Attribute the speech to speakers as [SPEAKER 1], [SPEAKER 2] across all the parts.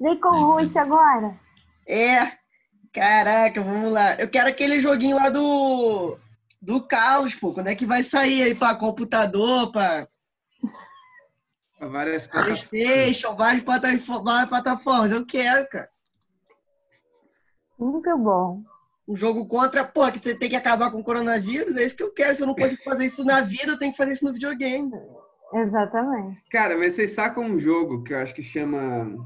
[SPEAKER 1] Vem com o Rush agora.
[SPEAKER 2] É. Caraca, vamos lá. Eu quero aquele joguinho lá do. Do Caos, pô. Quando é que vai sair aí pra computador, pra.
[SPEAKER 3] Pra várias plataformas.
[SPEAKER 2] PlayStation, várias plataformas, várias plataformas. Eu quero, cara.
[SPEAKER 1] Muito bom.
[SPEAKER 2] Um jogo contra, pô, que você tem que acabar com o coronavírus. É isso que eu quero. Se eu não consigo fazer isso na vida, eu tenho que fazer isso no videogame.
[SPEAKER 1] Exatamente.
[SPEAKER 3] Cara, mas vocês sacam um jogo que eu acho que chama.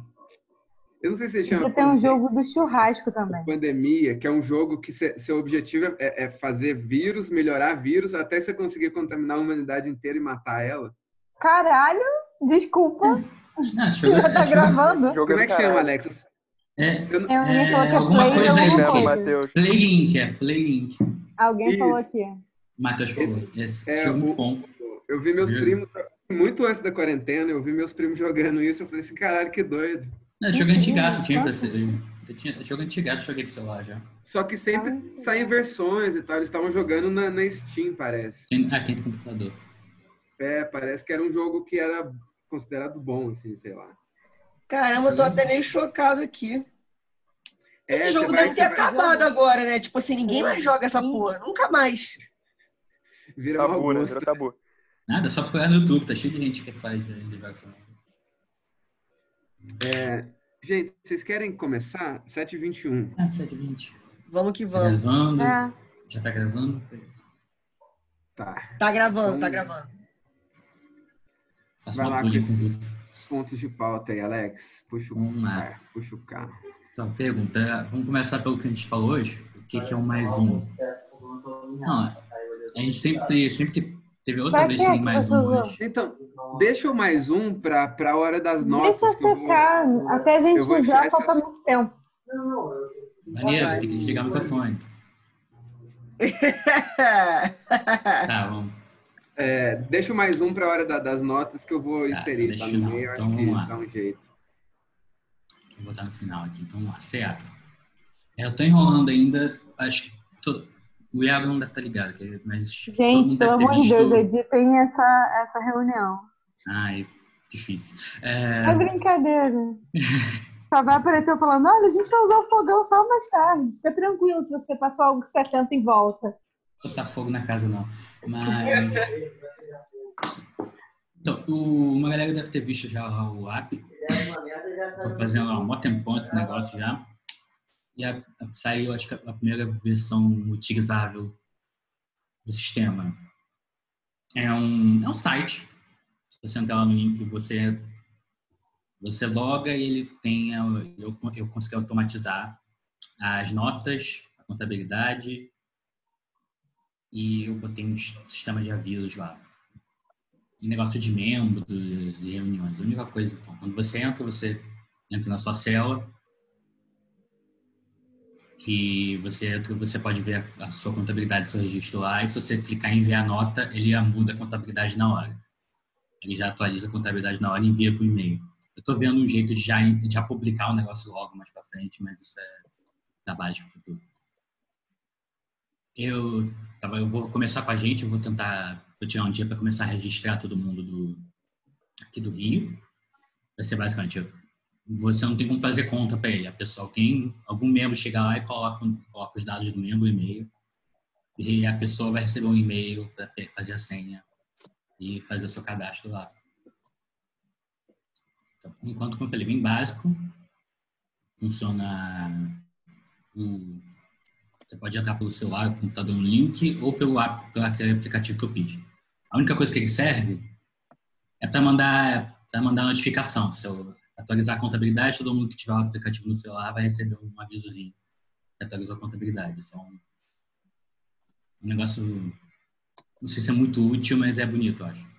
[SPEAKER 3] Eu não sei se chama.
[SPEAKER 1] Porque tem um jogo do churrasco também.
[SPEAKER 3] Pandemia, que é um jogo que cê- seu objetivo é, é fazer vírus, melhorar vírus, até você conseguir contaminar a humanidade inteira e matar ela.
[SPEAKER 1] Caralho, desculpa.
[SPEAKER 4] Ah, jogo,
[SPEAKER 1] Já tá
[SPEAKER 4] é
[SPEAKER 1] gravando?
[SPEAKER 5] Jogo
[SPEAKER 3] Como é que chama,
[SPEAKER 5] caralho.
[SPEAKER 3] Alex?
[SPEAKER 4] É,
[SPEAKER 3] Eu não-
[SPEAKER 4] É,
[SPEAKER 1] falar que é
[SPEAKER 4] alguma
[SPEAKER 1] Play
[SPEAKER 4] coisa.
[SPEAKER 5] Chama. Matheus.
[SPEAKER 4] Play Inc, é Play Inc.
[SPEAKER 1] Alguém
[SPEAKER 3] Isso.
[SPEAKER 1] falou aqui.
[SPEAKER 4] Matheus falou.
[SPEAKER 3] Esse-
[SPEAKER 4] Esse,
[SPEAKER 3] é,
[SPEAKER 4] jogo
[SPEAKER 3] o-
[SPEAKER 4] bom.
[SPEAKER 3] Eu vi meus
[SPEAKER 4] Viu?
[SPEAKER 3] primos, muito antes da quarentena, eu vi meus primos jogando isso, eu falei assim, caralho, que doido.
[SPEAKER 4] Não, jogo
[SPEAKER 1] Uhum,
[SPEAKER 4] antigaço tinha pra ser. Eu tinha, jogo antigaço eu joguei de celular já.
[SPEAKER 3] Só que sempre
[SPEAKER 1] Ah,
[SPEAKER 3] saem versões e tal, eles estavam jogando na, na Steam, parece.
[SPEAKER 4] Ah, tem computador.
[SPEAKER 3] É, parece que era um jogo que era considerado bom, assim, sei lá.
[SPEAKER 2] Caramba, eu tô até meio chocado aqui.
[SPEAKER 3] É,
[SPEAKER 2] Esse jogo
[SPEAKER 3] vai-
[SPEAKER 2] deve ter
[SPEAKER 3] você vai-
[SPEAKER 2] acabado agora, né? Tipo assim, ninguém mais joga essa porra. Nunca mais.
[SPEAKER 3] Vira mau
[SPEAKER 5] Tabu, né?
[SPEAKER 3] gosto.
[SPEAKER 5] Virou tabu.
[SPEAKER 4] Nada, só procurar no YouTube, tá cheio de gente que faz eh, divulgação.
[SPEAKER 3] É, gente, vocês querem começar? 7h21.
[SPEAKER 4] Ah, 720.
[SPEAKER 2] Vamos que
[SPEAKER 4] Tá
[SPEAKER 2] vamos.
[SPEAKER 4] gravando?
[SPEAKER 1] É.
[SPEAKER 4] Já tá gravando?
[SPEAKER 3] Tá.
[SPEAKER 2] Tá gravando, tá
[SPEAKER 3] Vamos-
[SPEAKER 2] gravando.
[SPEAKER 4] Faço
[SPEAKER 3] Vai
[SPEAKER 4] uma
[SPEAKER 3] lá,
[SPEAKER 4] com Guto.
[SPEAKER 3] Pontos de pauta aí, Alex. Puxa o
[SPEAKER 4] lá.
[SPEAKER 3] carro. Puxa o carro.
[SPEAKER 4] Então, pergunta. Vamos começar pelo que a gente falou hoje. O que, que é o mais um? Não, a gente sempre, sempre que teve outra
[SPEAKER 1] Pra
[SPEAKER 4] vez
[SPEAKER 1] quê
[SPEAKER 4] tem
[SPEAKER 1] que
[SPEAKER 4] mais um hoje.
[SPEAKER 3] Então, deixa o mais um pra, pra hora das notas.
[SPEAKER 1] Deixa
[SPEAKER 3] que eu vou-
[SPEAKER 1] ficar. Até a gente
[SPEAKER 3] eu vou
[SPEAKER 1] usar, falta
[SPEAKER 3] assunto.
[SPEAKER 1] muito tempo.
[SPEAKER 4] Maneiro, tem que desligar o microfone. Tá, vamos.
[SPEAKER 3] É, deixa o mais um pra hora da- das notas que eu vou
[SPEAKER 4] Tá,
[SPEAKER 3] inserir. Tá no meio,
[SPEAKER 4] Então,
[SPEAKER 3] acho que
[SPEAKER 4] vamos lá.
[SPEAKER 3] dá um jeito.
[SPEAKER 4] Vou botar no final aqui. Então, vamos lá. Seattle. É, Eu tô enrolando ainda. Acho que to- o Iago não deve estar ligado. que- Mas
[SPEAKER 1] Gente, pelo amor de Deus, editem essa, essa reunião.
[SPEAKER 4] Ai, difícil. É,
[SPEAKER 1] É brincadeira. Só vai aparecer eu falando, olha, a gente vai usar o fogão só mais tarde. Fica tranquilo se você passar algo 70 em volta.
[SPEAKER 4] botar fogo na casa, não. Mas. Então, o- uma galera deve ter visto já o app. Tô fazendo há um mó tempão esse negócio já. E a, a- saiu, acho que a, a primeira versão utilizável do sistema. É um, é um site. Se você entrar lá no link, você, você loga e ele tem. Eu, eu consegui automatizar as notas, a contabilidade, e eu botei um sistema de avisos lá. E negócio de membros e reuniões. A única coisa, então, quando você entra, você entra na sua cela e você você pode ver a, sua contabilidade, seu registro lá, e se você clicar em enviar nota, ele já muda a contabilidade na hora. Ele já atualiza a contabilidade na hora e envia por e-mail. Eu tô vendo um jeito de já, de já publicar o negócio logo mais para frente, mas isso é trabalho para o futuro. Eu, tava, eu vou começar com a gente, eu vou tentar vou tirar um dia para começar a registrar todo mundo do, aqui do Rio. Vai ser basicamente, você não tem como fazer conta para ele. A pessoa, quem, algum membro chega lá e coloca, coloca os dados do membro, o e-mail, e a pessoa vai receber um e-mail para fazer a senha e fazer o seu cadastro lá. Então, enquanto, como eu falei, bem básico, funciona o você pode entrar pelo celular, computador no link ou pelo, app, pelo aplicativo que eu fiz. A única coisa que ele serve é para mandar, mandar notificação. Se eu atualizar a contabilidade, todo mundo que tiver o aplicativo no celular vai receber um avisozinho que atualizou a contabilidade. Isso é um, um negócio, não sei se é muito útil, mas é bonito, eu acho.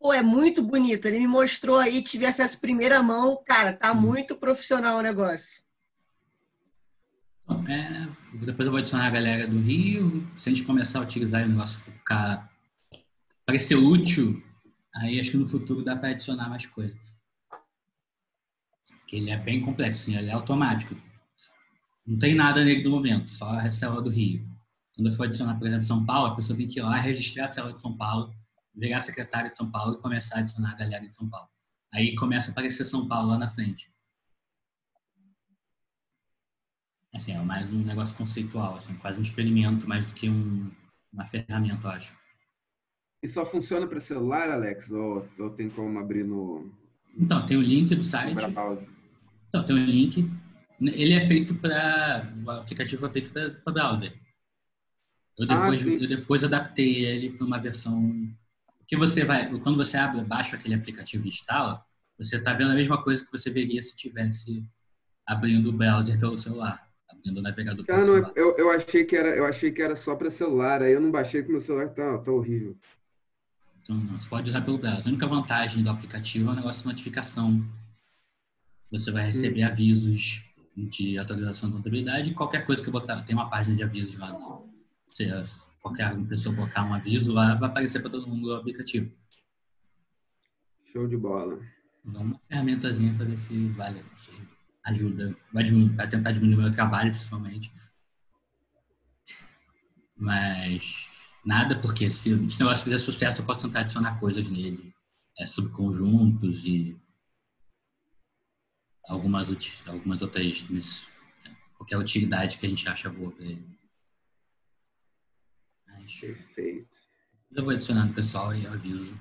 [SPEAKER 2] Pô, é muito bonito. Ele me mostrou aí, tive acesso primeira mão. Cara, tá muito profissional o negócio.
[SPEAKER 4] É, depois eu vou adicionar a galera do Rio. Se a gente começar a utilizar o negócio ficar parecer útil, aí acho que no futuro dá para adicionar mais coisas. Que ele é bem complexo, assim, ele é automático. Não tem nada nele no momento, só a célula do Rio. Quando eu for adicionar, por exemplo, São Paulo, a pessoa tem que ir lá registrar a célula de São Paulo, virar secretária de São Paulo e começar a adicionar a galera de São Paulo. Aí começa a aparecer São Paulo lá na frente. Assim, é mais um negócio conceitual, assim, quase um experimento, mais do que um, uma ferramenta, eu acho.
[SPEAKER 3] E só funciona para celular, Alex? Ou, ou, tem como abrir no.
[SPEAKER 4] Então, tem o link do site. Então, tem o link. Ele é feito para. O aplicativo é feito para browser. Eu ah, depois, ah, eu depois adaptei ele para uma versão. Que você vai. Quando você abre, baixa aquele aplicativo e instala, você está vendo a mesma coisa que você veria se tivesse abrindo o browser pelo celular. Abrindo o navegador pelo
[SPEAKER 3] ah,
[SPEAKER 4] celular.
[SPEAKER 3] Eu, eu, achei que era, eu achei que era só para celular, aí eu não baixei porque meu celular tá, tá horrível.
[SPEAKER 4] Então, não, você pode usar pelo browser. A única vantagem do aplicativo é o negócio de notificação. Você vai receber hum. avisos de atualização de contabilidade qualquer coisa que eu botar. Tem uma página de avisos lá. Se qualquer pessoa colocar um aviso lá, vai aparecer para todo mundo o aplicativo.
[SPEAKER 3] Show de bola.
[SPEAKER 4] Uma ferramentazinha para ver se vale, se ajuda. Vai, diminuir, vai tentar diminuir o meu trabalho, principalmente. Mas nada, porque se esse negócio fizer sucesso, eu posso tentar adicionar coisas nele. É, subconjuntos e algumas, algumas outras qualquer utilidade que a gente acha boa para ele.
[SPEAKER 3] Mas, Perfeito.
[SPEAKER 4] Eu vou adicionar no pessoal e aviso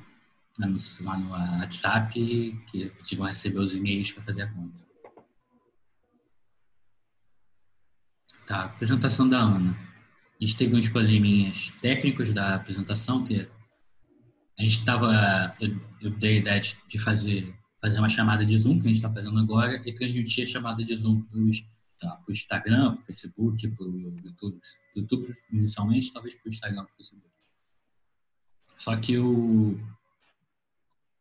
[SPEAKER 4] lá no, lá no WhatsApp que vocês vão receber os e-mails para fazer a conta. Tá, apresentação da Ana. A gente teve uns probleminhas técnicos da apresentação, que a gente estava. Eu, eu, dei a ideia de fazer, fazer uma chamada de Zoom, que a gente está fazendo agora, e transmitir a chamada de Zoom para o tá, Instagram, para o Facebook, para o YouTube. YouTube inicialmente, talvez para o Instagram, para o Facebook. Só que o.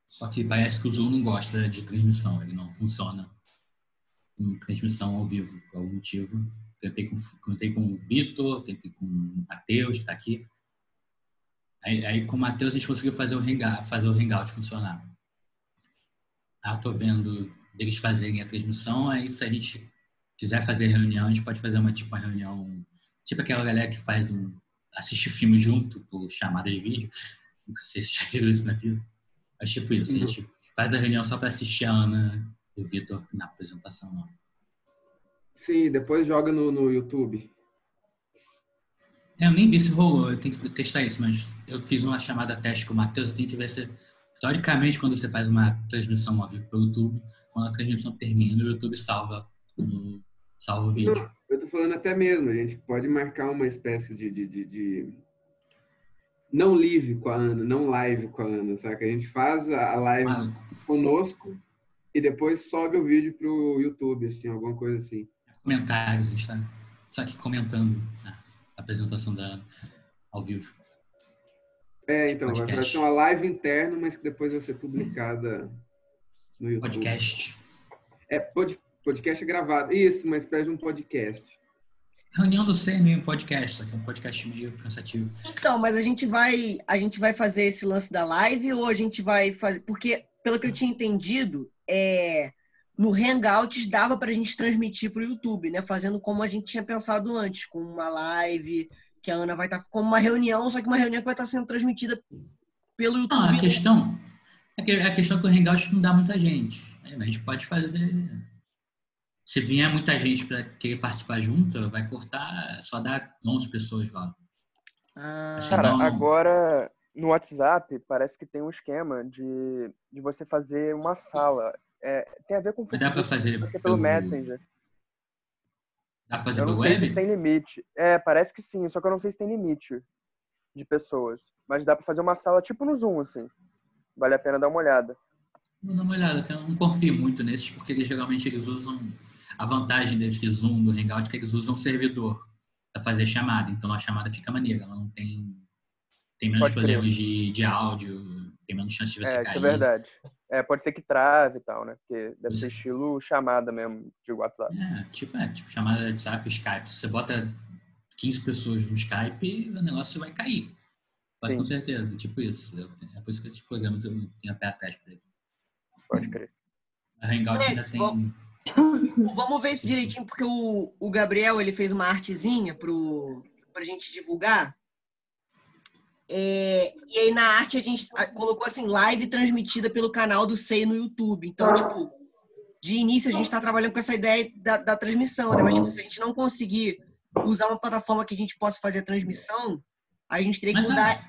[SPEAKER 4] Só que parece que o Zoom não gosta de transmissão, ele não funciona em transmissão ao vivo, por algum motivo tentei com, tentei com o Vitor, tentei com o Matheus, que está aqui. Aí, aí, com o Matheus a gente conseguiu fazer o hangout, fazer o hangout funcionar. Ah, tô vendo eles fazerem a transmissão, aí se a gente quiser fazer reunião, a gente pode fazer uma tipo uma reunião, tipo aquela galera que faz um assiste filme junto por chamada de vídeo. Nunca sei se já viram isso na vida. Mas tipo isso, a gente faz a reunião só para assistir a Ana e o Vitor na apresentação. Não.
[SPEAKER 3] Sim, depois joga no, no YouTube.
[SPEAKER 4] Eu nem vi se rolou, eu tenho que testar isso, mas eu fiz uma chamada teste com o Matheus, eu tenho que ver se. Teoricamente, quando você faz uma transmissão ao vivo pelo YouTube, quando a transmissão termina, o YouTube salva, salva o vídeo. Não,
[SPEAKER 3] eu tô falando até mesmo, a gente pode marcar uma espécie de, de, de, de não live com a Ana, não live com a Ana, sabe? A gente faz a live ah. conosco e depois sobe o vídeo pro YouTube, assim, alguma coisa assim
[SPEAKER 4] comentários, a gente está só aqui comentando a apresentação da ao vivo.
[SPEAKER 3] É, então, podcast. vai ser uma live interna, mas que depois vai ser publicada no YouTube.
[SPEAKER 4] Podcast.
[SPEAKER 3] É, pod, podcast é gravado. Isso, mas pede um podcast.
[SPEAKER 4] Reunião do CM, um podcast, só que é um podcast meio cansativo.
[SPEAKER 2] Então, mas a gente vai, a gente vai fazer esse lance da live ou a gente vai fazer, porque pelo que eu tinha entendido, é no Hangouts dava para a gente transmitir para o YouTube, né? Fazendo como a gente tinha pensado antes, com uma live, que a Ana vai estar tá, como uma reunião, só que uma reunião que vai estar tá sendo transmitida pelo YouTube.
[SPEAKER 4] Ah, a questão é a questão que o Hangouts não dá muita gente. A gente pode fazer. Se vier muita gente para querer participar junto, vai cortar, só dá 11 pessoas lá.
[SPEAKER 5] Ah. Cara, não... agora no WhatsApp parece que tem um esquema de, de você fazer uma sala. É, tem a ver com o
[SPEAKER 4] Dá para fazer
[SPEAKER 5] pelo, pelo Messenger.
[SPEAKER 4] Dá para fazer
[SPEAKER 5] eu não
[SPEAKER 4] web?
[SPEAKER 5] sei se tem limite. É, parece que sim, só que eu não sei se tem limite de pessoas. Mas dá para fazer uma sala tipo no Zoom, assim. Vale a pena dar uma olhada.
[SPEAKER 4] Vou dar uma olhada, eu não confio muito nesses, porque eles, geralmente eles usam. A vantagem desse Zoom do Hangout é que eles usam um servidor para fazer chamada. Então a chamada fica maneira, ela não tem. Tem menos Pode problemas de, de áudio, tem menos chance de você
[SPEAKER 5] é,
[SPEAKER 4] cair.
[SPEAKER 5] Isso é verdade. É, pode ser que trave e tal, né? Porque deve ser estilo chamada mesmo de WhatsApp.
[SPEAKER 4] É, tipo, é, tipo chamada de WhatsApp, Skype. Se você bota 15 pessoas no Skype, o negócio vai cair. Quase com certeza, tipo isso. É por isso que esses programas eu tenho a pé atrás pra ele.
[SPEAKER 5] Pode crer.
[SPEAKER 4] A Hangout ainda tem... Vamos,
[SPEAKER 2] vamos ver isso direitinho, porque o, o Gabriel ele fez uma artezinha pro, pra gente divulgar. É, e aí na arte a gente colocou assim, live transmitida pelo canal do SEI no YouTube. Então, tipo, de início a gente está trabalhando com essa ideia da, da transmissão, né? Mas tipo, se a gente não conseguir usar uma plataforma que a gente possa fazer a transmissão, a gente teria que Mas, mudar. Tá.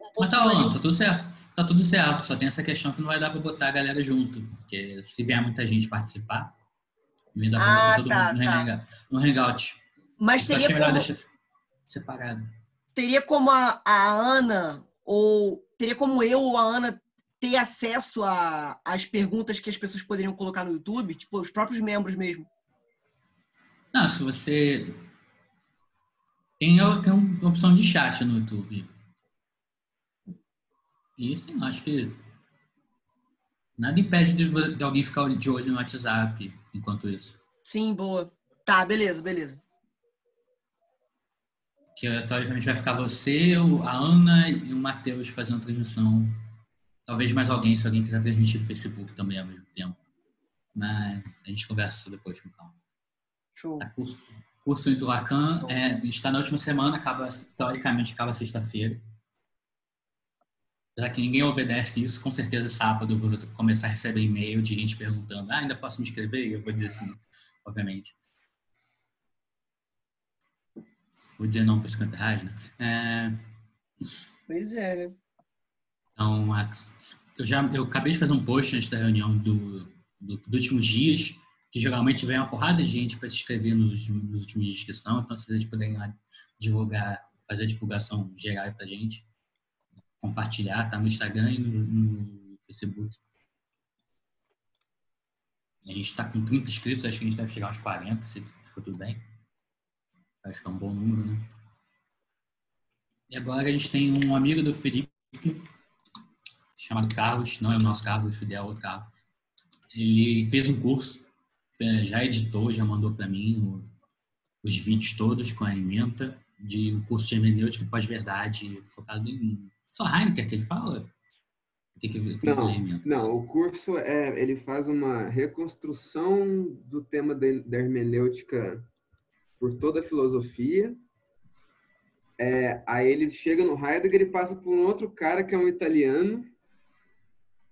[SPEAKER 4] Um Mas tá rolando, tá tudo certo. Tá tudo certo, só tem essa questão que não vai dar para botar a galera junto. Porque se vier muita gente participar,
[SPEAKER 2] me dá pra ah, todo tá,
[SPEAKER 4] mundo tá. no hangout.
[SPEAKER 2] Mas teria como... deixar
[SPEAKER 4] separado.
[SPEAKER 2] Teria como a, a Ana, ou teria como eu ou a Ana ter acesso às perguntas que as pessoas poderiam colocar no YouTube, tipo, os próprios membros mesmo?
[SPEAKER 4] Não, se você. Tem, tem uma opção de chat no YouTube. E sim, acho que nada impede de, de, alguém ficar de olho no WhatsApp enquanto isso.
[SPEAKER 2] Sim, boa. Tá, beleza, beleza.
[SPEAKER 4] Que teoricamente vai ficar você, a Ana e o Matheus fazendo transmissão Talvez mais alguém, se alguém quiser transmitir no Facebook também ao mesmo tempo. Mas a gente conversa depois com calma.
[SPEAKER 2] Show. Tá,
[SPEAKER 4] curso, curso em Tulacan é, está na última semana, acaba, teoricamente acaba sexta-feira. Já que ninguém obedece isso, com certeza sábado eu vou começar a receber e-mail de gente perguntando: ah, ainda posso me inscrever? Eu vou dizer sim, obviamente. Vou dizer não para 50 reais, né?
[SPEAKER 2] É... Pois é, né?
[SPEAKER 4] Então, eu já eu acabei de fazer um post antes da reunião do, do, dos últimos dias, que geralmente vem uma porrada de gente para se inscrever nos, nos, últimos dias que são. Então, se vocês puderem divulgar, fazer a divulgação geral para a gente, compartilhar, tá no Instagram e no, no Facebook. A gente está com 30 inscritos, acho que a gente deve chegar aos 40, se for tudo bem. Acho que é um bom número, né? E agora a gente tem um amigo do Felipe, chamado Carlos, não é o nosso Carlos Fidel, é outro Carlos. Ele fez um curso, é, já editou, já mandou para mim os vídeos todos com a ementa de um curso de hermenêutica pós-verdade, focado em. Só Heineken que ele fala?
[SPEAKER 3] Que que, que não, não, o curso é ele faz uma reconstrução do tema da hermenêutica por toda a filosofia. É, aí ele chega no Heidegger e passa por um outro cara que é um italiano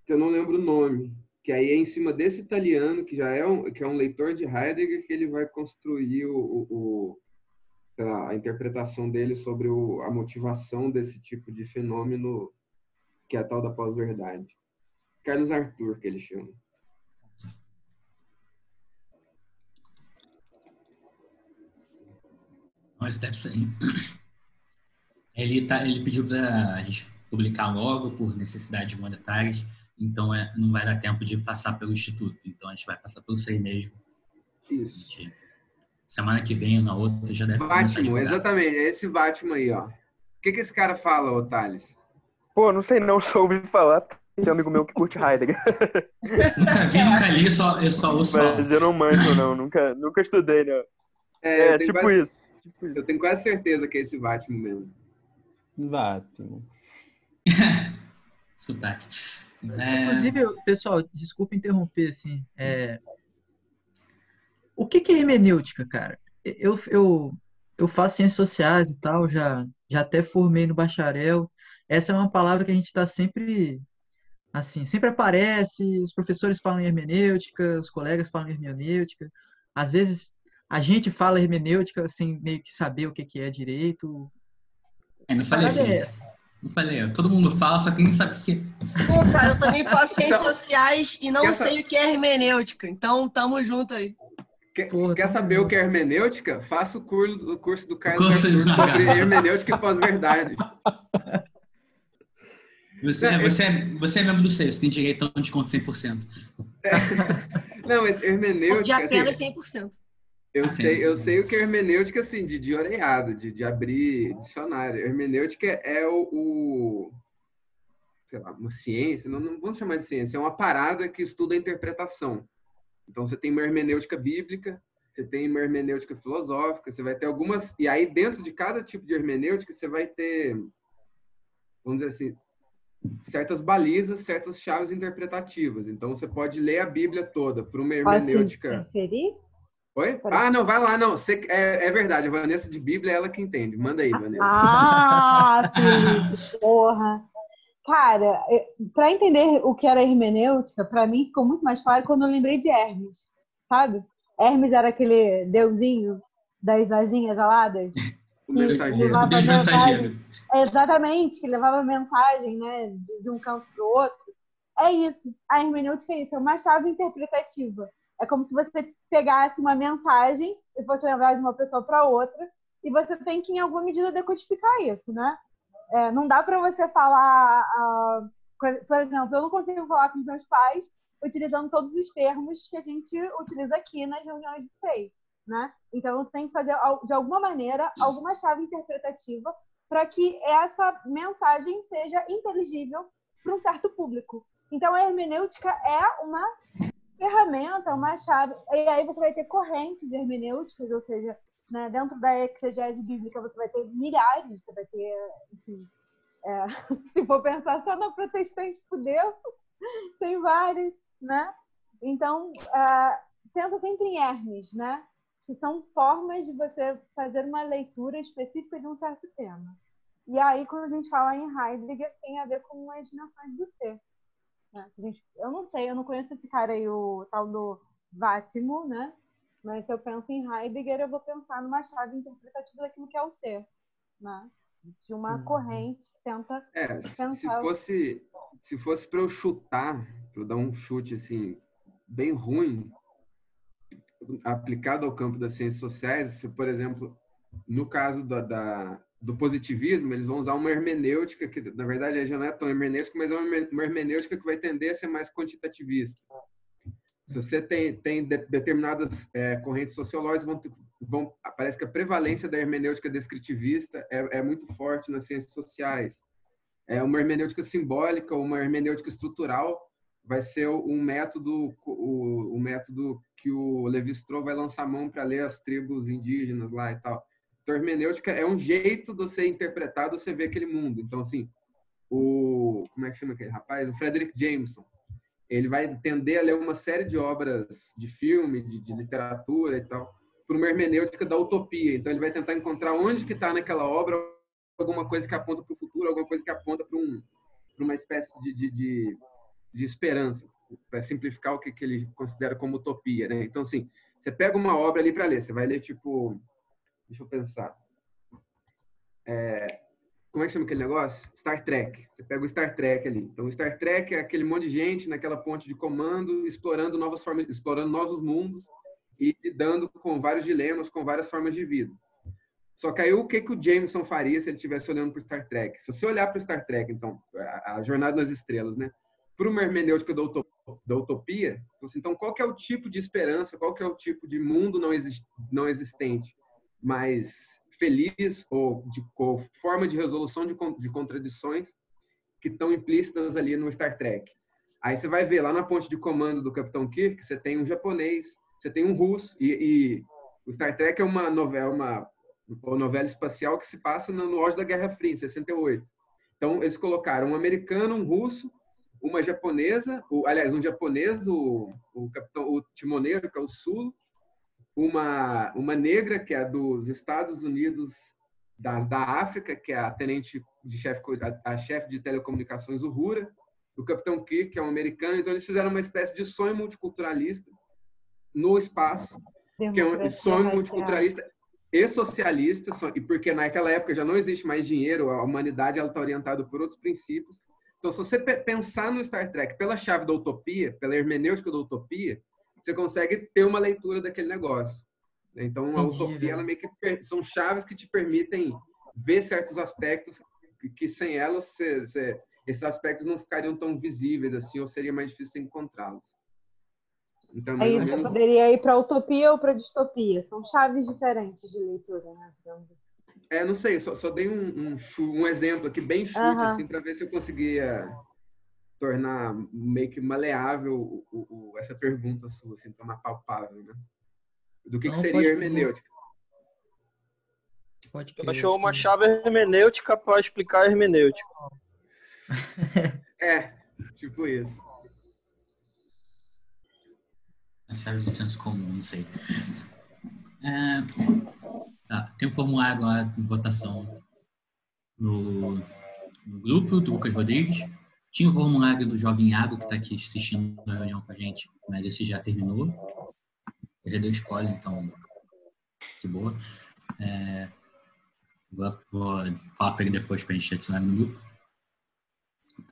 [SPEAKER 3] que eu não lembro o nome, que aí é em cima desse italiano, que já é um, que é um leitor de Heidegger, que ele vai construir o, o, o a interpretação dele sobre o, a motivação desse tipo de fenômeno, que é a tal da pós-verdade. Carlos Arthur, que ele chama.
[SPEAKER 4] Mas deve ser. Ele, tá, ele pediu para a gente publicar logo por necessidades monetárias. Então é, não vai dar tempo de passar pelo instituto. Então a gente vai passar pelo SEI mesmo.
[SPEAKER 3] Isso.
[SPEAKER 4] Gente, semana que vem ou na outra já deve
[SPEAKER 3] Vatimo, exatamente. É esse Vatimo aí, ó. O que, que esse cara fala, ô Thales?
[SPEAKER 5] Pô, não sei não, soube falar. Tem um amigo meu que curte Heidegger.
[SPEAKER 4] nunca vi, nunca li, só, eu só ouço.
[SPEAKER 5] Mas eu não manjo, não. Nunca, nunca estudei, não. É, é tipo, quase, tipo,
[SPEAKER 3] isso, Eu tenho quase certeza que é esse Vatimo mesmo.
[SPEAKER 5] Vatimo.
[SPEAKER 4] Sotaque.
[SPEAKER 6] É... Inclusive, pessoal, desculpa interromper, assim. É... O que, que é hermenêutica, cara? Eu, eu, eu faço ciências sociais e tal, já, já até formei no bacharel. Essa é uma palavra que a gente está sempre, assim, sempre aparece, os professores falam em hermenêutica, os colegas falam em hermenêutica. Às vezes a gente fala hermenêutica sem meio que saber o que, que é direito.
[SPEAKER 4] É, não falei assim. É não falei, todo mundo fala, só que ninguém sabe o que
[SPEAKER 2] é. Pô, cara, eu também faço ciências então, sociais e não sei o que é hermenêutica. Então, tamo junto aí.
[SPEAKER 3] Quer, Porra, quer saber o que é hermenêutica? Faça o curso, o curso do Carlos curso sobre hermenêutica e pós-verdade.
[SPEAKER 4] Você, não, você, é, você é membro do SEI, você tem direito a um desconto 100%.
[SPEAKER 3] É. Não, mas hermenêutica... De
[SPEAKER 2] apenas assim, 100%.
[SPEAKER 3] Eu ah, sei, eu sei o que é hermenêutica, assim, de, de oreado, de, de abrir dicionário. Hermenêutica é o, o sei lá, uma ciência, não, não vamos chamar de ciência, é uma parada que estuda a interpretação. Então, você tem uma hermenêutica bíblica, você tem uma hermenêutica filosófica, você vai ter algumas... E aí, dentro de cada tipo de hermenêutica, você vai ter, vamos dizer assim, certas balizas, certas chaves interpretativas. Então, você pode ler a Bíblia toda por uma hermenêutica...
[SPEAKER 1] Pode
[SPEAKER 3] Oi? Ah, não, vai lá, não. Você, é, é verdade, a Vanessa de Bíblia é ela que entende. Manda aí, Vanessa.
[SPEAKER 1] Ah, porra. Cara, para entender o que era hermenêutica, para mim ficou muito mais claro quando eu lembrei de Hermes, sabe? Hermes era aquele deusinho das asinhas aladas.
[SPEAKER 3] mensageiro.
[SPEAKER 1] Deus mensageiro. Exatamente, que levava mensagem né, de, de um canto para o outro. É isso. A hermenêutica é isso, é uma chave interpretativa. É como se você pegasse uma mensagem e fosse levar de uma pessoa para outra, e você tem que, em alguma medida, decodificar isso, né? É, não dá para você falar. Uh, por exemplo, eu não consigo falar com meus pais utilizando todos os termos que a gente utiliza aqui nas reuniões de SEI, né? Então, tem que fazer, de alguma maneira, alguma chave interpretativa para que essa mensagem seja inteligível para um certo público. Então, a hermenêutica é uma ferramenta, uma chave. E aí você vai ter correntes hermenêuticas, ou seja, né, dentro da exegese bíblica você vai ter milhares, você vai ter, enfim, é, se for pensar só no protestante judeu, tem vários, né? Então, é, pensa sempre em Hermes, né? Que são formas de você fazer uma leitura específica de um certo tema. E aí, quando a gente fala em Heidegger, tem a ver com as dimensões do ser. Né? Gente, eu não sei, eu não conheço esse cara aí, o tal do Vátimo, né? Mas se eu penso em Heidegger, eu vou pensar numa chave interpretativa daquilo que é o ser, né? De uma uhum. corrente que tenta
[SPEAKER 3] é, pensar... Se fosse, se fosse para eu chutar, para eu dar um chute, assim, bem ruim, aplicado ao campo das ciências sociais, se, por exemplo, no caso da, da do positivismo, eles vão usar uma hermenêutica que, na verdade, já não é tão hermenêutica, mas é uma hermenêutica que vai tender a ser mais quantitativista. Se você tem, tem de, determinadas é, correntes sociológicas, vão, vão, parece que a prevalência da hermenêutica descritivista é, é muito forte nas ciências sociais. É uma hermenêutica simbólica, uma hermenêutica estrutural, vai ser um método, o, o método que o Levi-Strauss vai lançar mão para ler as tribos indígenas lá e tal. Então, hermenêutica é um jeito de você interpretar, de você ver aquele mundo. Então, assim, o... Como é que chama aquele rapaz? O Frederick Jameson. Ele vai tender a ler uma série de obras de filme, de, de literatura e tal, por uma hermenêutica da utopia. Então, ele vai tentar encontrar onde que está naquela obra alguma coisa que aponta para o futuro, alguma coisa que aponta para um, uma espécie de, de, de, de esperança, para simplificar o que, que ele considera como utopia. Né? Então, assim, você pega uma obra ali para ler, você vai ler, tipo, Deixa eu pensar. É, como é que chama aquele negócio? Star Trek. Você pega o Star Trek ali. Então, o Star Trek é aquele monte de gente naquela ponte de comando, explorando novas formas, explorando novos mundos e lidando com vários dilemas, com várias formas de vida. Só que aí o que, que o Jameson faria se ele estivesse olhando para o Star Trek? Se você olhar para o Star Trek, então, a, a, Jornada nas Estrelas, né? Para uma hermenêutica da, utopia, da utopia, então qual que é o tipo de esperança, qual é o tipo de mundo não, exist, não existente mais feliz ou de ou forma de resolução de, de contradições que estão implícitas ali no Star Trek. Aí você vai ver lá na ponte de comando do Capitão Kirk, você tem um japonês, você tem um russo e, e o Star Trek é uma novela, uma, uma novela espacial que se passa no, no auge da Guerra Fria, em 68. Então eles colocaram um americano, um russo, uma japonesa, o, aliás, um japonês, o, o capitão, o timoneiro, que é o Sulo, uma, uma negra, que é dos Estados Unidos, das, da África, que é a tenente de chefe, a, a chefe de telecomunicações Uhura, o Capitão Kirk, que é um americano. Então, eles fizeram uma espécie de sonho multiculturalista no espaço, que é um sonho multiculturalista e socialista, e porque naquela época já não existe mais dinheiro, a humanidade está orientada por outros princípios. Então, se você pensar no Star Trek pela chave da utopia, pela hermenêutica da utopia, você consegue ter uma leitura daquele negócio. Então, a utopia, ela meio que são chaves que te permitem ver certos aspectos que, que sem elas, cê, cê, esses aspectos não ficariam tão visíveis assim, ou seria mais difícil encontrá-los.
[SPEAKER 1] Então, Aí você menos... poderia ir para utopia ou para distopia. São chaves diferentes de leitura, né? Assim.
[SPEAKER 3] É, não sei, só, só dei um, um, um, exemplo aqui bem chute, uh -huh. assim, para ver se eu conseguia tornar meio que maleável o, o, essa pergunta sua, assim, tornar palpável, né? Do que, que seria hermenêutica.
[SPEAKER 5] Pode crer, achou uma chave hermenêutica para explicar a hermenêutica.
[SPEAKER 3] é, tipo isso.
[SPEAKER 4] A chave de senso comum, não sei. É, tá, tem um formulário lá de votação no, no grupo do Lucas Rodrigues. Tinha o formulário do Jovem Iago, que está aqui assistindo a reunião com a gente, mas esse já terminou. Ele deu escolha, então, de boa. É, vou, vou, falar para ele depois para a gente adicionar no grupo.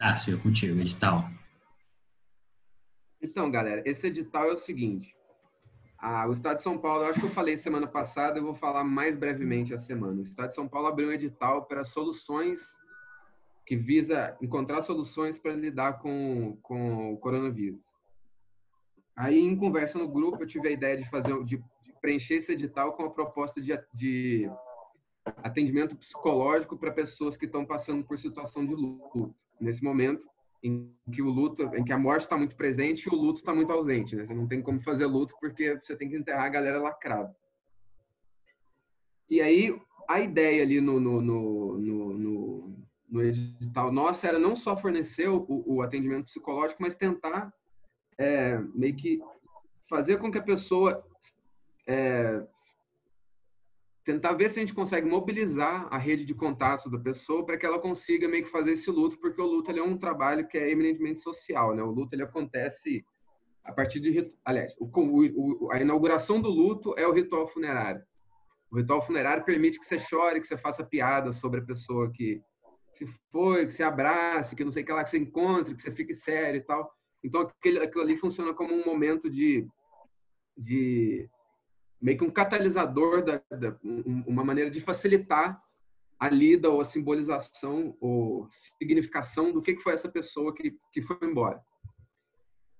[SPEAKER 4] Ah, Silvio, contigo, edital.
[SPEAKER 3] Então, galera, esse edital é o seguinte. Ah, o Estado de São Paulo, acho que eu falei semana passada, eu vou falar mais brevemente a semana. O Estado de São Paulo abriu um edital para soluções que visa encontrar soluções para lidar com, com o coronavírus. Aí, em conversa no grupo, eu tive a ideia de fazer, de, de preencher esse edital com a proposta de, de atendimento psicológico para pessoas que estão passando por situação de luto. Nesse momento, em que o luto, em que a morte está muito presente e o luto está muito ausente, né? Você não tem como fazer luto porque você tem que enterrar a galera lacrada. E aí a ideia ali no, no, no, no, edital nossa era não só fornecer o, o atendimento psicológico, mas tentar é, meio que fazer com que a pessoa é, tentar ver se a gente consegue mobilizar a rede de contatos da pessoa para que ela consiga meio que fazer esse luto, porque o luto é um trabalho que é eminentemente social, né? O luto ele acontece a partir de, aliás, o, o, a inauguração do luto é o ritual funerário. O ritual funerário permite que você chore, que você faça piada sobre a pessoa que se foi, que você abrace, que não sei o que lá, que você encontre, que você fique sério e tal. Então aquilo, aquilo ali funciona como um momento de, de meio que um catalisador, da, da, uma maneira de facilitar a lida ou a simbolização ou significação do que, que foi essa pessoa que, que foi embora.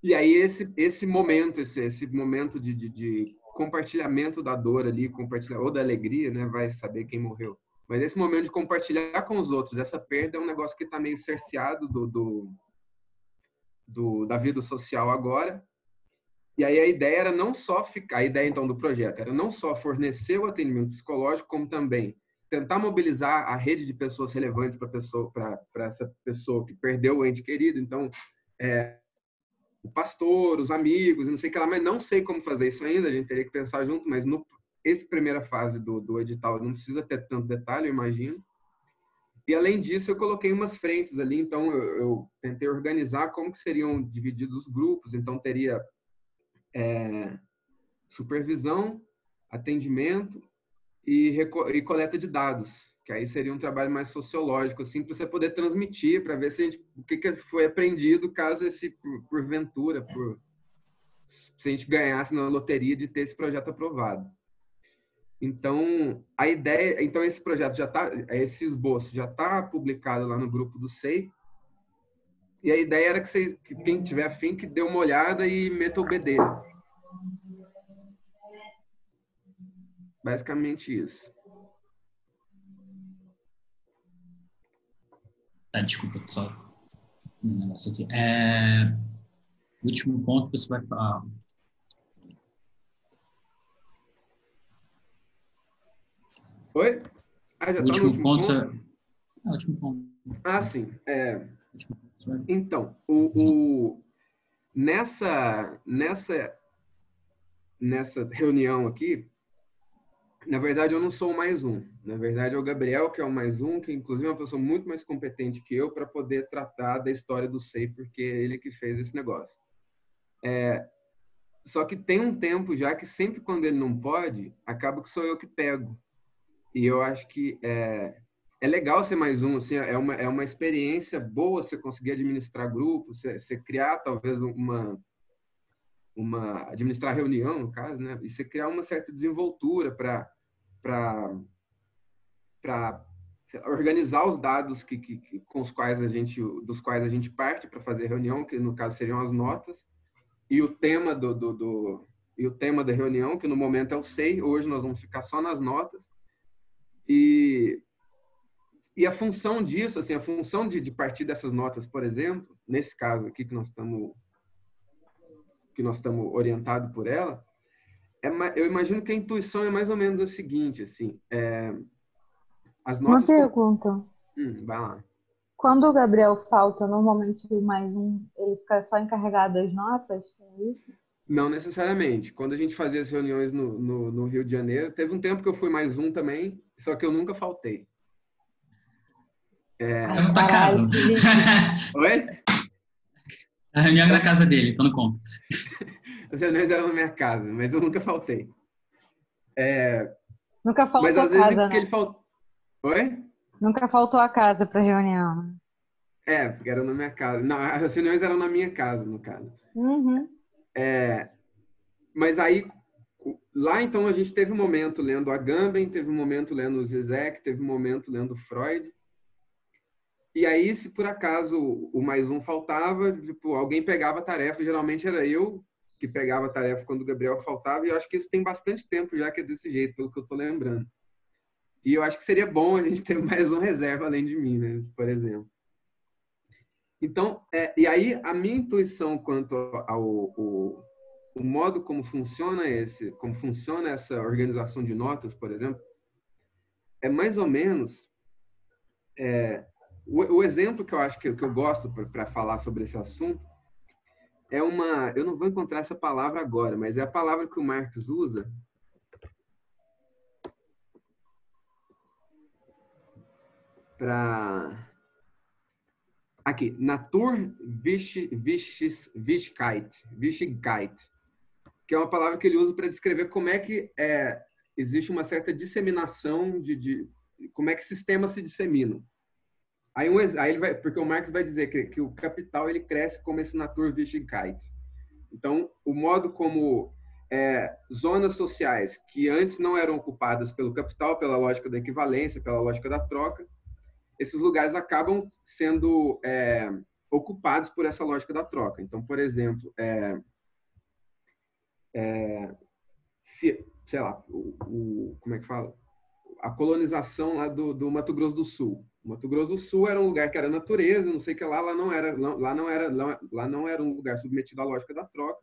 [SPEAKER 3] E aí esse esse momento, esse, esse momento de, de, de compartilhamento da dor ali, compartilhar ou da alegria, né, vai saber quem morreu. Mas esse momento de compartilhar com os outros essa perda é um negócio que está meio cerceado do, do, do, da vida social agora e aí a ideia era não só ficar, a ideia então do projeto era não só fornecer o atendimento psicológico, como também tentar mobilizar a rede de pessoas relevantes para pessoa, para essa pessoa que perdeu o ente querido. Então, é, o pastor, os amigos, não sei o que lá, mas não sei como fazer isso ainda. A gente teria que pensar junto, mas no essa primeira fase do, do edital não precisa ter tanto detalhe, eu imagino. E além disso, eu coloquei umas frentes ali, então eu, eu tentei organizar como que seriam divididos os grupos. Então teria é, supervisão, atendimento e, e, coleta de dados, que aí seria um trabalho mais sociológico, assim, para você poder transmitir, para ver se gente, o que, que foi aprendido caso esse, por, porventura, por, se a gente ganhasse na loteria de ter esse projeto aprovado. Então, a ideia, então esse projeto já está, esse esboço já está publicado lá no grupo do SEI, e a ideia era que, você, que quem tiver afim que dê uma olhada e meta o BD. Basicamente isso.
[SPEAKER 4] Ah, desculpa, só um negócio aqui. É... Último ponto você vai falar.
[SPEAKER 3] Oi?
[SPEAKER 4] Ah, já tá último, último ponto. ponto? Ah, último ponto.
[SPEAKER 3] Ah, sim. É... Então, o, o, nessa, nessa, nessa reunião aqui, na verdade, eu não sou o mais um. Na verdade, é o Gabriel que é o mais um, que inclusive é uma pessoa muito mais competente que eu para poder tratar da história do SEI, porque é ele que fez esse negócio. É, só que tem um tempo já que sempre quando ele não pode, acaba que sou eu que pego. E eu acho que é, é legal ser mais um, assim, é uma, é uma experiência boa você conseguir administrar grupos, você, você criar talvez uma, uma administrar reunião, no caso, né? E você criar uma certa desenvoltura para para organizar os dados que, que, com os quais a gente dos quais a gente parte para fazer reunião, que no caso seriam as notas, e o tema do, do, do e o tema da reunião, que no momento é o SEI, hoje nós vamos ficar só nas notas. E e a função disso, assim, a função de, de partir dessas notas, por exemplo, nesse caso aqui que nós estamos que nós estamos orientados por ela, é, eu imagino que a intuição é mais ou menos a seguinte, assim, é,
[SPEAKER 1] as notas... Uma pergunta.
[SPEAKER 3] Hum, vai lá.
[SPEAKER 1] Quando o Gabriel falta, normalmente mais um, ele fica só encarregado das notas, é isso?
[SPEAKER 3] Não necessariamente. Quando a gente fazia as reuniões no, no, no, Rio de Janeiro, teve um tempo que eu fui mais um também, só que eu nunca faltei.
[SPEAKER 4] É... Eu não tá casa.
[SPEAKER 3] Oi?
[SPEAKER 4] A reunião era na casa dele, então não conta.
[SPEAKER 3] As reuniões eram na minha casa, mas eu nunca faltei. É...
[SPEAKER 1] Nunca faltou Mas às vezes casa,
[SPEAKER 3] né? ele faltou. Oi?
[SPEAKER 1] Nunca faltou a casa para reunião.
[SPEAKER 3] É, porque era na minha casa. Não, as reuniões eram na minha casa, no caso.
[SPEAKER 1] Uhum.
[SPEAKER 3] É, mas aí, lá então a gente teve um momento lendo Agamben, teve um momento lendo Zizek, teve um momento lendo Freud. E aí, se por acaso o mais um faltava, tipo, alguém pegava a tarefa, geralmente era eu que pegava a tarefa quando o Gabriel faltava, e eu acho que isso tem bastante tempo já que é desse jeito, pelo que eu estou lembrando. E eu acho que seria bom a gente ter mais um reserva além de mim, né? Por exemplo. Então, é, e aí a minha intuição quanto ao o, o modo como funciona esse, como funciona essa organização de notas, por exemplo, é mais ou menos é, o, o, exemplo que eu acho que, que eu gosto para falar sobre esse assunto é uma, eu não vou encontrar essa palavra agora, mas é a palavra que o Marx usa. Para Aqui, Naturwichtigkeit, Wichtigkeit, que é uma palavra que ele usa para descrever como é que é, existe uma certa disseminação de, de como é que sistemas se disseminam. Aí, um, aí ele vai, porque o Marx vai dizer que, que o capital ele cresce como esse Naturwichtigkeit. Então, o modo como é, zonas sociais que antes não eram ocupadas pelo capital, pela lógica da equivalência, pela lógica da troca, esses lugares acabam sendo é, ocupados por essa lógica da troca. Então, por exemplo, é, é, se, sei lá, o, o, como é que fala? A colonização lá do, do Mato Grosso do Sul. O Mato Grosso do Sul era um lugar que era natureza, não sei o que lá, lá não era, lá não era, lá não era um lugar submetido à lógica da troca.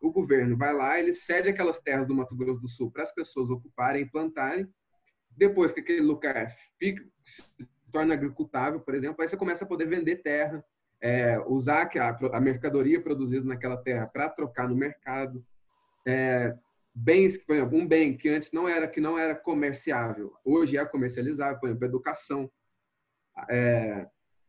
[SPEAKER 3] O governo vai lá, ele cede aquelas terras do Mato Grosso do Sul para as pessoas ocuparem, plantarem. Depois que aquele lugar fica, torna agricultável, por exemplo, aí você começa a poder vender terra, é, usar a, a, mercadoria produzida naquela terra para trocar no mercado. É, bens, por exemplo, um bem que antes não era que não era comerciável, hoje é comercializável, por exemplo, educação. É,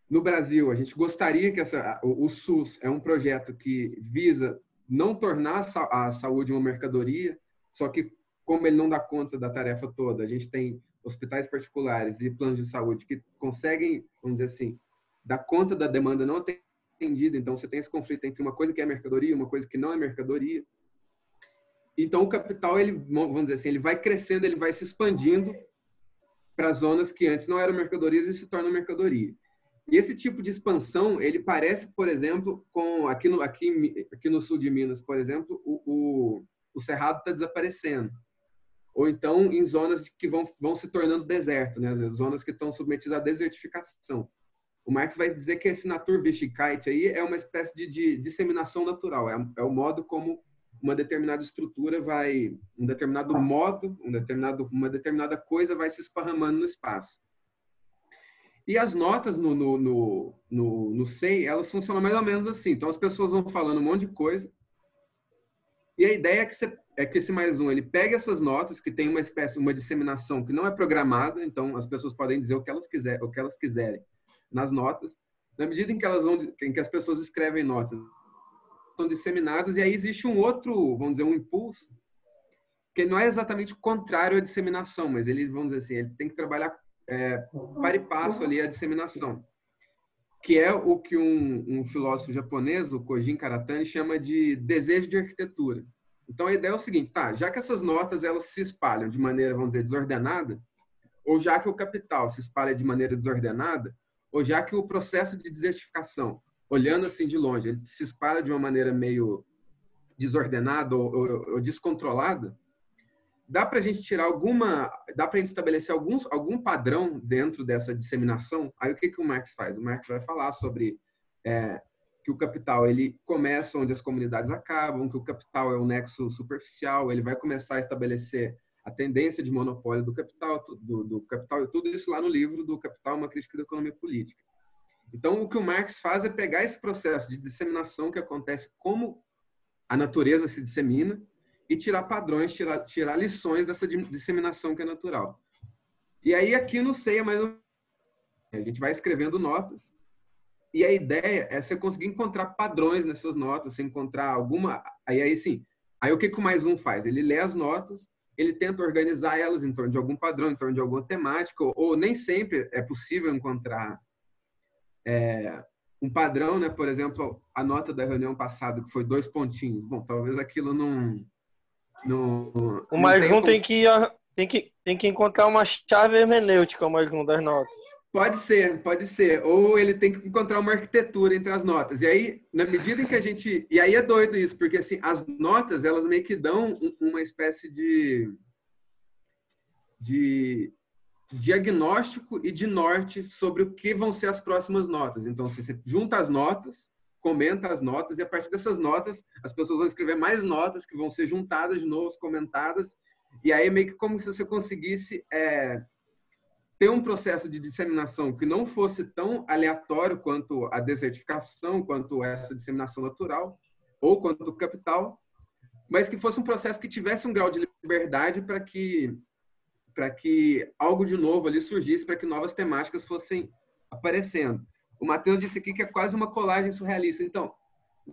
[SPEAKER 3] no Brasil, a gente gostaria que essa, o, o, SUS é um projeto que visa não tornar a saúde uma mercadoria, só que como ele não dá conta da tarefa toda, a gente tem hospitais particulares e planos de saúde que conseguem, vamos dizer assim, dar conta da demanda não atendida, então você tem esse conflito entre uma coisa que é mercadoria e uma coisa que não é mercadoria. Então o capital, ele, vamos dizer assim, ele vai crescendo, ele vai se expandindo para zonas que antes não eram mercadorias e se tornam mercadoria. E esse tipo de expansão, ele parece, por exemplo, com aqui no, aqui, aqui no sul de Minas, por exemplo, o, o, o Cerrado está desaparecendo ou então em zonas que vão, vão se tornando deserto, né? zonas que estão submetidas à desertificação. O Marx vai dizer que esse Naturwichtigkeit aí é uma espécie de, de disseminação natural, é, é, o modo como uma determinada estrutura vai, um determinado modo, um determinado, uma determinada coisa vai se esparramando no espaço. E as notas no, no, no, no, no SEI, elas funcionam mais ou menos assim. Então, as pessoas vão falando um monte de coisa, e a ideia é que, você, é que esse mais um ele pegue essas notas que tem uma espécie, uma disseminação que não é programada, então as pessoas podem dizer o que elas quiser, o que elas quiserem nas notas. Na medida em que elas vão, em que as pessoas escrevem notas, são disseminadas e aí existe um outro, vamos dizer, um impulso que não é exatamente contrário à disseminação, mas ele, vamos dizer assim, ele tem que trabalhar é, para e passo ali a disseminação que é o que um, um filósofo japonês, o Kojin Karatani, chama de desejo de arquitetura. Então a ideia é o seguinte, tá? Já que essas notas elas se espalham de maneira, vamos dizer, desordenada, ou já que o capital se espalha de maneira desordenada, ou já que o processo de desertificação, olhando assim de longe, ele se espalha de uma maneira meio desordenada ou, ou, ou descontrolada, dá para a gente tirar alguma, dá para a gente estabelecer alguns, algum padrão dentro dessa disseminação. Aí o que, que o Marx faz? O Marx vai falar sobre é, que o capital ele começa onde as comunidades acabam, que o capital é um nexo superficial, ele vai começar a estabelecer a tendência de monopólio do capital, do, do capital, tudo isso lá no livro do Capital, uma crítica da economia política. Então, o que o Marx faz é pegar esse processo de disseminação que acontece como a natureza se dissemina e tirar padrões, tirar, tirar lições dessa disseminação que é natural. E aí aqui no SEI é mais a gente vai escrevendo notas e a ideia é você conseguir encontrar padrões nessas notas, você encontrar alguma. Aí, aí sim. Aí o que, que o mais um faz? Ele lê as notas, ele tenta organizar elas em torno de algum padrão, em torno de alguma temática, ou, ou nem sempre é possível encontrar é, um padrão, né? Por exemplo, a nota da reunião passada, que foi dois pontinhos. Bom, talvez aquilo não. não
[SPEAKER 7] o mais um tem que, tem, que, tem que encontrar uma chave hermenêutica, o mais um das notas.
[SPEAKER 3] Pode ser, pode ser. Ou ele tem que encontrar uma arquitetura entre as notas. E aí, na medida em que a gente. E aí é doido isso, porque assim, as notas, elas meio que dão uma espécie de. de diagnóstico e de norte sobre o que vão ser as próximas notas. Então, assim, você junta as notas, comenta as notas, e a partir dessas notas, as pessoas vão escrever mais notas que vão ser juntadas de novo, comentadas. E aí, meio que como se você conseguisse. É, ter um processo de disseminação que não fosse tão aleatório quanto a desertificação, quanto essa disseminação natural, ou quanto o capital, mas que fosse um processo que tivesse um grau de liberdade para que para que algo de novo ali surgisse, para que novas temáticas fossem aparecendo. O Matheus disse aqui que é quase uma colagem surrealista. Então,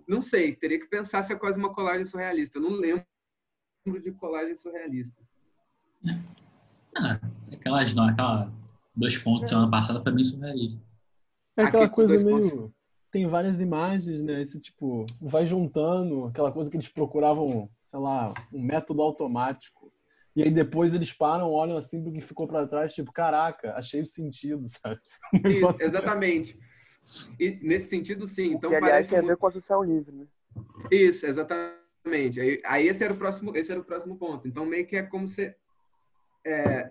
[SPEAKER 3] não sei, teria que pensar se é quase uma colagem surrealista. Eu não lembro de colagens surrealistas.
[SPEAKER 4] Ah, aquelas, não, aquela dois pontos semana passada foi bem surrealista.
[SPEAKER 8] É aquela Aqui, coisa meio. Pontos. Tem várias imagens, né? Esse tipo, vai juntando, aquela coisa que eles procuravam, sei lá, um método automático. E aí depois eles param, olham assim pro que ficou para trás, tipo, caraca, achei o sentido, sabe?
[SPEAKER 3] Isso, exatamente. E nesse sentido, sim. Então,
[SPEAKER 5] que, aliás, tem a ver com a social livre, né?
[SPEAKER 3] Isso, exatamente. Aí, aí, esse era o próximo, esse era o próximo ponto. Então meio que é como se é,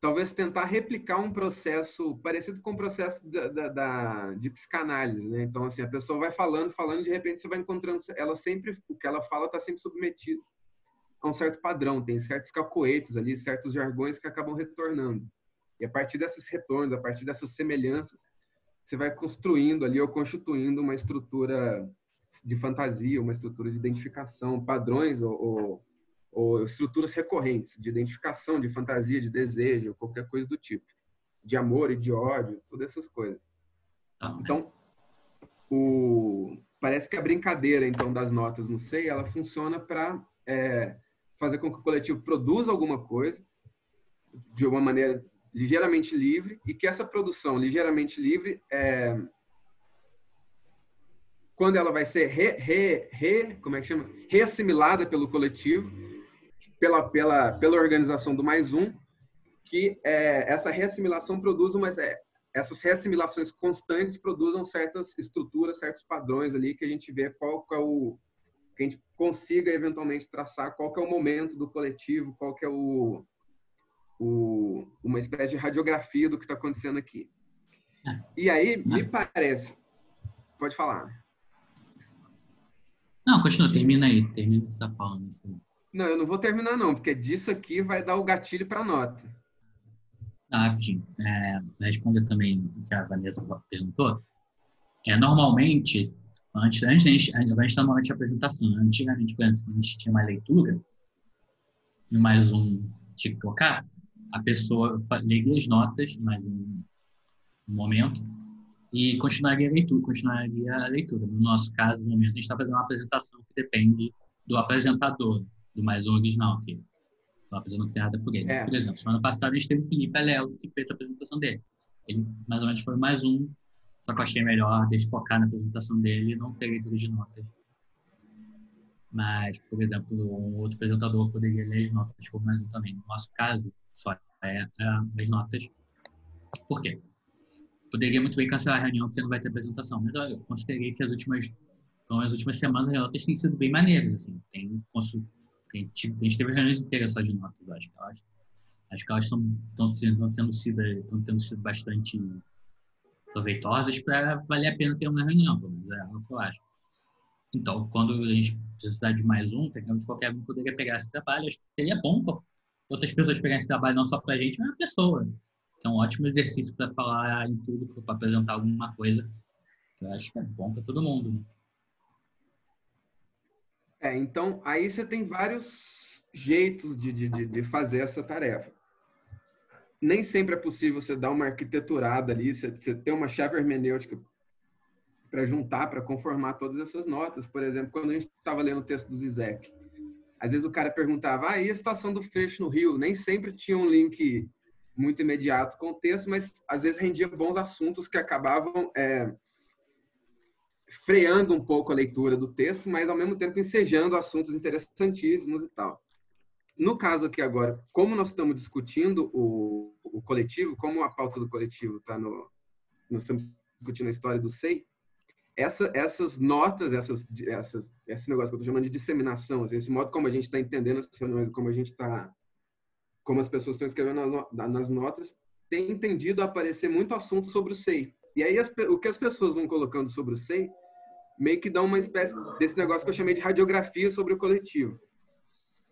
[SPEAKER 3] talvez tentar replicar um processo parecido com o processo da, da, da, de psicanálise, né? Então, assim, a pessoa vai falando, falando, de repente você vai encontrando, ela sempre, o que ela fala está sempre submetido a um certo padrão, tem certos cacoetes ali, certos jargões que acabam retornando. E a partir desses retornos, a partir dessas semelhanças, você vai construindo ali ou constituindo uma estrutura de fantasia, uma estrutura de identificação, padrões ou, ou ou estruturas recorrentes de identificação, de fantasia, de desejo, qualquer coisa do tipo, de amor e de ódio, todas essas coisas. Então, o, parece que a brincadeira então das notas no SEI, ela funciona para é, fazer com que o coletivo produza alguma coisa de uma maneira ligeiramente livre e que essa produção ligeiramente livre é, quando ela vai ser re, re, re, como é que chama? reassimilada pelo coletivo, pela, pela, pela organização do mais um, que é, essa reassimilação produz umas, é, essas reassimilações constantes produzam certas estruturas, certos padrões ali que a gente vê qual é o que a gente consiga eventualmente traçar qual é o momento do coletivo, qual é o, o uma espécie de radiografia do que está acontecendo aqui. E aí me parece, pode falar.
[SPEAKER 4] Não, continua, termina aí, termina essa fala. Assim.
[SPEAKER 3] Não, eu não vou terminar não, porque disso aqui vai dar o gatilho para nota.
[SPEAKER 4] Ah, rapidinho. É, responder também o que a Vanessa perguntou. É, normalmente, antes, antes, antes, a gente está normalmente de apresentação. Antigamente, quando a gente tinha uma leitura, e mais um tinha que tocar, a pessoa leria as notas, mais um, um momento, e continuaria a leitura, continuaria a leitura. No nosso caso, no momento, a gente está fazendo uma apresentação que depende do apresentador do mais um original, que apresentação não tem nada por ele. É. Por exemplo, semana passada a gente teve o Felipe Alelo, que fez a apresentação dele. Ele, mais ou menos, foi mais um, só que eu achei melhor deixa focar na apresentação dele e não ter leitura de notas. Mas, por exemplo, um outro apresentador poderia ler as notas por mais um também. No nosso caso, só é, é as notas. Por quê? Poderia muito bem cancelar a reunião porque não vai ter apresentação, mas eu considerei que as últimas, então, as últimas semanas as notas têm sido bem maneiras. Assim. Tem gente, a gente teve reuniões inteiras só de notas, acho que elas, acho que elas estão sendo, sendo sido, estão tendo sido bastante proveitosas para valer a pena ter uma reunião, pelo menos é o que eu acho. Então, quando a gente precisar de mais um, tecnicamente qualquer um poderia pegar esse trabalho. Acho que seria bom outras pessoas pegarem esse trabalho, não só para a gente, mas a pessoa. é um ótimo exercício para falar em tudo, para apresentar alguma coisa. Eu acho que é bom para todo mundo. Né?
[SPEAKER 3] É, então aí você tem vários jeitos de, de, de fazer essa tarefa. Nem sempre é possível você dar uma arquiteturada ali, você, você ter uma chave hermenêutica para juntar, para conformar todas essas notas. Por exemplo, quando a gente estava lendo o texto do Zizek, às vezes o cara perguntava, ah, e a situação do fecho no Rio? Nem sempre tinha um link muito imediato com o texto, mas às vezes rendia bons assuntos que acabavam é, freando um pouco a leitura do texto, mas ao mesmo tempo ensejando assuntos interessantíssimos e tal. No caso aqui agora, como nós estamos discutindo o, o coletivo, como a pauta do coletivo está no... Nós estamos discutindo a história do SEI, essa, essas notas, essas, essa, esse negócio que eu estou chamando de disseminação, assim, esse modo como a gente está entendendo as reuniões, como a gente está, como as pessoas estão escrevendo nas notas, tem tendido a aparecer muito assunto sobre o SEI. E aí as, o que as pessoas vão colocando sobre o SEI meio que dá uma espécie desse negócio que eu chamei de radiografia sobre o coletivo.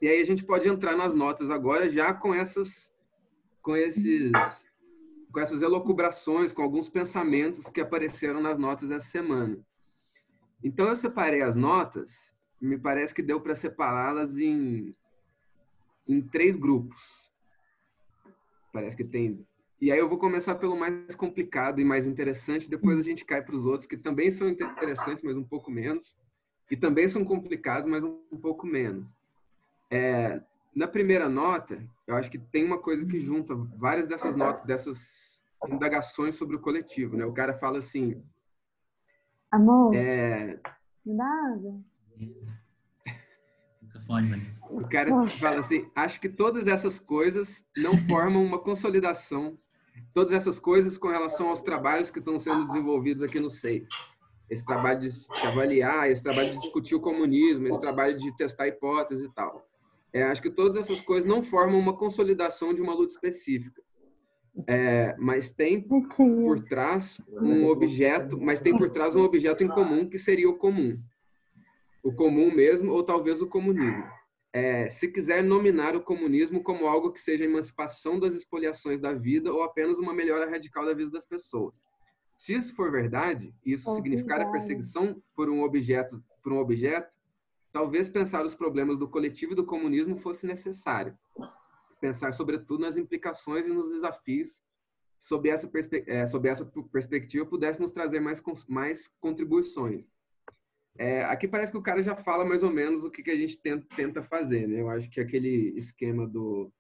[SPEAKER 3] E aí a gente pode entrar nas notas agora já com essas com esses com essas elocubrações, com alguns pensamentos que apareceram nas notas essa semana. Então eu separei as notas, me parece que deu para separá-las em, em três grupos. Parece que tem. E aí eu vou começar pelo mais complicado e mais interessante, depois a gente cai para os outros que também são interessantes, mas um pouco menos, e também são complicados, mas um, pouco menos. É, na primeira nota, eu acho que tem uma coisa que junta várias dessas notas, dessas indagações sobre o coletivo, né? O cara fala assim...
[SPEAKER 1] Amor,
[SPEAKER 3] é...
[SPEAKER 1] me dá água.
[SPEAKER 3] O cara fala assim, acho que todas essas coisas não formam uma consolidação. Todas essas coisas com relação aos trabalhos que estão sendo desenvolvidos aqui no SEI. Esse trabalho de se avaliar, esse trabalho de discutir o comunismo, esse trabalho de testar hipóteses e tal. É, acho que todas essas coisas não formam uma consolidação de uma luta específica. É, mas tem por trás um objeto, mas tem por trás um objeto em comum que seria o comum, o comum mesmo ou talvez o comunismo. É, se quiser nominar o comunismo como algo que seja emancipação das expoliações da vida ou apenas uma melhora radical da vida das pessoas. Se isso for verdade, isso significar a perseguição por um objeto, por um objeto, talvez pensar os problemas do coletivo e do comunismo fosse necessário pensar sobretudo nas implicações e nos desafios sob essa, é, sob essa perspectiva pudesse nos trazer mais, mais contribuições. É, aqui parece que o cara já fala mais ou menos o que, que a gente tenta, tenta fazer, né? Eu acho que aquele esquema do,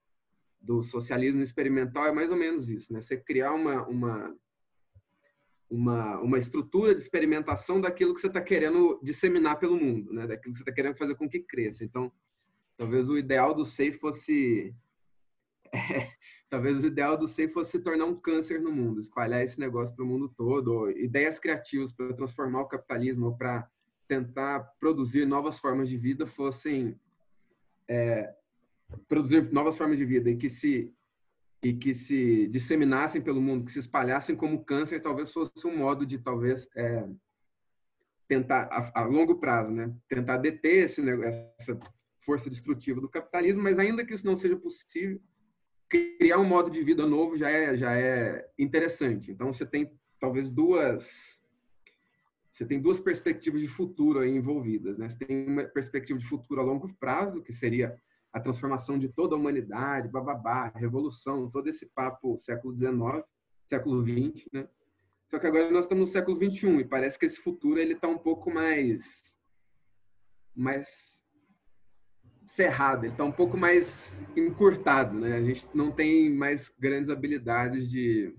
[SPEAKER 3] do socialismo experimental é mais ou menos isso, né? Você criar uma, uma, uma, uma estrutura de experimentação daquilo que você está querendo disseminar pelo mundo, né? Daquilo que você está querendo fazer com que cresça. Então, talvez o ideal do SEI fosse é, talvez o ideal do SEI fosse se tornar um câncer no mundo, espalhar esse negócio para o mundo todo, ideias criativas para transformar o capitalismo, para tentar produzir novas formas de vida fossem é, produzir novas formas de vida e que se e que se disseminassem pelo mundo, que se espalhassem como câncer, talvez fosse um modo de talvez é, tentar a, a, longo prazo, né, tentar deter esse essa força destrutiva do capitalismo, mas ainda que isso não seja possível, criar um modo de vida novo já é, já é interessante. Então, você tem talvez duas você tem duas perspectivas de futuro aí envolvidas, né? Você tem uma perspectiva de futuro a longo prazo, que seria a transformação de toda a humanidade, bababá, revolução, todo esse papo século XIX, século XX, né? Só que agora nós estamos no século XXI e parece que esse futuro ele está um pouco mais mais cerrado, ele está um pouco mais encurtado, né? A gente não tem mais grandes habilidades de,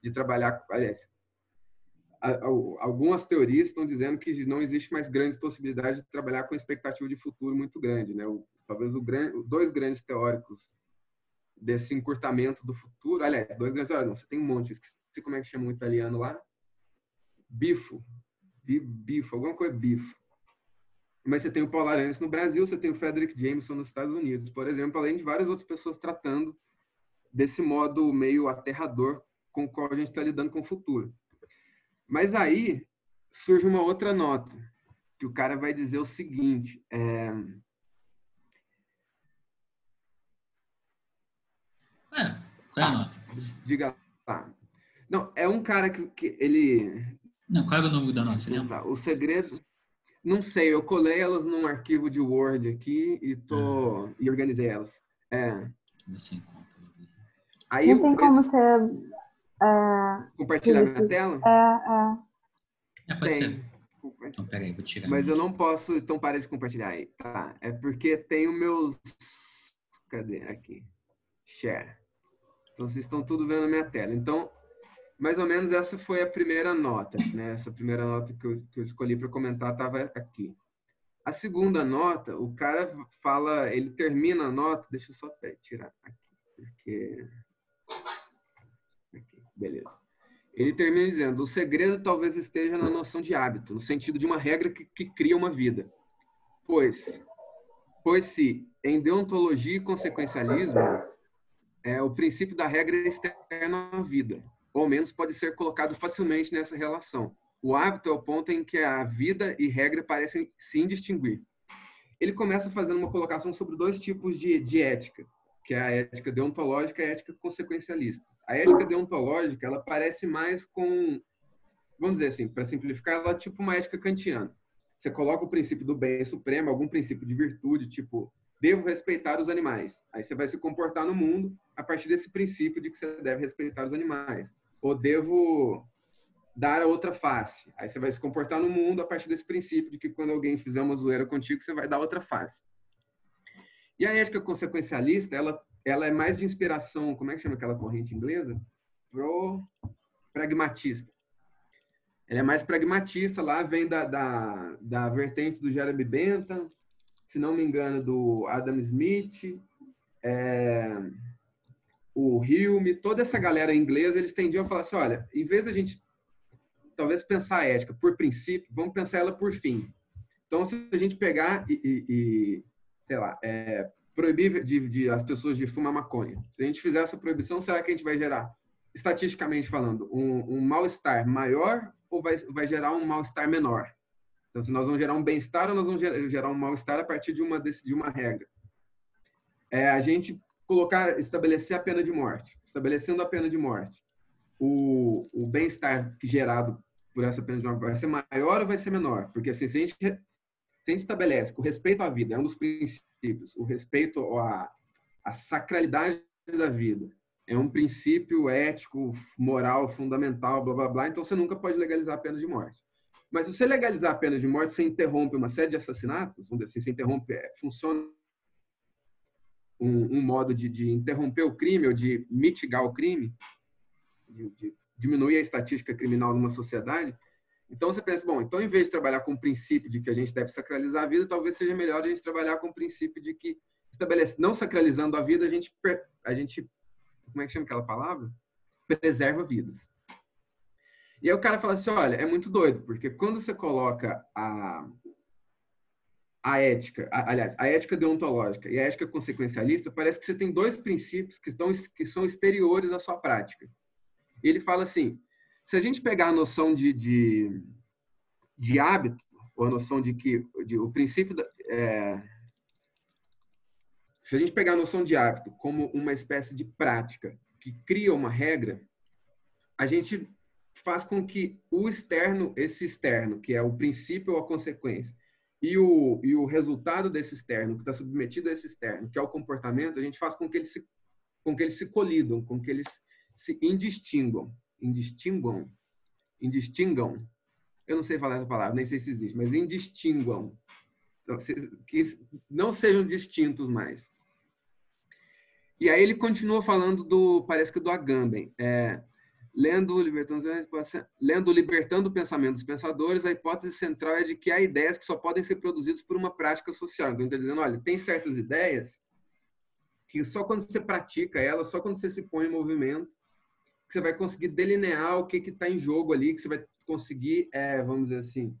[SPEAKER 3] de trabalhar. Aliás, algumas teorias estão dizendo que não existe mais grandes possibilidades de trabalhar com expectativa de futuro muito grande, né? Talvez o grande, dois grandes teóricos desse encurtamento do futuro, aliás, dois grandes teóricos, você tem um monte, esqueci como é que chama o italiano lá, Bifo, Bifo, alguma coisa Bifo. Mas você tem o Paul Arantes no Brasil, você tem o Frederick Jameson nos Estados Unidos, por exemplo, além de várias outras pessoas tratando desse modo meio aterrador com o qual a gente está lidando com o futuro. Mas aí surge uma outra nota, que o cara vai dizer o seguinte: é...
[SPEAKER 4] É, qual é a nota?
[SPEAKER 3] Diga lá. Não, é um cara que, que ele.
[SPEAKER 4] Não, qual é o nome da nota?
[SPEAKER 3] O segredo Não sei, eu colei elas num arquivo de Word aqui e tô ah. e organizei elas. É.
[SPEAKER 4] Você encontra.
[SPEAKER 1] Aí não tem como você
[SPEAKER 3] é, compartilhar minha tela?
[SPEAKER 1] É,
[SPEAKER 4] é. é pode tem. ser. Então, peraí, vou tirar.
[SPEAKER 3] Mas eu não posso, então para de compartilhar aí. Tá, é porque tem os meus... Cadê? Aqui. Share. Então, vocês estão tudo vendo a minha tela. Então, mais ou menos essa foi a primeira nota, né? Essa primeira nota que eu, que eu escolhi para comentar estava aqui. A segunda nota, o cara fala, ele termina a nota, deixa eu só tirar aqui, porque... Aqui, beleza. Ele termina dizendo, o segredo talvez esteja na noção de hábito, no sentido de uma regra que, que cria uma vida. Pois, pois se em deontologia e consequencialismo, é, o princípio da regra é externo à vida, ou menos pode ser colocado facilmente nessa relação. O hábito é o ponto em que a vida e regra parecem se distinguir. Ele começa fazendo uma colocação sobre dois tipos de, de ética, que é a ética deontológica e a ética consequencialista. A ética deontológica, ela parece mais com, vamos dizer assim, para simplificar, ela é tipo uma ética kantiana. Você coloca o princípio do bem supremo, algum princípio de virtude, tipo, devo respeitar os animais. Aí você vai se comportar no mundo a partir desse princípio de que você deve respeitar os animais. Ou devo dar a outra face. Aí você vai se comportar no mundo a partir desse princípio de que quando alguém fizer uma zoeira contigo, você vai dar outra face. E a ética consequencialista, ela, ela é mais de inspiração, como é que chama aquela corrente inglesa? Pro pragmatista. Ela é mais pragmatista, lá vem da, da, da vertente do Jeremy Bentham, se não me engano, do Adam Smith, é, o Hume, toda essa galera inglesa, eles tendiam a falar assim, olha, em vez da gente talvez pensar a ética por princípio, vamos pensar ela por fim. Então, se a gente pegar e, e, e sei lá, é, proibir de, de, as pessoas de fumar maconha, se a gente fizer essa proibição, será que a gente vai gerar, estatisticamente falando, um, um mal-estar maior ou vai, vai gerar um mal-estar menor? Então, se nós vamos gerar um bem-estar ou nós vamos gerar um mal-estar a partir de uma, de uma regra. É a gente colocar, estabelecer a pena de morte. Estabelecendo a pena de morte, o, o bem-estar gerado por essa pena de morte vai ser maior ou vai ser menor? Porque assim, se a gente, se a gente estabelece que o respeito à vida é um dos princípios, o respeito à, à sacralidade da vida é um princípio ético, moral, fundamental, blá, blá, blá, então você nunca pode legalizar a pena de morte. Mas você legalizar a pena de morte, você interrompe uma série de assassinatos, vamos dizer assim, você interrompe, é, funciona um, um modo de, de, interromper o crime ou de mitigar o crime, de, de diminuir a estatística criminal numa sociedade. Então você pensa, bom, então em vez de trabalhar com o princípio de que a gente deve sacralizar a vida, talvez seja melhor a gente trabalhar com o princípio de que estabelece, não sacralizando a vida, a gente, a gente, como é que chama aquela palavra? Preserva vidas. E aí o cara fala assim, olha, é muito doido, porque quando você coloca a, a ética, a, aliás, a ética deontológica e a ética consequencialista, parece que você tem dois princípios que, estão, que são exteriores à sua prática. E ele fala assim, se a gente pegar a noção de, de, de hábito, ou a noção de que de, o princípio da, é, se a gente pegar a noção de hábito como uma espécie de prática que cria uma regra, a gente faz com que o externo, esse externo, que é o princípio ou a consequência, e o, e o resultado desse externo, que está submetido a esse externo, que é o comportamento, a gente faz com que eles se, com que eles se colidam, com que eles se indistinguam. Indistinguam? Indistingam? Eu não sei falar essa palavra, nem sei se existe, mas indistinguam. Então, que não sejam distintos mais. E aí ele continua falando do, parece que do Agamben. É, Lendo Libertando, lendo Libertando Pensamento dos Pensadores, a hipótese central é de que há ideias que só podem ser produzidas por uma prática social. Então, ele está dizendo, olha, tem certas ideias que só quando você pratica elas, só quando você se põe em movimento, que você vai conseguir delinear o que está em jogo ali, que você vai conseguir, é, vamos dizer assim,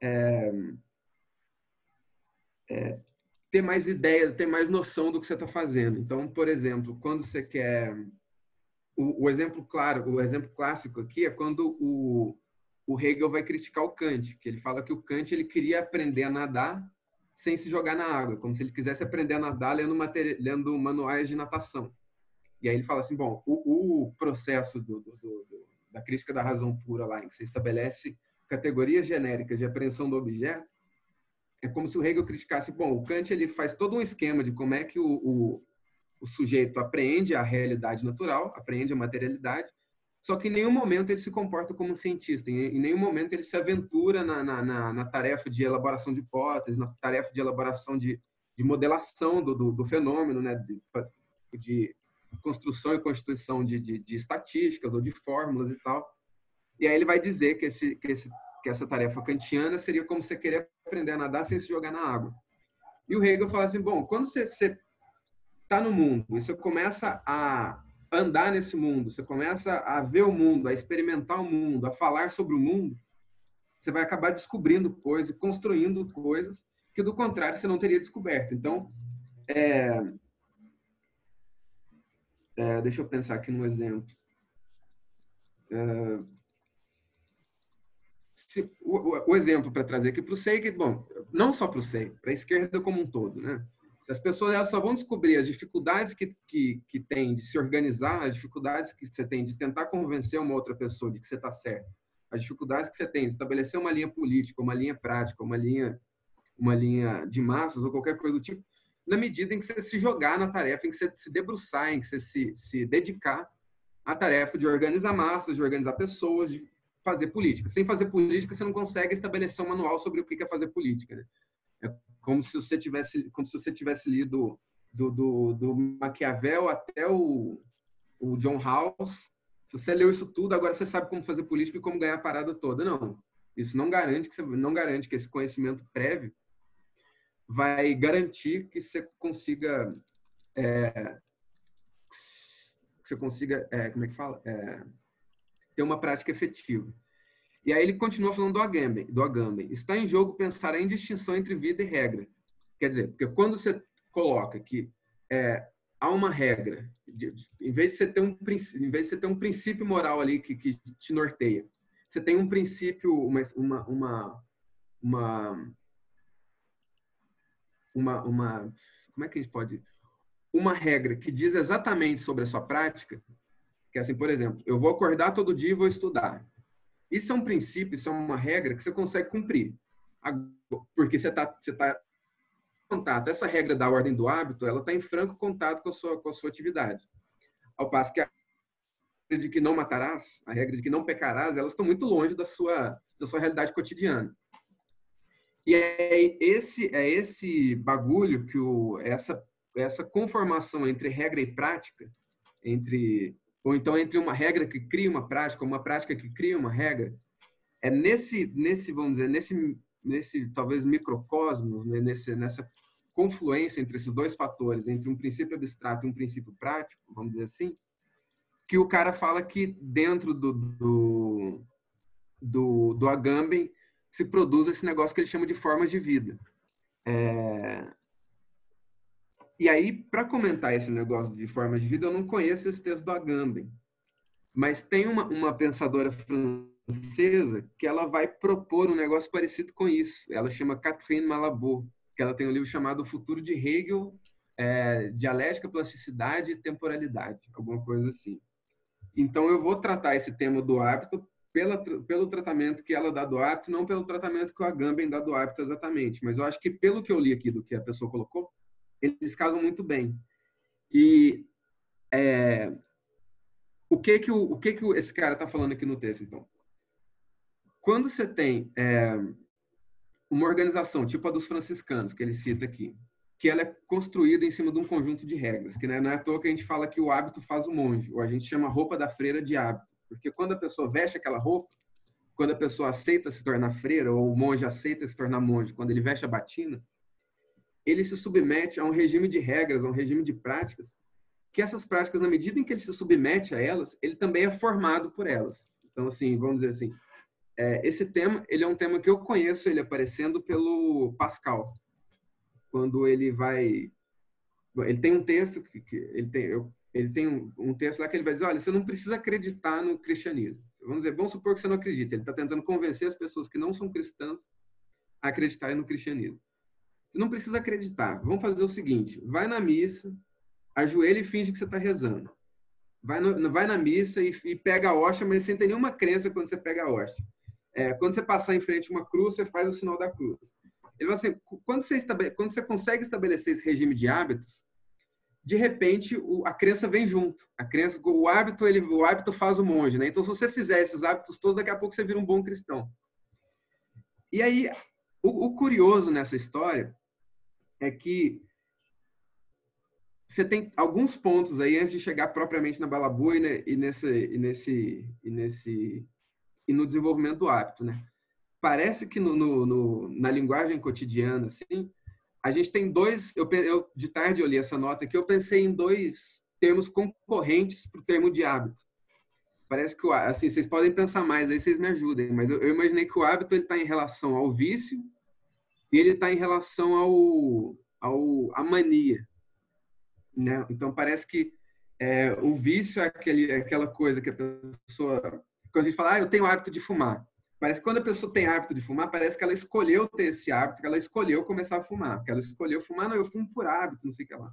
[SPEAKER 3] é, é, ter mais ideia, ter mais noção do que você está fazendo. Então, por exemplo, quando você quer o, o, exemplo claro, o exemplo clássico aqui é quando o, o Hegel vai criticar o Kant, que ele fala que o Kant ele queria aprender a nadar sem se jogar na água, como se ele quisesse aprender a nadar lendo, lendo manuais de natação. E aí ele fala assim, bom, o, o processo do, do, do, da crítica da razão pura lá, em que você estabelece categorias genéricas de apreensão do objeto, é como se o Hegel criticasse, bom, o Kant ele faz todo um esquema de como é que o, o, o sujeito apreende a realidade natural, apreende a materialidade, só que em nenhum momento ele se comporta como um cientista, em, nenhum momento ele se aventura na, na, na, na tarefa de elaboração de hipóteses, na tarefa de elaboração de, de modelação do, do, do fenômeno, né, de, de, construção e constituição de, de, de, estatísticas ou de fórmulas e tal. E aí ele vai dizer que, esse, que, esse, que essa tarefa kantiana seria como você querer aprender a nadar sem se jogar na água. E o Hegel fala assim, bom, quando você está no mundo e você começa a andar nesse mundo, você começa a ver o mundo, a experimentar o mundo, a falar sobre o mundo, você vai acabar descobrindo coisas, construindo coisas que do contrário você não teria descoberto. Então, é, é, deixa eu pensar aqui num exemplo. É, se, o, o, exemplo para trazer aqui para o SEI, que, bom, não só para o SEI, para a esquerda como um todo, né? Se as pessoas elas só vão descobrir as dificuldades que, que, que tem de se organizar, as dificuldades que você tem de tentar convencer uma outra pessoa de que você está certo, as dificuldades que você tem de estabelecer uma linha política, uma linha prática, uma linha, uma linha de massas ou qualquer coisa do tipo, na medida em que você se jogar na tarefa, em que você se debruçar, em que você se, se dedicar à tarefa de organizar massas, de organizar pessoas, de fazer política. Sem fazer política, você não consegue estabelecer um manual sobre o que é fazer política. Né? Como se você tivesse, como se você tivesse lido do, do, do Maquiavel até o, o John House. Se você leu isso tudo, agora você sabe como fazer política e como ganhar a parada toda. Não. Isso não garante que você, não garante que esse conhecimento prévio vai garantir que você consiga é, que você consiga é, como é que fala é, ter uma prática efetiva. E aí ele continua falando do Agamben, do Agamben. Está em jogo pensar em distinção entre vida e regra. Quer dizer, porque quando você coloca que é, há uma regra, de, em vez de você ter um em vez de você ter um princípio moral ali que, que te norteia, você tem um princípio, uma, uma, uma, uma, uma, uma como é que a gente pode uma regra que diz exatamente sobre a sua prática, que é assim, por exemplo, eu vou acordar todo dia e vou estudar. Isso é um princípio, isso é uma regra que você consegue cumprir. Porque você está você tá em contato. Essa regra da ordem do hábito, ela está em franco contato com a, sua, com a sua atividade. Ao passo que a regra de que não matarás, a regra de que não pecarás, elas estão muito longe da sua, da sua realidade cotidiana. E é esse, é esse bagulho que o, essa, essa conformação entre regra e prática, entre ou então entre uma regra que cria uma prática, uma prática que cria uma regra, é nesse, nesse vamos dizer, nesse, nesse talvez microcosmos, né? nesse, nessa confluência entre esses dois fatores, entre um princípio abstrato e um princípio prático, vamos dizer assim, que o cara fala que dentro do, do, do, do Agamben se produz esse negócio que ele chama de formas de vida. É, e aí, para comentar esse negócio de formas de vida, eu não conheço esse texto do Agamben. Mas tem uma, uma pensadora francesa que ela vai propor um negócio parecido com isso. Ela chama Catherine Malabou, que ela tem um livro chamado O Futuro de Hegel, é, Dialética, Plasticidade e Temporalidade, alguma coisa assim. Então, eu vou tratar esse tema do hábito pela, pelo tratamento que ela dá do hábito, não pelo tratamento que o Agamben dá do hábito exatamente. Mas eu acho que, pelo que eu li aqui do que a pessoa colocou, eles casam muito bem. E é, o que que o, o que que esse cara está falando aqui no texto, então? Quando você tem é, uma organização tipo a dos franciscanos que ele cita aqui, que ela é construída em cima de um conjunto de regras, que né, não é à toa que a gente fala que o hábito faz o monge, ou a gente chama a roupa da freira de hábito, porque quando a pessoa veste aquela roupa, quando a pessoa aceita se tornar freira, ou o monge aceita se tornar monge, quando ele veste a batina, ele se submete a um regime de regras, a um regime de práticas, que essas práticas, na medida em que ele se submete a elas, ele também é formado por elas. Então, assim, vamos dizer assim, é, esse tema, ele é um tema que eu conheço ele aparecendo pelo Pascal, quando ele vai, ele tem um texto que, que ele tem, eu, ele tem um, um, texto lá que ele vai dizer, olha, você não precisa acreditar no cristianismo. Vamos dizer, vamos supor que você não acredita. Ele está tentando convencer as pessoas que não são cristãs a acreditarem no cristianismo. Não precisa acreditar. Vamos fazer o seguinte: vai na missa, ajoelha e finge que você está rezando. Vai, no, vai na missa e, e, pega a hóstia, mas sem ter nenhuma crença quando você pega a hóstia. É, quando você passar em frente a uma cruz, você faz o sinal da cruz. Ele fala assim, quando você, quando você consegue estabelecer esse regime de hábitos, de repente o, a crença vem junto. A crença, o hábito, ele, o hábito faz o monge, né? Então, se você fizer esses hábitos todos, daqui a pouco você vira um bom cristão. E aí, o, o curioso nessa história é que você tem alguns pontos aí antes de chegar propriamente na balabua e, né, e, nesse, e, nesse, e, nesse, e no desenvolvimento do hábito, né? Parece que no, no, no, na linguagem cotidiana, assim, a gente tem dois. Eu, eu, de tarde li essa nota aqui, eu pensei em dois termos concorrentes para o termo de hábito. Parece que, assim, vocês podem pensar mais, aí vocês me ajudem, mas eu, eu imaginei que o hábito está em relação ao vício ele está em relação ao, ao à mania. Né? Então, parece que é, o vício é, aquele, é aquela coisa que a pessoa. Quando a gente fala, ah, eu tenho hábito de fumar. Parece que quando a pessoa tem hábito de fumar, parece que ela escolheu ter esse hábito, que ela escolheu começar a fumar. Que ela escolheu fumar, não, eu fumo por hábito, não sei o que lá.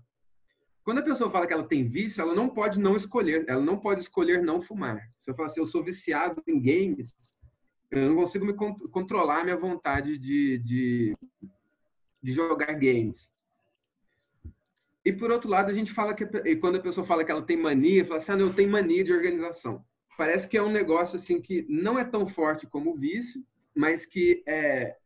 [SPEAKER 3] Quando a pessoa fala que ela tem vício, ela não pode não escolher, ela não pode escolher não fumar. Se eu falar assim, eu sou viciado em games, eu não consigo me controlar a minha vontade de, de, de jogar games. E por outro lado, a gente fala que quando a pessoa fala que ela tem mania, fala assim, ah, não, eu tenho mania de organização. Parece que é um negócio assim que não é tão forte como o vício, mas que é,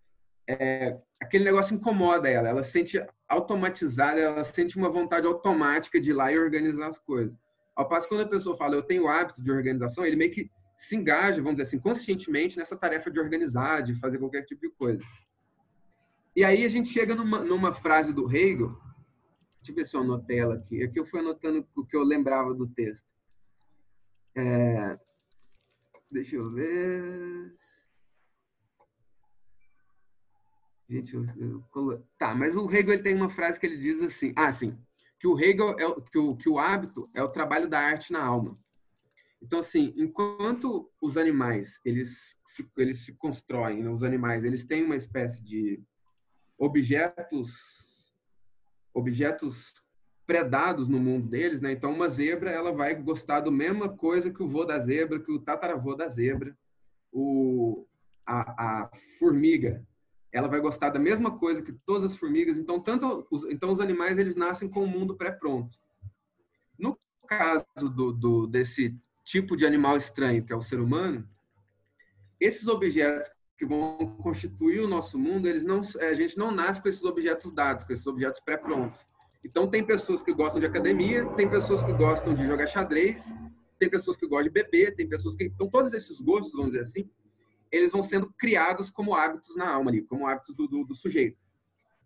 [SPEAKER 3] é aquele negócio incomoda ela. Ela se sente automatizada, ela sente uma vontade automática de ir lá e organizar as coisas. Ao passo que quando a pessoa fala, eu tenho hábito de organização, ele meio que se engaja, vamos dizer assim, conscientemente nessa tarefa de organizar, de fazer qualquer tipo de coisa. E aí a gente chega numa, numa frase do Hegel, deixa eu ver se eu anotei ela aqui, aqui eu fui anotando o que eu lembrava do texto. É, deixa eu ver. Gente, eu, eu, tá, mas o Hegel ele tem uma frase que ele diz assim, ah, sim, que o Hegel é que o, que o hábito é o trabalho da arte na alma. Então, assim, enquanto os animais, eles se, eles se constroem, né, os animais, eles têm uma espécie de objetos objetos predados no mundo deles, né? Então, uma zebra, ela vai gostar da mesma coisa que o vô da zebra, que o tataravô da zebra, o, a, a formiga, ela vai gostar da mesma coisa que todas as formigas. Então, tanto os, então os animais eles nascem com o mundo pré-pronto. No caso do, do, desse tipo de animal estranho, que é o ser humano, esses objetos que vão constituir o nosso mundo, eles não, a gente não nasce com esses objetos dados, com esses objetos pré-prontos. Então, tem pessoas que gostam de academia, tem pessoas que gostam de jogar xadrez, tem pessoas que gostam de beber, tem pessoas que. Então, todos esses gostos, vamos dizer assim, eles vão sendo criados como hábitos na alma ali, como hábitos do, do, do, sujeito.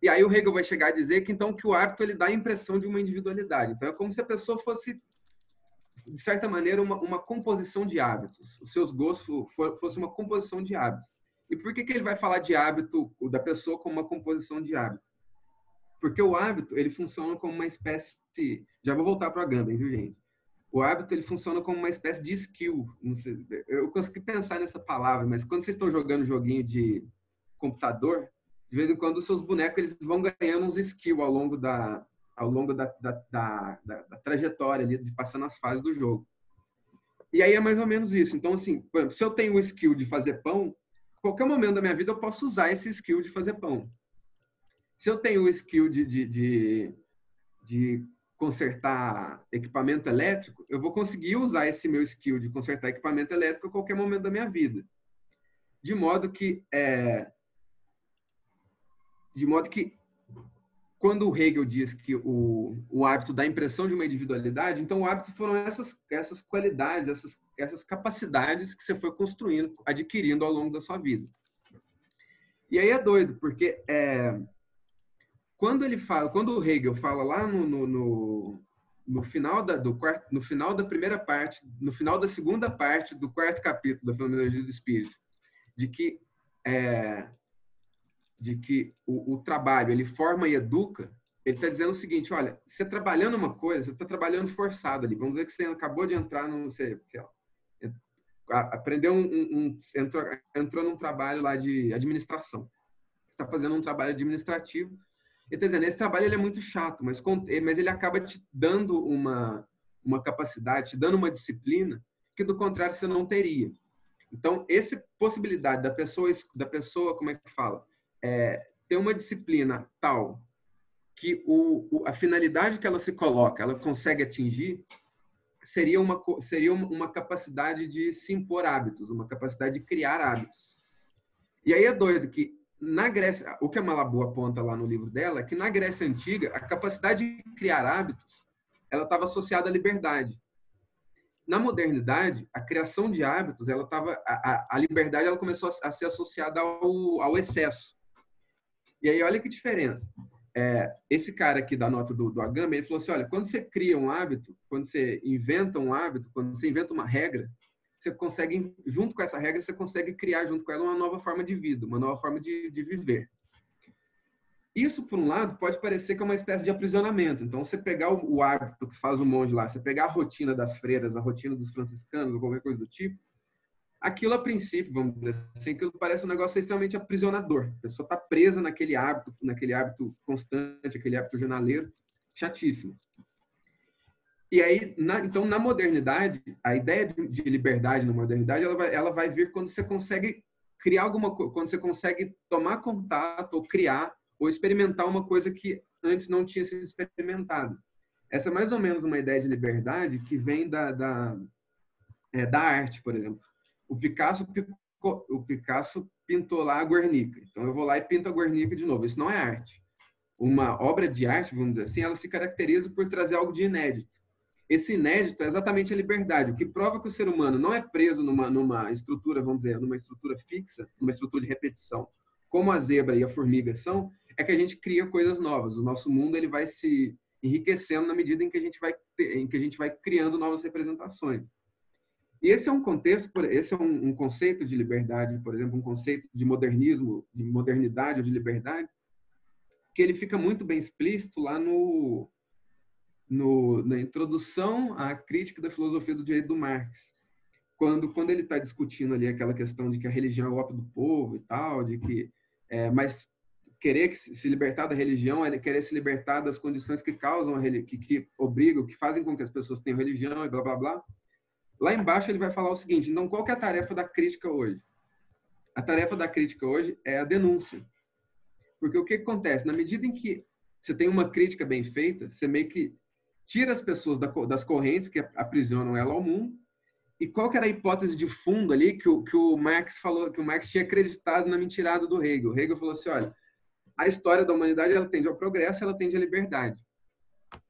[SPEAKER 3] E aí o Hegel vai chegar a dizer que então que o hábito ele dá a impressão de uma individualidade. Então é como se a pessoa fosse de certa maneira uma, uma composição de hábitos. Os seus gostos fosse uma composição de hábitos. E por que que ele vai falar de hábito da pessoa como uma composição de hábito? Porque o hábito ele funciona como uma espécie já vou voltar para a Gundam, viu gente? o hábito ele funciona como uma espécie de skill. Sei, eu consegui pensar nessa palavra, mas quando vocês estão jogando joguinho de computador, de vez em quando os seus bonecos eles vão ganhando uns skills ao longo da ao longo da, da, da, da, trajetória ali, de passando as fases do jogo. E aí é mais ou menos isso. Então, assim, por exemplo, se eu tenho o skill de fazer pão, qualquer momento da minha vida eu posso usar esse skill de fazer pão. Se eu tenho o skill de, de, de, de consertar equipamento elétrico, eu vou conseguir usar esse meu skill de consertar equipamento elétrico a qualquer momento da minha vida. De modo que, é, de modo que quando o Hegel diz que o, o hábito dá a impressão de uma individualidade, então o hábito foram essas, essas qualidades, essas, essas capacidades que você foi construindo, adquirindo ao longo da sua vida. E aí é doido, porque é, quando ele fala, quando o Hegel fala lá no, no, no, no final da do quarto, no final da primeira parte, no final da segunda parte do quarto capítulo da Fenomenologia do Espírito, de que é, de que o, o, trabalho ele forma e educa, ele está dizendo o seguinte: olha, você trabalhando uma coisa, você está trabalhando forçado ali. Vamos dizer que você acabou de entrar no, sei, sei lá, aprendeu um, um, entrou, entrou num trabalho lá de administração. Está fazendo um trabalho administrativo ele está dizendo, esse trabalho ele é muito chato, mas, mas ele acaba te dando uma, uma capacidade, te dando uma disciplina que do contrário você não teria. Então, essa possibilidade da pessoa, da pessoa como é que fala? É, ter uma disciplina tal que o, o, a finalidade que ela se coloca, ela consegue atingir, seria uma, seria uma capacidade de se impor hábitos, uma capacidade de criar hábitos. E aí é doido que na Grécia, o que a Malabu aponta lá no livro dela, é que na Grécia Antiga, a capacidade de criar hábitos, ela estava associada à liberdade. Na modernidade, a criação de hábitos, ela estava, a, a, liberdade ela começou a, a ser associada ao, ao excesso. E aí, olha que diferença é, esse cara aqui da nota do, do ele falou assim, olha, quando você cria um hábito, quando você inventa um hábito, quando você inventa uma regra, você consegue, junto com essa regra, você consegue criar junto com ela uma nova forma de vida, uma nova forma de, de viver. Isso, por um lado, pode parecer que é uma espécie de aprisionamento. Então, você pegar o, o hábito que faz o monge lá, você pegar a rotina das freiras, a rotina dos franciscanos, ou qualquer coisa do tipo, aquilo a princípio, vamos dizer assim, aquilo parece um negócio extremamente aprisionador. A pessoa está presa naquele hábito, naquele hábito constante, aquele hábito jornaleiro, chatíssimo. E aí, na, então, na modernidade, a ideia de, de, liberdade na modernidade, ela vai, ela vai vir quando você consegue criar alguma coisa, quando você consegue tomar contato ou criar ou experimentar uma coisa que antes não tinha sido experimentado. Essa é mais ou menos uma ideia de liberdade que vem da, da, é, da arte, por exemplo o Picasso, o Picasso pintou lá a Guernica. Então eu vou lá e pinto a Guernica de novo. Isso não é arte. Uma obra de arte, vamos dizer assim, ela se caracteriza por trazer algo de inédito. Esse inédito é exatamente a liberdade, o que prova que o ser humano não é preso numa, numa estrutura, vamos dizer, numa estrutura fixa, numa estrutura de repetição, como a zebra e a formiga são, é que a gente cria coisas novas. O nosso mundo ele vai se enriquecendo na medida em que a gente vai, em que a gente vai criando novas representações. E esse é um contexto, esse é um, conceito de liberdade, por exemplo, um conceito de modernismo, de modernidade ou de liberdade, que ele fica muito bem explícito lá no, no na introdução à crítica da filosofia do direito do Marx, quando quando ele está discutindo ali aquela questão de que a religião é o ópio do povo e tal, de que é, mas querer se libertar da religião é querer se libertar das condições que causam a que, que obrigam, que fazem com que as pessoas tenham religião e blá blá blá. Lá embaixo ele vai falar o seguinte: então qual é a tarefa da crítica hoje? A tarefa da crítica hoje é a denúncia. Porque o que acontece? Na medida em que você tem uma crítica bem feita, você meio que tira as pessoas das correntes que aprisionam ela ao mundo. E qual que era a hipótese de fundo ali que o, que o Marx falou, que o Marx tinha acreditado na mentirada do Hegel? O Hegel falou assim, olha, a história da humanidade ela tende ao progresso, ela tende à liberdade.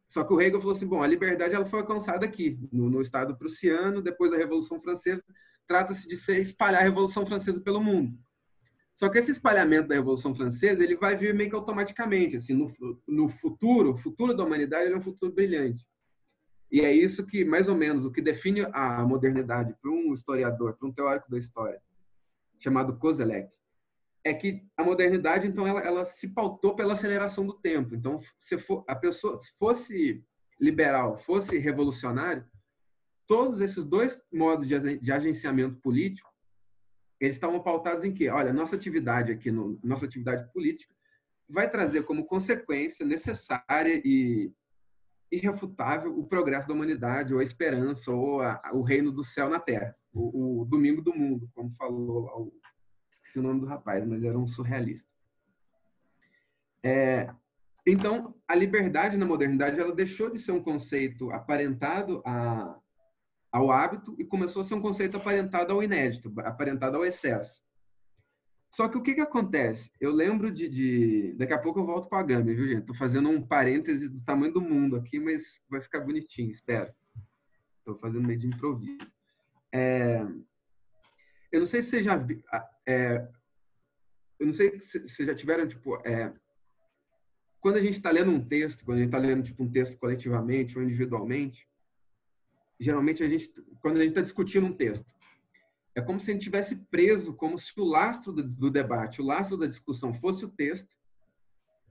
[SPEAKER 3] Só que o Hegel falou assim, bom, a liberdade ela foi alcançada aqui, no, no Estado prussiano, depois da Revolução Francesa. Trata-se de ser espalhar a Revolução Francesa pelo mundo. Só que esse espalhamento da Revolução Francesa, ele vai vir meio que automaticamente, assim, no, no futuro, o futuro da humanidade é um futuro brilhante. E é isso que, mais ou menos, o que define a modernidade para um historiador, para um teórico da história, chamado Kozelek, é que a modernidade, então, ela, ela se pautou pela aceleração do tempo. Então, se for, a pessoa se fosse liberal, fosse revolucionário, todos esses dois modos de, agenciamento político, eles estavam pautados em que, olha, nossa atividade aqui, no, nossa atividade política, vai trazer como consequência necessária e irrefutável o progresso da humanidade, ou a esperança, ou a, o reino do céu na terra, o, o domingo do mundo, como falou o esqueci o nome do rapaz, mas era um surrealista. É, então, a liberdade na modernidade ela deixou de ser um conceito aparentado a, ao hábito e começou a ser um conceito aparentado ao inédito, aparentado ao excesso. Só que o que, que acontece? Eu lembro de, de... Daqui a pouco eu volto para a Gâmbia, viu, gente? Estou fazendo um parêntese do tamanho do mundo aqui, mas vai ficar bonitinho, espero. Estou fazendo meio de improviso. É... Eu não sei se você já viu. É, eu não sei se vocês já tiveram, tipo, é, quando a gente está lendo um texto, quando a gente está lendo tipo, um texto coletivamente ou individualmente, geralmente a gente, quando a gente está discutindo um texto, é como se a gente tivesse preso, como se o lastro do, do, debate, o lastro da discussão fosse o texto.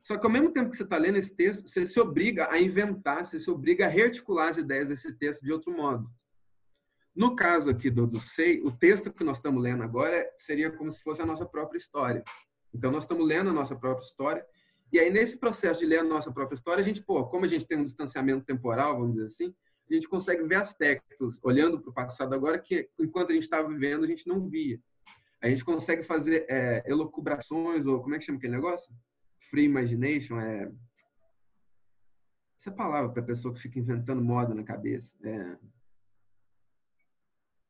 [SPEAKER 3] Só que ao mesmo tempo que você está lendo esse texto, você se obriga a inventar, você se obriga a rearticular as ideias desse texto de outro modo. No caso aqui do, do SEI, o texto que nós estamos lendo agora seria como se fosse a nossa própria história. Então, nós estamos lendo a nossa própria história. E aí, nesse processo de ler a nossa própria história, a gente, pô, como a gente tem um distanciamento temporal, vamos dizer assim, a gente consegue ver aspectos, olhando para o passado agora, que enquanto a gente estava vivendo, a gente não via. A gente consegue fazer é, elucubrações, ou como é que chama aquele negócio? free imagination, é essa palavra para pessoa que fica inventando moda na cabeça. É...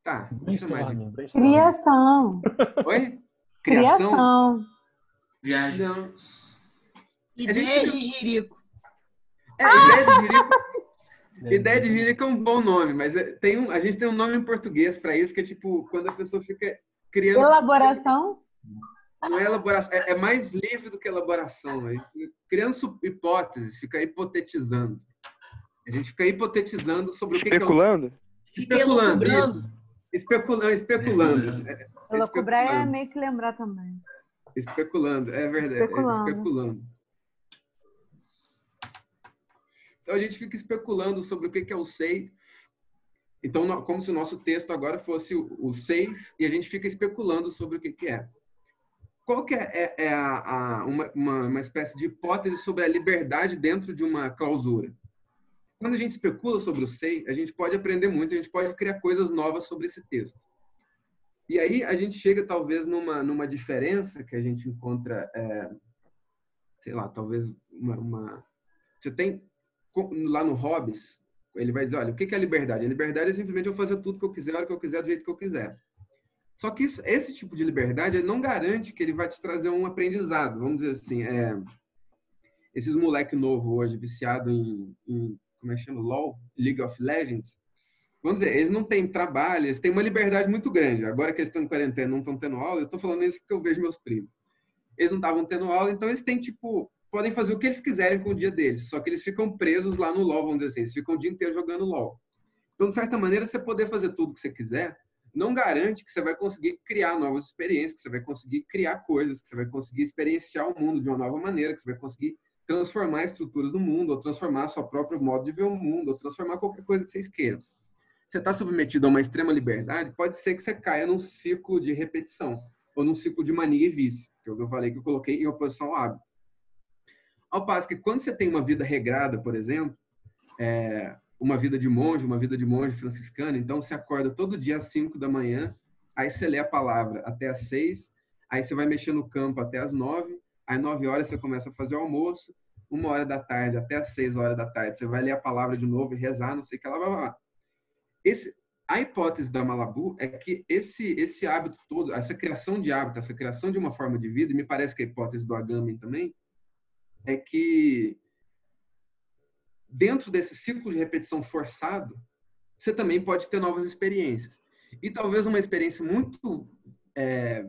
[SPEAKER 3] Tá.
[SPEAKER 1] Brainstorming, de... Criação.
[SPEAKER 3] Oi?
[SPEAKER 1] Criação.
[SPEAKER 4] Viagem.
[SPEAKER 2] Não. Ideia de jirico.
[SPEAKER 3] É, ideia de jirico. Ideia de jirico é um bom nome, mas é, tem um, a gente tem um nome em português para isso, que é tipo, quando a pessoa fica criando.
[SPEAKER 1] Elaboração?
[SPEAKER 3] Não é elaboração, é, é mais livre do que elaboração. É criando hipóteses, fica hipotetizando. A gente fica hipotetizando sobre o que,
[SPEAKER 5] Especulando?
[SPEAKER 3] Que é. Especulando. Especulando. Especulando. Especulando.
[SPEAKER 1] É, Elocubrar é meio que lembrar também.
[SPEAKER 3] Especulando, é verdade. Especulando. É especulando. Então a gente fica especulando sobre o que é o sei. Então, como se o nosso texto agora fosse o sei, e a gente fica especulando sobre o que é. Qual que é, é, é a, a, uma, uma, uma espécie de hipótese sobre a liberdade dentro de uma clausura? Quando a gente especula sobre o sei, a gente pode aprender muito, a gente pode criar coisas novas sobre esse texto. E aí a gente chega talvez numa, numa diferença que a gente encontra, é, sei lá, talvez uma, uma, Você tem lá no Hobbes, ele vai dizer, olha, o que é liberdade? A liberdade é simplesmente eu fazer tudo que eu quiser, a hora que eu quiser, do jeito que eu quiser. Só que isso, esse tipo de liberdade ele não garante que ele vai te trazer um aprendizado. Vamos dizer assim, é, esses moleque novo hoje viciado em, em, como é que chama, LoL, League of Legends. Vamos dizer, eles não têm trabalho, eles têm uma liberdade muito grande. Agora que eles estão em quarentena, não estão tendo aula. Eu estou falando isso porque eu vejo meus primos. Eles não estavam tendo aula, então eles têm tipo podem fazer o que eles quiserem com o dia deles. Só que eles ficam presos lá no LoL, vamos dizer assim. Eles ficam o dia inteiro jogando LoL. Então, de certa maneira, você poder fazer tudo que você quiser não garante que você vai conseguir criar novas experiências, que você vai conseguir criar coisas, que você vai conseguir experienciar o mundo de uma nova maneira, que você vai conseguir transformar estruturas do mundo, ou transformar seu próprio modo de ver o mundo, ou transformar qualquer coisa que vocês queiram. Você está submetido a uma extrema liberdade, pode ser que você caia num ciclo de repetição, ou num ciclo de mania e vício, que é que eu falei que eu coloquei em oposição ao hábito. Ao passo que quando você tem uma vida regrada, por exemplo, é, uma vida de monge, uma vida de monge franciscano. Então, você acorda todo dia às 5 da manhã, aí você lê a palavra até às 6, aí você vai mexer no campo até às 9, aí 9 horas você começa a fazer o almoço, uma hora da tarde até às 6 horas da tarde você vai ler a palavra de novo e rezar, não sei o que ela vai lá. Esse, a hipótese da Malabu é que esse, esse hábito todo, essa criação de hábito, essa criação de uma forma de vida, e me parece que a hipótese do Agamben também, é que dentro desse ciclo de repetição forçado, você também pode ter novas experiências. E talvez uma experiência muito é,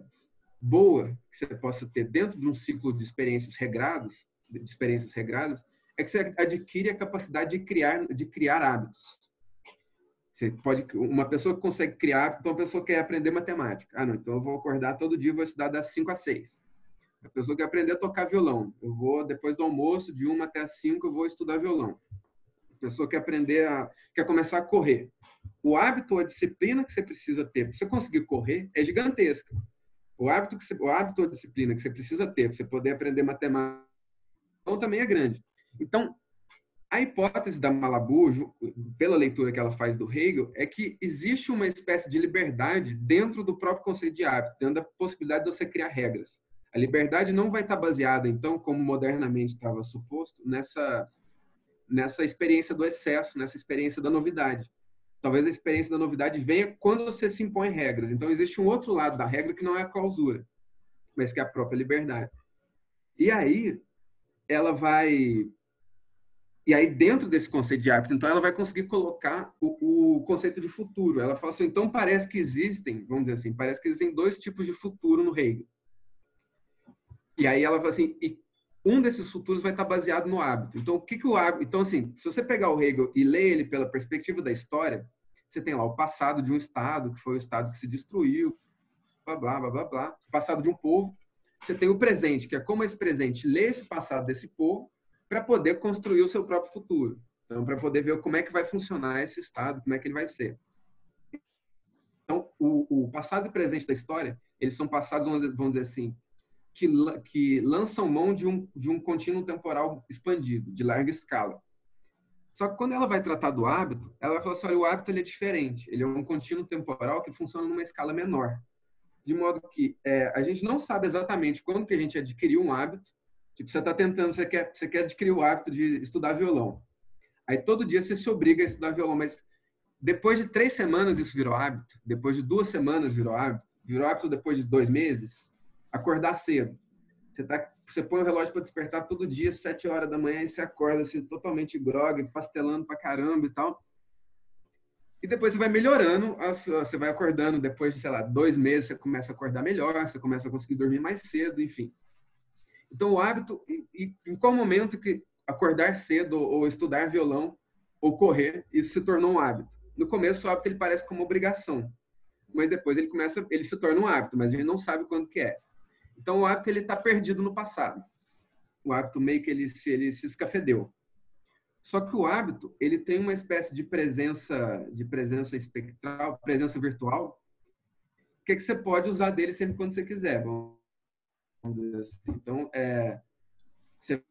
[SPEAKER 3] boa que você possa ter dentro de um ciclo de experiências regradas, de experiências regradas, é que você adquire a capacidade de criar, de criar hábitos. Você pode, uma pessoa que consegue criar, então uma pessoa que quer aprender matemática. Ah, não, então eu vou acordar todo dia vou estudar das 5 às 6. A pessoa quer aprender a tocar violão. Eu vou, depois do almoço, de 1 até as 5, eu vou estudar violão. A pessoa quer aprender a. quer começar a correr. O hábito a disciplina que você precisa ter para você conseguir correr é gigantesca. O hábito, que o hábito ou disciplina que você precisa ter para você poder aprender matemática também é grande. Então, a hipótese da Malabu, pela leitura que ela faz do Hegel, é que existe uma espécie de liberdade dentro do próprio conceito de hábito, dentro da possibilidade de você criar regras. A liberdade não vai estar baseada, então, como modernamente estava suposto, nessa, nessa experiência do excesso, nessa experiência da novidade. Talvez a experiência da novidade venha quando você se impõe regras. Então, existe um outro lado da regra que não é a clausura, mas que é a própria liberdade. E aí, ela vai. E aí, dentro desse conceito de hábito, então, ela vai conseguir colocar o, o conceito de futuro. Ela fala assim: então, parece que existem, vamos dizer assim, parece que existem dois tipos de futuro no Hegel. E aí ela fala assim, e um desses futuros vai estar baseado no hábito. Então, o que, que o hábito. Então, assim, se você pegar o Hegel e ler ele pela perspectiva da história, você tem lá o passado de um Estado, que foi o Estado que se destruiu, blá, blá, blá, blá, blá. O passado de um povo. Você tem o presente, que é como esse presente lê esse passado desse povo para poder construir o seu próprio futuro. Então, para poder ver como é que vai funcionar esse Estado, como é que ele vai ser. Então, o, o passado e presente da história, eles são passados, vamos dizer assim, que, que lançam mão de um, de um contínuo temporal expandido, de larga escala. Só que quando ela vai tratar do hábito, ela vai falar assim, olha, o hábito ele é diferente. Ele é um contínuo temporal que funciona numa escala menor. De modo que é, a gente não sabe exatamente quando que a gente adquiriu um hábito, Tipo, você está tentando, você quer, você quer adquirir o hábito de estudar violão. Aí todo dia você se obriga a estudar violão, mas depois de três semanas isso virou hábito, depois de duas semanas virou hábito, virou hábito depois de dois meses, acordar cedo. Você, tá, você põe o relógio para despertar todo dia, sete horas da manhã, e você acorda assim, totalmente grog, pastelando pra caramba e tal. E depois você vai melhorando, você vai acordando, depois de, sei lá, dois meses, você começa a acordar melhor, você começa a conseguir dormir mais cedo, enfim. Então, o hábito, e, em qual momento que acordar cedo ou estudar violão ou correr, isso se tornou um hábito? No começo, o hábito ele parece como obrigação, mas depois ele começa, ele se torna um hábito, mas a gente não sabe quando que é. Então, o hábito ele está perdido no passado. O hábito meio que ele se, ele se escafedeu. Só que o hábito, ele tem uma espécie de presença, de presença espectral, presença virtual, que, é que você pode usar dele sempre quando você quiser. Assim. Então, é, você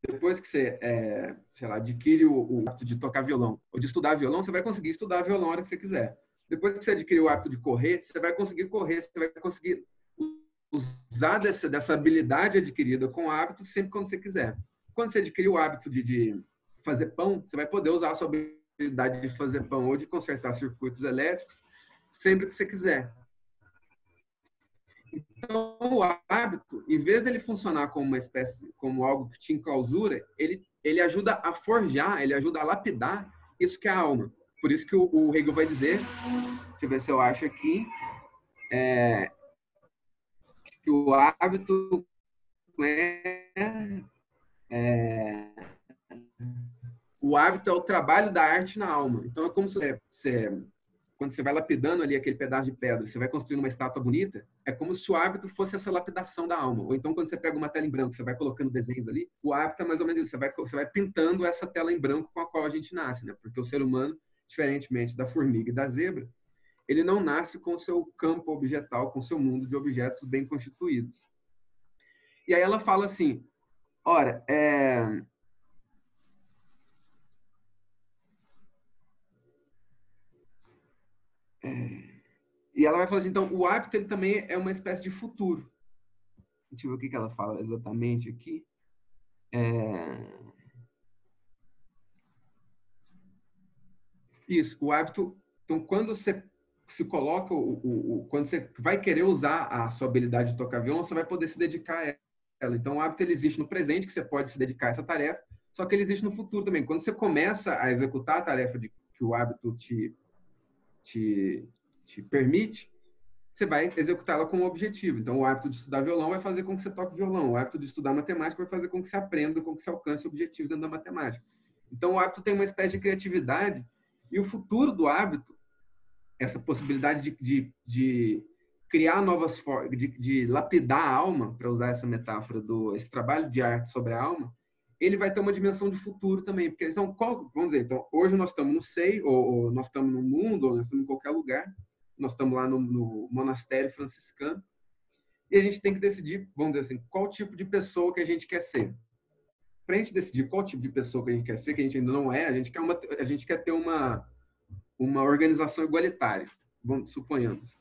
[SPEAKER 3] depois que você, é, sei lá, adquire o, o hábito de tocar violão ou de estudar violão, você vai conseguir estudar violão a hora que você quiser. Depois que você adquire o hábito de correr, você vai conseguir correr, você vai conseguir usar dessa, dessa habilidade adquirida com o hábito sempre quando você quiser. Quando você adquirir o hábito de, de fazer pão, você vai poder usar a sua habilidade de fazer pão ou de consertar circuitos elétricos sempre que você quiser. Então, o hábito, em vez dele funcionar como uma espécie, como algo que te enclausura, ele, ele ajuda a forjar, ele ajuda a lapidar isso que é a alma. Por isso que o, o Hegel vai dizer, deixa eu ver se eu acho aqui, é, que o hábito é, é, o hábito é o trabalho da arte na alma. Então é como se você, quando você vai lapidando ali aquele pedaço de pedra, você vai construindo uma estátua bonita, é como se o hábito fosse essa lapidação da alma. Ou então quando você pega uma tela em branco, você vai colocando desenhos ali, o hábito é mais ou menos isso, você vai, você vai pintando essa tela em branco com a qual a gente nasce, né? Porque o ser humano, diferentemente da formiga e da zebra, ele não nasce com seu campo objetal, com seu mundo de objetos bem constituídos. E aí ela fala assim, ora, é... é... E ela vai falar assim, então, o hábito ele também é uma espécie de futuro. Deixa eu ver o que, ela fala exatamente aqui. É... Isso, o hábito. Então, quando você se coloca o, o, o, quando você vai querer usar a sua habilidade de tocar violão, você vai poder se dedicar a ela. Então, o hábito ele existe no presente, que você pode se dedicar a essa tarefa, só que ele existe no futuro também. Quando você começa a executar a tarefa de, que o hábito te, te, te permite, você vai executá-la com um objetivo. Então, o hábito de estudar violão vai fazer com que você toque violão. O hábito de estudar matemática vai fazer com que você aprenda, com que você alcance objetivos dentro da matemática. Então, o hábito tem uma espécie de criatividade e o futuro do hábito essa possibilidade de, de, de criar novas formas, de, de, lapidar a alma, para usar essa metáfora do esse trabalho de arte sobre a alma, ele vai ter uma dimensão de futuro também, porque então, qual, vamos dizer, então, hoje nós estamos no SEI, ou, ou, nós estamos no mundo, ou nós estamos em qualquer lugar, nós estamos lá no, no monastério franciscano, e a gente tem que decidir, vamos dizer assim, qual tipo de pessoa que a gente quer ser. Para a gente decidir qual tipo de pessoa que a gente quer ser, que a gente ainda não é, a gente quer, uma, a gente quer ter uma, uma organização igualitária, vamos, suponhamos.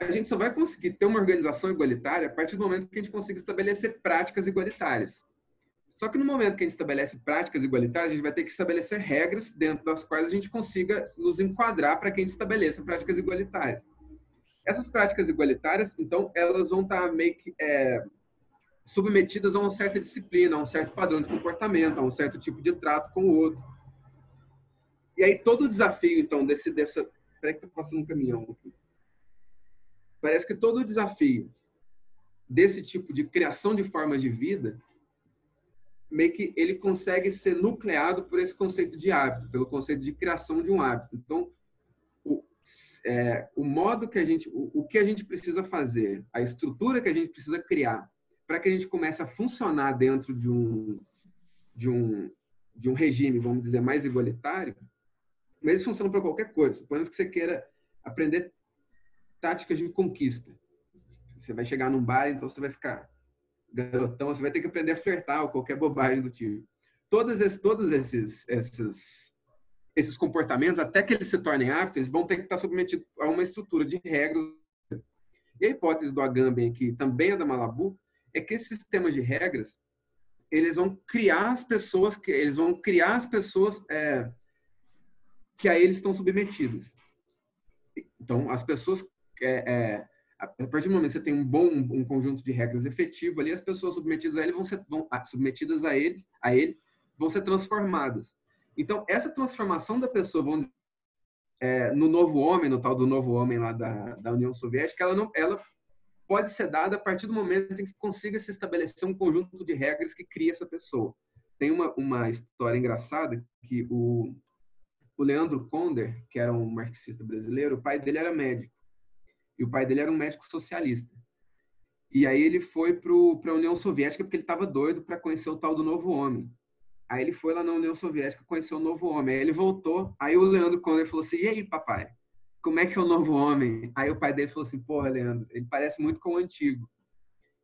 [SPEAKER 3] A gente só vai conseguir ter uma organização igualitária a partir do momento que a gente consiga estabelecer práticas igualitárias. Só que no momento que a gente estabelece práticas igualitárias, a gente vai ter que estabelecer regras dentro das quais a gente consiga nos enquadrar para que a gente estabeleça práticas igualitárias. Essas práticas igualitárias, então, elas vão estar tá meio que é, submetidas a uma certa disciplina, a um certo padrão de comportamento, a um certo tipo de trato com o outro. E aí todo o desafio, então, desse, dessa... Peraí que tá passando um caminhão aqui. Parece que todo o desafio desse tipo de criação de formas de vida, meio que ele consegue ser nucleado por esse conceito de hábito, pelo conceito de criação de um hábito. Então, o, é, o modo que a gente, o, o que a gente precisa fazer, a estrutura que a gente precisa criar para que a gente comece a funcionar dentro de um, de um, de um regime, vamos dizer, mais igualitário, mas isso funciona para qualquer coisa. Suponhamos que você queira aprender táticas de conquista. Você vai chegar num bar, então você vai ficar garotão, você vai ter que aprender a flertar ou qualquer bobagem do tipo. Todos esses, todos esses, esses, esses comportamentos, até que eles se tornem hábitos, eles vão ter que estar submetidos a uma estrutura de regras E a hipótese do Agamben, que também é da Malabu, é que esse sistema de regras eles vão criar as pessoas que eles vão criar as pessoas é, que a eles estão submetidas. Então, as pessoas é, é, a partir do momento que você tem um bom um conjunto de regras efetivo ali, as pessoas submetidas a ele vão ser vão, submetidas a ele, a ele vão ser transformadas. Então, essa transformação da pessoa, vamos dizer, é, no novo homem, no tal do novo homem lá da, da União Soviética, ela, não, ela pode ser dada a partir do momento em que consiga se estabelecer um conjunto de regras que cria essa pessoa. Tem uma, uma história engraçada que o, o Leandro Conder, que era um marxista brasileiro, o pai dele era médico. E o pai dele era um médico socialista. E aí ele foi para a União Soviética porque ele estava doido para conhecer o tal do novo homem. Aí ele foi lá na União Soviética conhecer o novo homem. Aí ele voltou. Aí o Leandro Conde falou assim: E aí, papai? Como é que é o novo homem? Aí o pai dele falou assim: Porra, Leandro, ele parece muito com o antigo.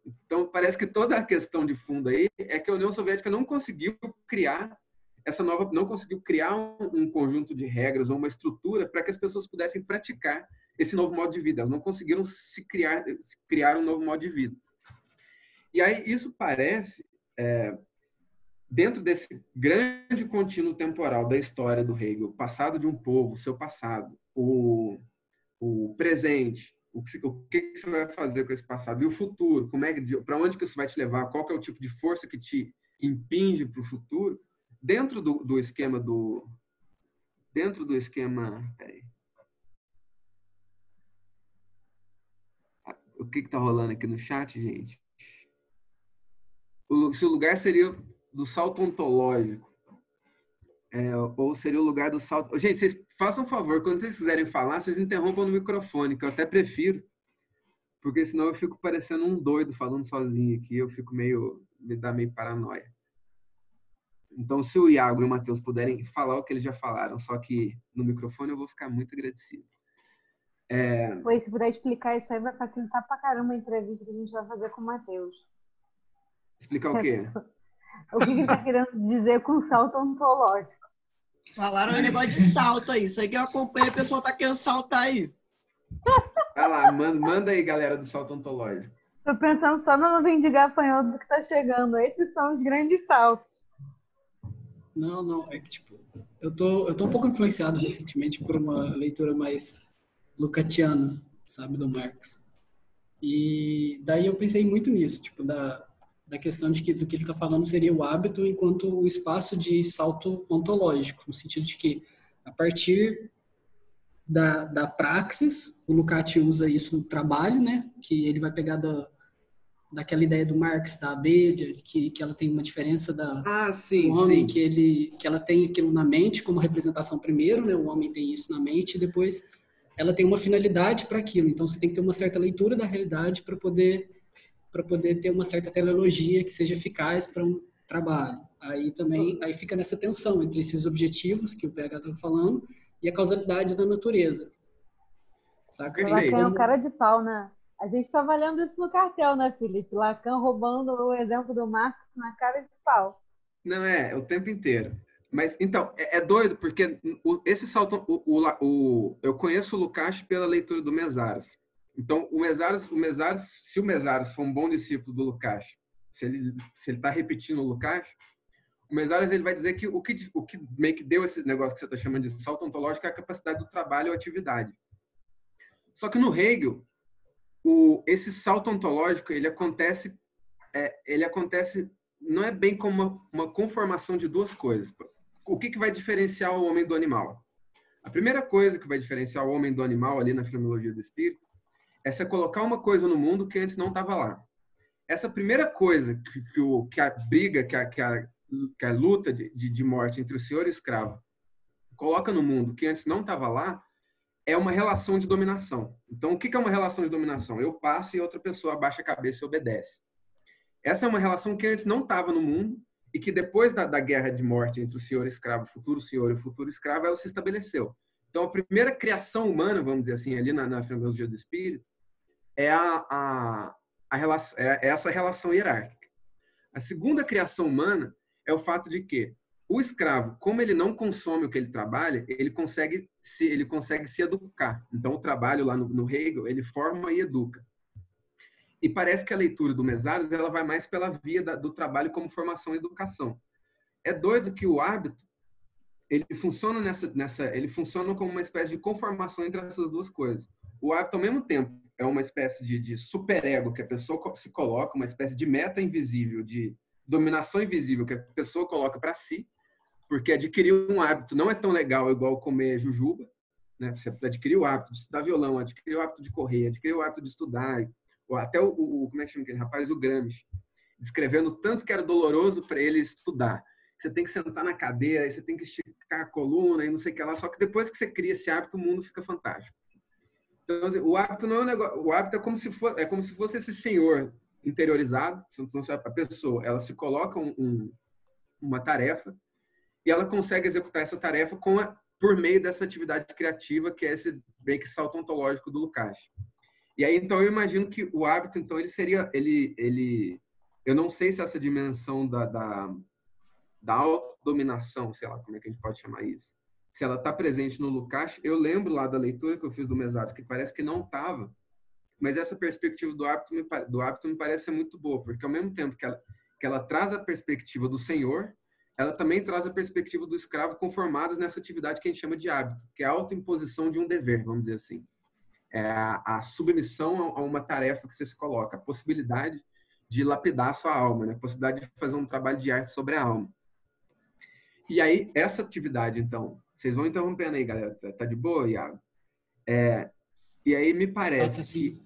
[SPEAKER 3] Então, parece que toda a questão de fundo aí é que a União Soviética não conseguiu criar essa nova, não conseguiu criar um, um conjunto de regras ou uma estrutura para que as pessoas pudessem praticar esse novo modo de vida. Elas não conseguiram se criar, se criar um novo modo de vida. E aí isso parece é, dentro desse grande contínuo temporal da história do Hegel, passado de um povo, seu passado, o, o presente, o que, o que você vai fazer com esse passado e o futuro, como é para onde que isso vai te levar, qual é o tipo de força que te impinge para o futuro, dentro do, do esquema do dentro do esquema, peraí. O que está rolando aqui no chat, gente? O, se o lugar seria do salto ontológico. É, ou seria o lugar do salto. Gente, vocês façam um favor, quando vocês quiserem falar, vocês interrompam no microfone, que eu até prefiro, porque senão eu fico parecendo um doido falando sozinho aqui, eu fico meio. me dá meio paranoia. Então, se o Iago e o Matheus puderem falar o que eles já falaram, só que no microfone, eu vou ficar muito agradecido.
[SPEAKER 1] É... Pois, se puder explicar isso aí, vai facilitar pra caramba a entrevista que a gente vai fazer com o Matheus.
[SPEAKER 3] Explicar o quê?
[SPEAKER 1] O que ele está querendo dizer com salto ontológico?
[SPEAKER 2] Falaram um negócio de salto aí. Isso aí que eu acompanho, a pessoa tá querendo saltar aí.
[SPEAKER 3] Vai lá, manda, manda aí, galera do salto ontológico.
[SPEAKER 1] Tô pensando só no nuvem de gafanhoto que tá chegando. Esses são os grandes saltos.
[SPEAKER 9] Não, não. É que, tipo, eu tô, eu tô um pouco influenciado recentemente por uma leitura mais lucatiana, sabe, do Marx. E daí eu pensei muito nisso, tipo, da, da questão de que do que ele está falando seria o hábito enquanto o espaço de salto ontológico, no sentido de que a partir da, da praxis, o Lukács usa isso no trabalho, né, que ele vai pegar da, daquela ideia do Marx da abelha, que, que ela tem uma diferença da
[SPEAKER 3] ah, sim,
[SPEAKER 9] do homem,
[SPEAKER 3] sim.
[SPEAKER 9] que ele que ela tem aquilo na mente como representação primeiro, né, o homem tem isso na mente e depois ela tem uma finalidade para aquilo. Então você tem que ter uma certa leitura da realidade para poder para poder ter uma certa teleologia que seja eficaz para um trabalho. Aí também aí fica nessa tensão entre esses objetivos que o PH estava falando e a causalidade da natureza.
[SPEAKER 1] Saca? Lacan é um cara de pau, né? A gente estava lendo isso no cartel, né, Felipe? Lacan roubando o exemplo do Marx na cara de pau.
[SPEAKER 3] Não, é, o tempo inteiro. Mas, então, é, é doido, porque o, esse salto... O, o, o, eu conheço o Lukács pela leitura do Mesaros. Então, o Mesaros, o Mesaros, se o Mesaros for um bom discípulo do Lucas, se ele se ele está repetindo o Lucas, o Mesaros ele vai dizer que o que o que meio que deu esse negócio que você está chamando de salto ontológico é a capacidade do trabalho ou atividade. Só que no Hegel, o esse salto ontológico ele acontece é, ele acontece não é bem como uma, uma conformação de duas coisas. O que, que vai diferenciar o homem do animal? A primeira coisa que vai diferenciar o homem do animal ali na fenomenologia do espírito é você colocar uma coisa no mundo que antes não estava lá. Essa primeira coisa que, que, o, que a briga, que a, que a, que a luta de, de morte entre o senhor e o escravo coloca no mundo que antes não estava lá, é uma relação de dominação. Então, o que é uma relação de dominação? Eu passo e outra pessoa abaixa a cabeça e obedece. Essa é uma relação que antes não estava no mundo e que depois da, da guerra de morte entre o senhor e escravo, futuro senhor e futuro escravo, ela se estabeleceu. Então, a primeira criação humana, vamos dizer assim, ali na, na filosofia do espírito, é, a, a, a relação, é essa relação hierárquica. A segunda criação humana é o fato de que o escravo, como ele não consome o que ele trabalha, ele consegue se ele consegue se educar. Então o trabalho lá no, no Hegel ele forma e educa. E parece que a leitura do Mesaros ela vai mais pela via da, do trabalho como formação e educação. É doido que o hábito ele funciona nessa, nessa, ele funciona como uma espécie de conformação entre essas duas coisas. O hábito, ao mesmo tempo, é uma espécie de, de superego que a pessoa se coloca, uma espécie de meta invisível, de dominação invisível que a pessoa coloca para si, porque adquirir um hábito não é tão legal igual comer jujuba, né? Você adquirir o hábito de estudar violão, adquirir o hábito de correr, adquirir o hábito de estudar, ou até o, o como é que chama aquele rapaz, o Gramsci, descrevendo tanto que era doloroso para ele estudar você tem que sentar na cadeira, aí você tem que esticar a coluna e não sei o que lá. Só que depois que você cria esse hábito, o mundo fica fantástico. Então, assim, o hábito não é um negócio. O hábito é como se fosse, é como se fosse esse senhor interiorizado. A pessoa, ela se coloca um, um, uma tarefa e ela consegue executar essa tarefa com a, por meio dessa atividade criativa que é esse bem que salto ontológico do Lukács. E aí, então, eu imagino que o hábito, então, ele seria, ele, ele, eu não sei se essa dimensão da, da da autodominação, sei lá como é que a gente pode chamar isso. Se ela está presente no Lukács, eu lembro lá da leitura que eu fiz do Mesaros, que parece que não estava, mas essa perspectiva do hábito, me, do hábito me parece ser muito boa, porque ao mesmo tempo que ela, que ela traz a perspectiva do Senhor, ela também traz a perspectiva do escravo conformados nessa atividade que a gente chama de hábito, que é a autoimposição de um dever, vamos dizer assim. É a, a submissão a uma tarefa que você se coloca, a possibilidade de lapidar a sua alma, né? a possibilidade de fazer um trabalho de arte sobre a alma. E aí, essa atividade, então, vocês vão interrompendo aí, galera. Tá, tá de boa, Iago? É, e aí me parece que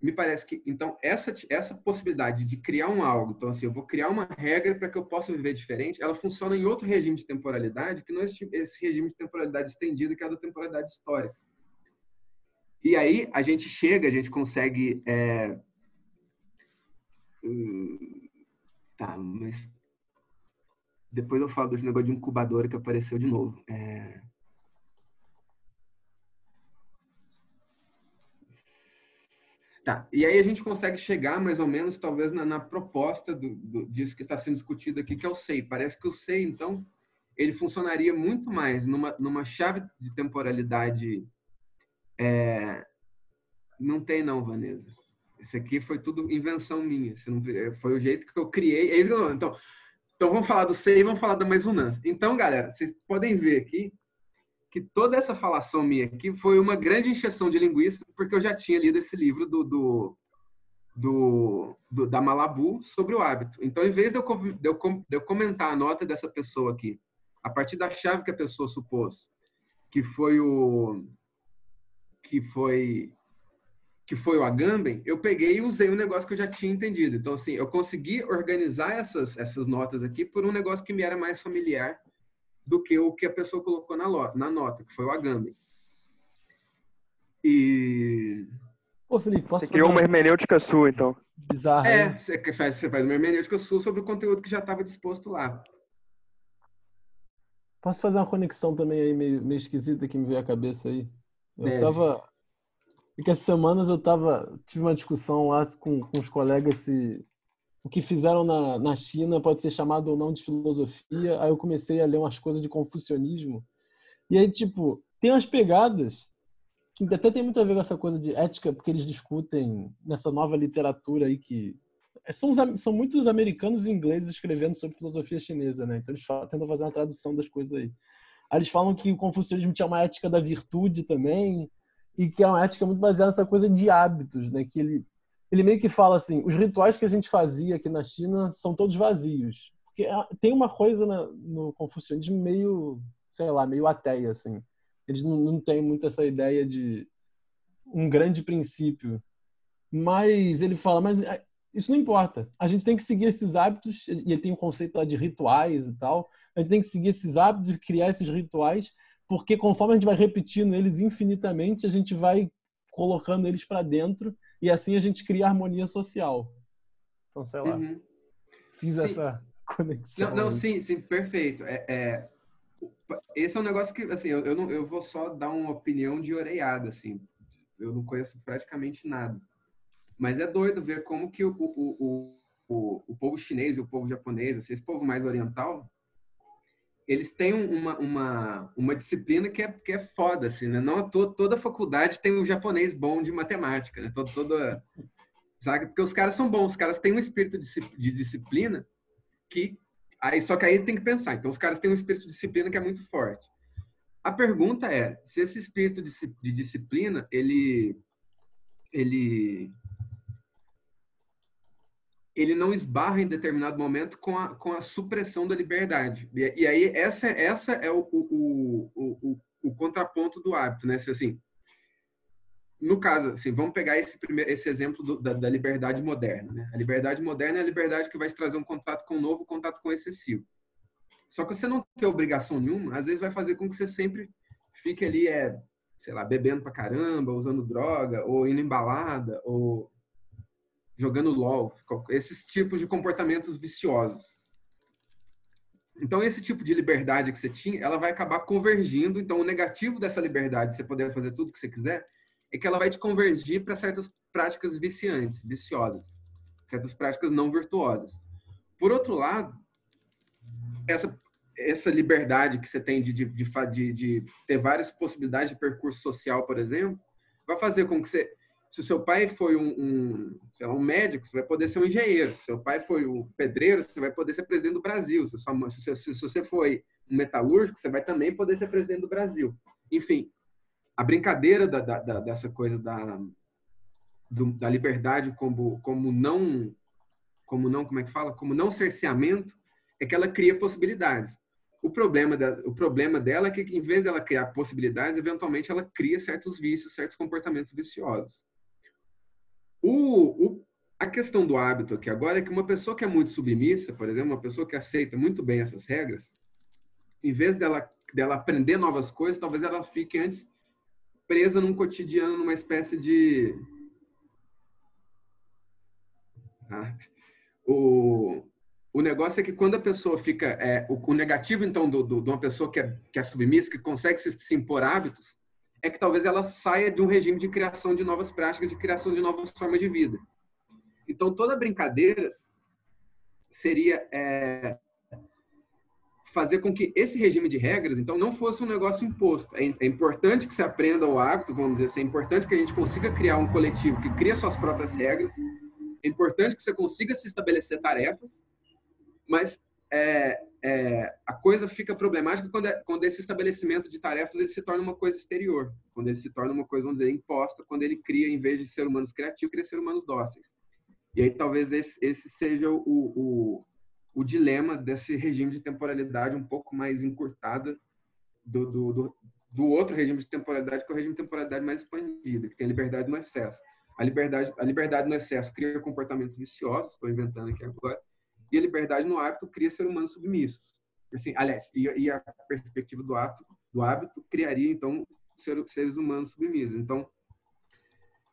[SPEAKER 3] me parece que então essa essa possibilidade de criar um algo, então assim, eu vou criar uma regra para que eu possa viver diferente, ela funciona em outro regime de temporalidade, que não é esse, esse regime de temporalidade estendida, que é a da temporalidade histórica. E aí a gente chega, a gente consegue é... Hum, tá, mas depois eu falo desse negócio de incubadora que apareceu de novo. É... Tá, e aí a gente consegue chegar mais ou menos, talvez, na, na proposta do, do, disso que está sendo discutido aqui, que é o SEI. Parece que o SEI, então, ele funcionaria muito mais numa, numa chave de temporalidade. É... Não tem, não, Vanessa. Isso aqui foi tudo invenção minha. Foi o jeito que eu criei. É isso que eu... Então, então vamos falar do sei e vamos falar da maisonância. Então, galera, vocês podem ver aqui que toda essa falação minha aqui foi uma grande injeção de linguiça, porque eu já tinha lido esse livro do, do, do, do da Malabu sobre o hábito. Então, em vez de eu, de, eu, de eu comentar a nota dessa pessoa aqui, a partir da chave que a pessoa supôs, que foi o que foi que foi o Agamben, eu peguei e usei um negócio que eu já tinha entendido. Então, assim, eu consegui organizar essas, essas notas aqui por um negócio que me era mais familiar do que o que a pessoa colocou na, na nota, que foi o Agamben. E...
[SPEAKER 8] Pô, Felipe, posso
[SPEAKER 5] Você criou uma hermenêutica sua, então.
[SPEAKER 8] Bizarro.
[SPEAKER 3] É, você faz, você faz uma hermenêutica sua sobre o conteúdo que já estava disposto lá.
[SPEAKER 8] Posso fazer uma conexão também aí meio, meio esquisita que me veio à cabeça aí? Eu é. Tava e que essas semanas eu tava, tive uma discussão lá com, com os colegas se o que fizeram na, na China pode ser chamado ou não de filosofia. Aí eu comecei a ler umas coisas de confucionismo. E aí, tipo, tem umas pegadas que até tem muito a ver com essa coisa de ética, porque eles discutem nessa nova literatura aí que são, são muitos americanos e ingleses escrevendo sobre filosofia chinesa, né? Então eles falam, tentam fazer uma tradução das coisas aí. Aí eles falam que o confucionismo tinha uma ética da virtude também, e que é uma ética muito baseada nessa coisa de hábitos, né? Que ele ele meio que fala assim, os rituais que a gente fazia aqui na China são todos vazios, porque é, tem uma coisa na, no confucionismo meio, sei lá, meio ateia assim. Eles não, não têm muito essa ideia de um grande princípio. Mas ele fala, mas é, isso não importa. A gente tem que seguir esses hábitos, e ele tem um conceito lá de rituais e tal. A gente tem que seguir esses hábitos e criar esses rituais porque conforme a gente vai repetindo eles infinitamente, a gente vai colocando eles para dentro e assim a gente cria harmonia social. Então, sei lá, uhum. fiz sim. essa conexão.
[SPEAKER 3] Não, não sim, sim, perfeito. É, é, esse é um negócio que, assim, eu, eu, não, eu vou só dar uma opinião de oreiada, assim. Eu não conheço praticamente nada. Mas é doido ver como que o, o, o, o, o povo chinês e o povo japonês, assim, esse povo mais oriental, eles têm uma, uma, uma disciplina que é, que é foda, assim, né? Não toda, toda faculdade tem um japonês bom de matemática, né? Toda, toda, sabe? Porque os caras são bons, os caras têm um espírito de disciplina que aí só que aí tem que pensar. Então os caras têm um espírito de disciplina que é muito forte. A pergunta é se esse espírito de, de disciplina ele ele ele não esbarra em determinado momento com a, com a supressão da liberdade. E, e aí essa, essa é o, o, o, o, contraponto do hábito, né? Se, assim, no caso, assim, vamos pegar esse, primeiro, esse exemplo do, da, da, liberdade moderna. Né? A liberdade moderna é a liberdade que vai te trazer um contato com o novo, um contato com o excessivo. Só que você não tem obrigação nenhuma, às vezes vai fazer com que você sempre fique ali, é, sei lá, bebendo pra caramba, usando droga, ou indo embalada, ou jogando LOL, esses tipos de comportamentos viciosos. Então, esse tipo de liberdade que você tinha, ela vai acabar convergindo. Então, o negativo dessa liberdade, você poder fazer tudo que você quiser, é que ela vai te convergir para certas práticas viciantes, viciosas, certas práticas não virtuosas. Por outro lado, essa, essa liberdade que você tem de, de, de, de ter várias possibilidades de percurso social, por exemplo, vai fazer com que você se o seu pai foi um, um, lá, um, médico, você vai poder ser um engenheiro. Se seu pai foi um pedreiro, você vai poder ser presidente do Brasil. Se, sua, se, se, se você foi um metalúrgico, você vai também poder ser presidente do Brasil. Enfim, a brincadeira da, da, da, dessa coisa da, do, da liberdade como, como não, como não, como é que fala, como não cerceamento, é que ela cria possibilidades. O problema, da, o problema dela é que, em vez dela criar possibilidades, eventualmente ela cria certos vícios, certos comportamentos viciosos. O, o, a questão do hábito aqui agora é que uma pessoa que é muito submissa, por exemplo, uma pessoa que aceita muito bem essas regras, em vez dela, dela aprender novas coisas, talvez ela fique antes presa num cotidiano, numa espécie de. Ah, o, o negócio é que quando a pessoa fica. É, o, o negativo, então, do, do, de uma pessoa que é, que é submissa, que consegue se, se impor hábitos, é que talvez ela saia de um regime de criação de novas práticas, de criação de novas formas de vida. Então, toda brincadeira seria é, fazer com que esse regime de regras, então, não fosse um negócio imposto. É, é, importante que se aprenda o hábito, vamos dizer assim, é importante que a gente consiga criar um coletivo que cria suas próprias regras, é importante que você consiga se estabelecer tarefas, mas é, é, a coisa fica problemática quando, é, quando esse estabelecimento de tarefas ele se torna uma coisa exterior, quando ele se torna uma coisa, vamos dizer, imposta, quando ele cria, em vez de ser humanos criativos, cria ser humanos dóceis. E aí talvez esse, esse seja o, o, o, dilema desse regime de temporalidade um pouco mais encurtada do, do, do, do outro regime de temporalidade, que é o regime de temporalidade mais expandida, que tem a liberdade no excesso. A liberdade, a liberdade no excesso cria comportamentos viciosos, estou inventando aqui agora, e a liberdade no hábito cria ser humanos submissos. Assim, aliás, e, e a perspectiva do ato, do hábito criaria então ser, seres humanos submissos. Então,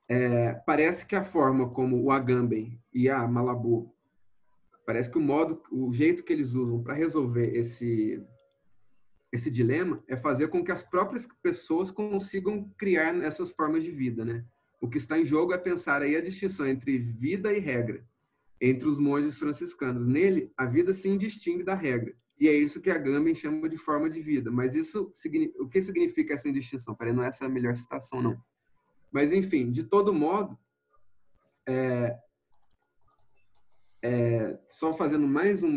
[SPEAKER 3] é, parece que a forma como o Agamben e a Malabu, parece que o modo, o jeito que eles usam para resolver esse esse dilema é fazer com que as próprias pessoas consigam criar essas formas de vida, né? O que está em jogo é pensar aí a distinção entre vida e regra entre os monges franciscanos. Nele, a vida se indistingue da regra. E é isso que a Gambin chama de forma de vida. Mas isso, o que significa essa indistinção? Peraí, não é essa a melhor citação, não. Mas, enfim, de todo modo, é, é, só fazendo mais um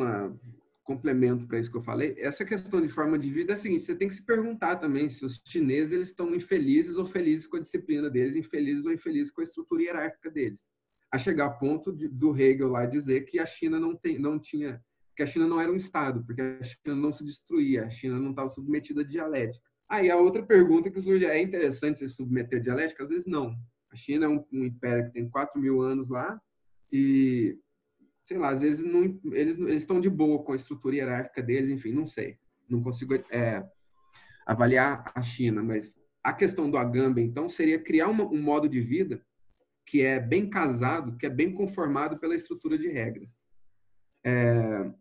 [SPEAKER 3] complemento para isso que eu falei, essa questão de forma de vida é a seguinte, você tem que se perguntar também se os chineses eles estão infelizes ou felizes com a disciplina deles, infelizes ou infelizes com a estrutura hierárquica deles a chegar ao ponto de, do Hegel lá dizer que a China não, tem, não tinha, que a China não era um Estado, porque a China não se destruía, a China não estava submetida a dialética. Aí a outra pergunta que surge é interessante se submeter a dialética? Às vezes não. A China é um, um império que tem 4 mil anos lá e, sei lá, às vezes não, eles, eles estão de boa com a estrutura hierárquica deles, enfim, não sei. Não consigo é, avaliar a China, mas a questão do Agamben, então, seria criar uma, um modo de vida que é bem casado, que é bem conformado pela estrutura de regras. É...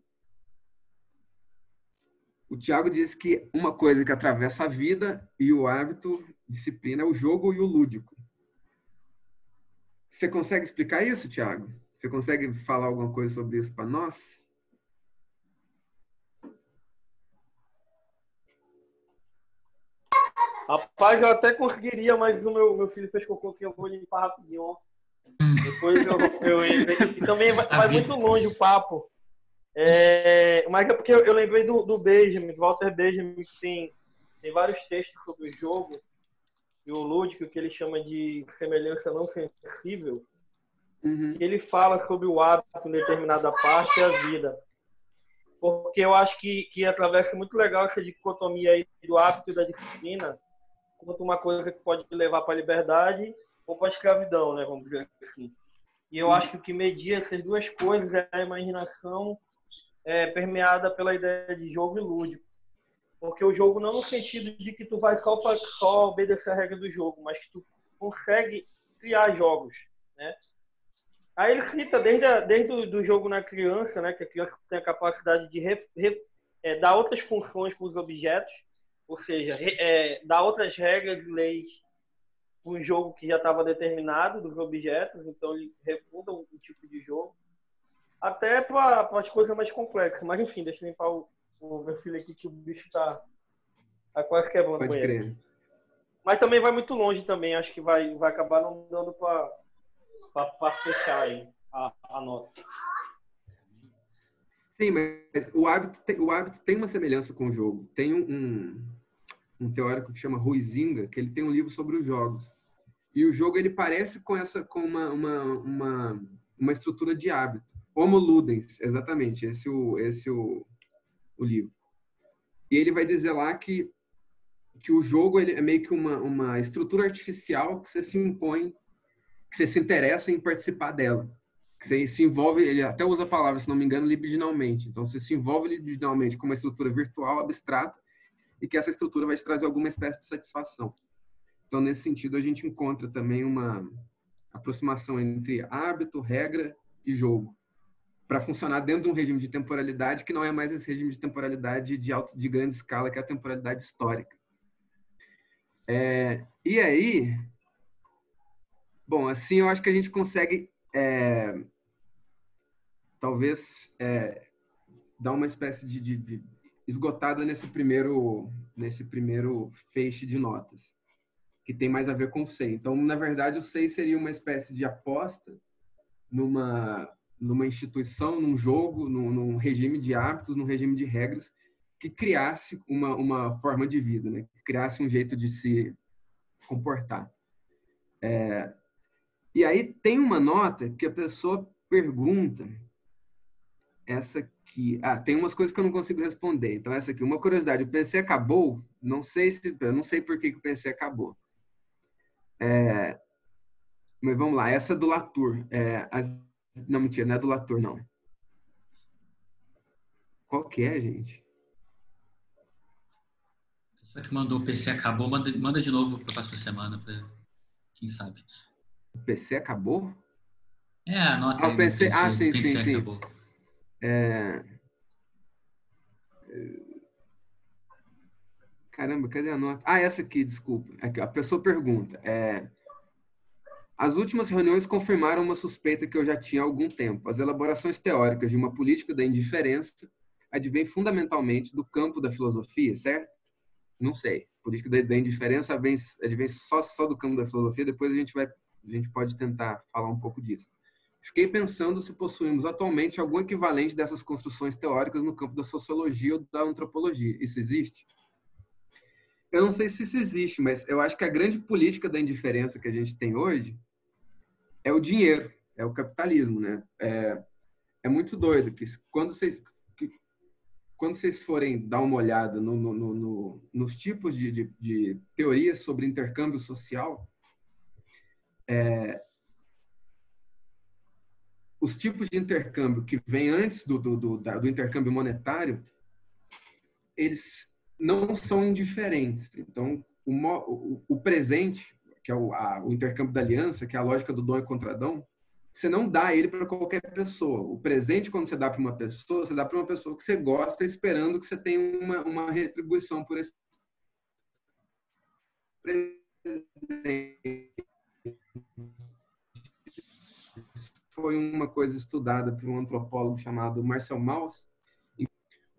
[SPEAKER 3] O Tiago diz que uma coisa que atravessa a vida e o hábito, disciplina, é o jogo e o lúdico. Você consegue explicar isso, Tiago? Você consegue falar alguma coisa sobre isso para nós?
[SPEAKER 7] Rapaz, eu até conseguiria, mas o meu, meu filho fez cocô que eu vou limpar rapidinho, ó. Depois eu, eu E também vai, vai muito longe o papo. É, mas é porque eu, eu lembrei do, do Benjamin, Walter Benjamin, que tem, tem vários textos sobre o jogo e o lúdico que ele chama de semelhança não sensível. Uhum. Ele fala sobre o hábito em determinada parte e a vida. Porque eu acho que, que atravessa muito legal essa dicotomia aí do hábito e da disciplina, quanto uma coisa que pode levar para a liberdade ou para a escravidão, né, vamos dizer assim. E eu acho que o que media essas duas coisas é a imaginação é, permeada pela ideia de jogo e lúdico. Porque o jogo não no sentido de que tu vai só, só obedecer a regra do jogo, mas que tu consegue criar jogos, né? Aí ele cita desde, a, desde o do jogo na criança, né, que a criança tem a capacidade de re, re, é, dar outras funções para os objetos, ou seja, é, dar outras regras e leis um jogo que já estava determinado dos objetos, então ele refunda o, o tipo de jogo, até para as coisas mais complexas. Mas enfim, deixa eu limpar o, o meu filho aqui que o bicho está tá quase quebrando
[SPEAKER 3] Pode crer.
[SPEAKER 7] Mas também vai muito longe também, acho que vai, vai acabar não dando para fechar aí a, a nota.
[SPEAKER 3] Sim, mas o hábito, tem, o hábito tem uma semelhança com o jogo. Tem um, um, um teórico que chama Ruizinga, que ele tem um livro sobre os jogos. E o jogo ele parece com essa com uma, uma, uma, uma estrutura de hábito. Homo ludens, exatamente, esse o esse o, o livro. E ele vai dizer lá que que o jogo ele é meio que uma, uma estrutura artificial que você se impõe, que você se interessa em participar dela. Que você se envolve, ele até usa a palavra, se não me engano, libidinalmente. Então você se envolve libidinalmente com uma estrutura virtual, abstrata, e que essa estrutura vai te trazer alguma espécie de satisfação. Então, nesse sentido, a gente encontra também uma aproximação entre hábito, regra e jogo, para funcionar dentro de um regime de temporalidade que não é mais esse regime de temporalidade de, alto, de grande escala, que é a temporalidade histórica. É, e aí, bom, assim eu acho que a gente consegue, é, talvez, é, dar uma espécie de, de, de esgotada nesse primeiro, nesse primeiro feixe de notas que tem mais a ver com o SEI. Então, na verdade, o SEI seria uma espécie de aposta numa, numa instituição, num jogo, num, num regime de hábitos, num regime de regras que criasse uma, uma forma de vida, né? que criasse um jeito de se comportar. É... E aí tem uma nota que a pessoa pergunta, essa ah, tem umas coisas que eu não consigo responder. Então essa aqui, uma curiosidade, o PC acabou? Não sei se, eu não sei por que, que o PC acabou. É, mas vamos lá, essa é do Latour. É, as, não, mentira, não é do Latour, não. Qual que é, gente?
[SPEAKER 4] Só que mandou o PC acabou, manda, manda de novo para a próxima semana, pra, quem sabe.
[SPEAKER 3] O PC acabou?
[SPEAKER 4] É, anota
[SPEAKER 3] ah, o PC, PC, ah, sim, PC sim, acabou. sim. É... Caramba, cadê a nota? Ah, essa aqui, desculpa. Aqui, a pessoa pergunta. É, as últimas reuniões confirmaram uma suspeita que eu já tinha há algum tempo. As elaborações teóricas de uma política da indiferença advêm fundamentalmente do campo da filosofia, certo? Não sei. Política da, indiferença advém só, só do campo da filosofia. Depois a gente vai, a gente pode tentar falar um pouco disso. Fiquei pensando se possuímos atualmente algum equivalente dessas construções teóricas no campo da sociologia ou da antropologia. Isso existe? eu não sei se isso existe, mas eu acho que a grande política da indiferença que a gente tem hoje é o dinheiro, é o capitalismo, né? É, é muito doido que quando vocês que, quando vocês forem dar uma olhada no, no, no, nos tipos de, de, de, teorias sobre intercâmbio social, é, os tipos de intercâmbio que vêm antes do, do, do, do intercâmbio monetário, eles não são indiferentes. Então, o, o, o presente, que é o, a, o, intercâmbio da aliança, que é a lógica do dom e contradão, você não dá ele para qualquer pessoa. O presente, quando você dá para uma pessoa, você dá para uma pessoa que você gosta, esperando que você tenha uma, uma retribuição por esse presente. Foi uma coisa estudada por um antropólogo chamado Marcel Mauss,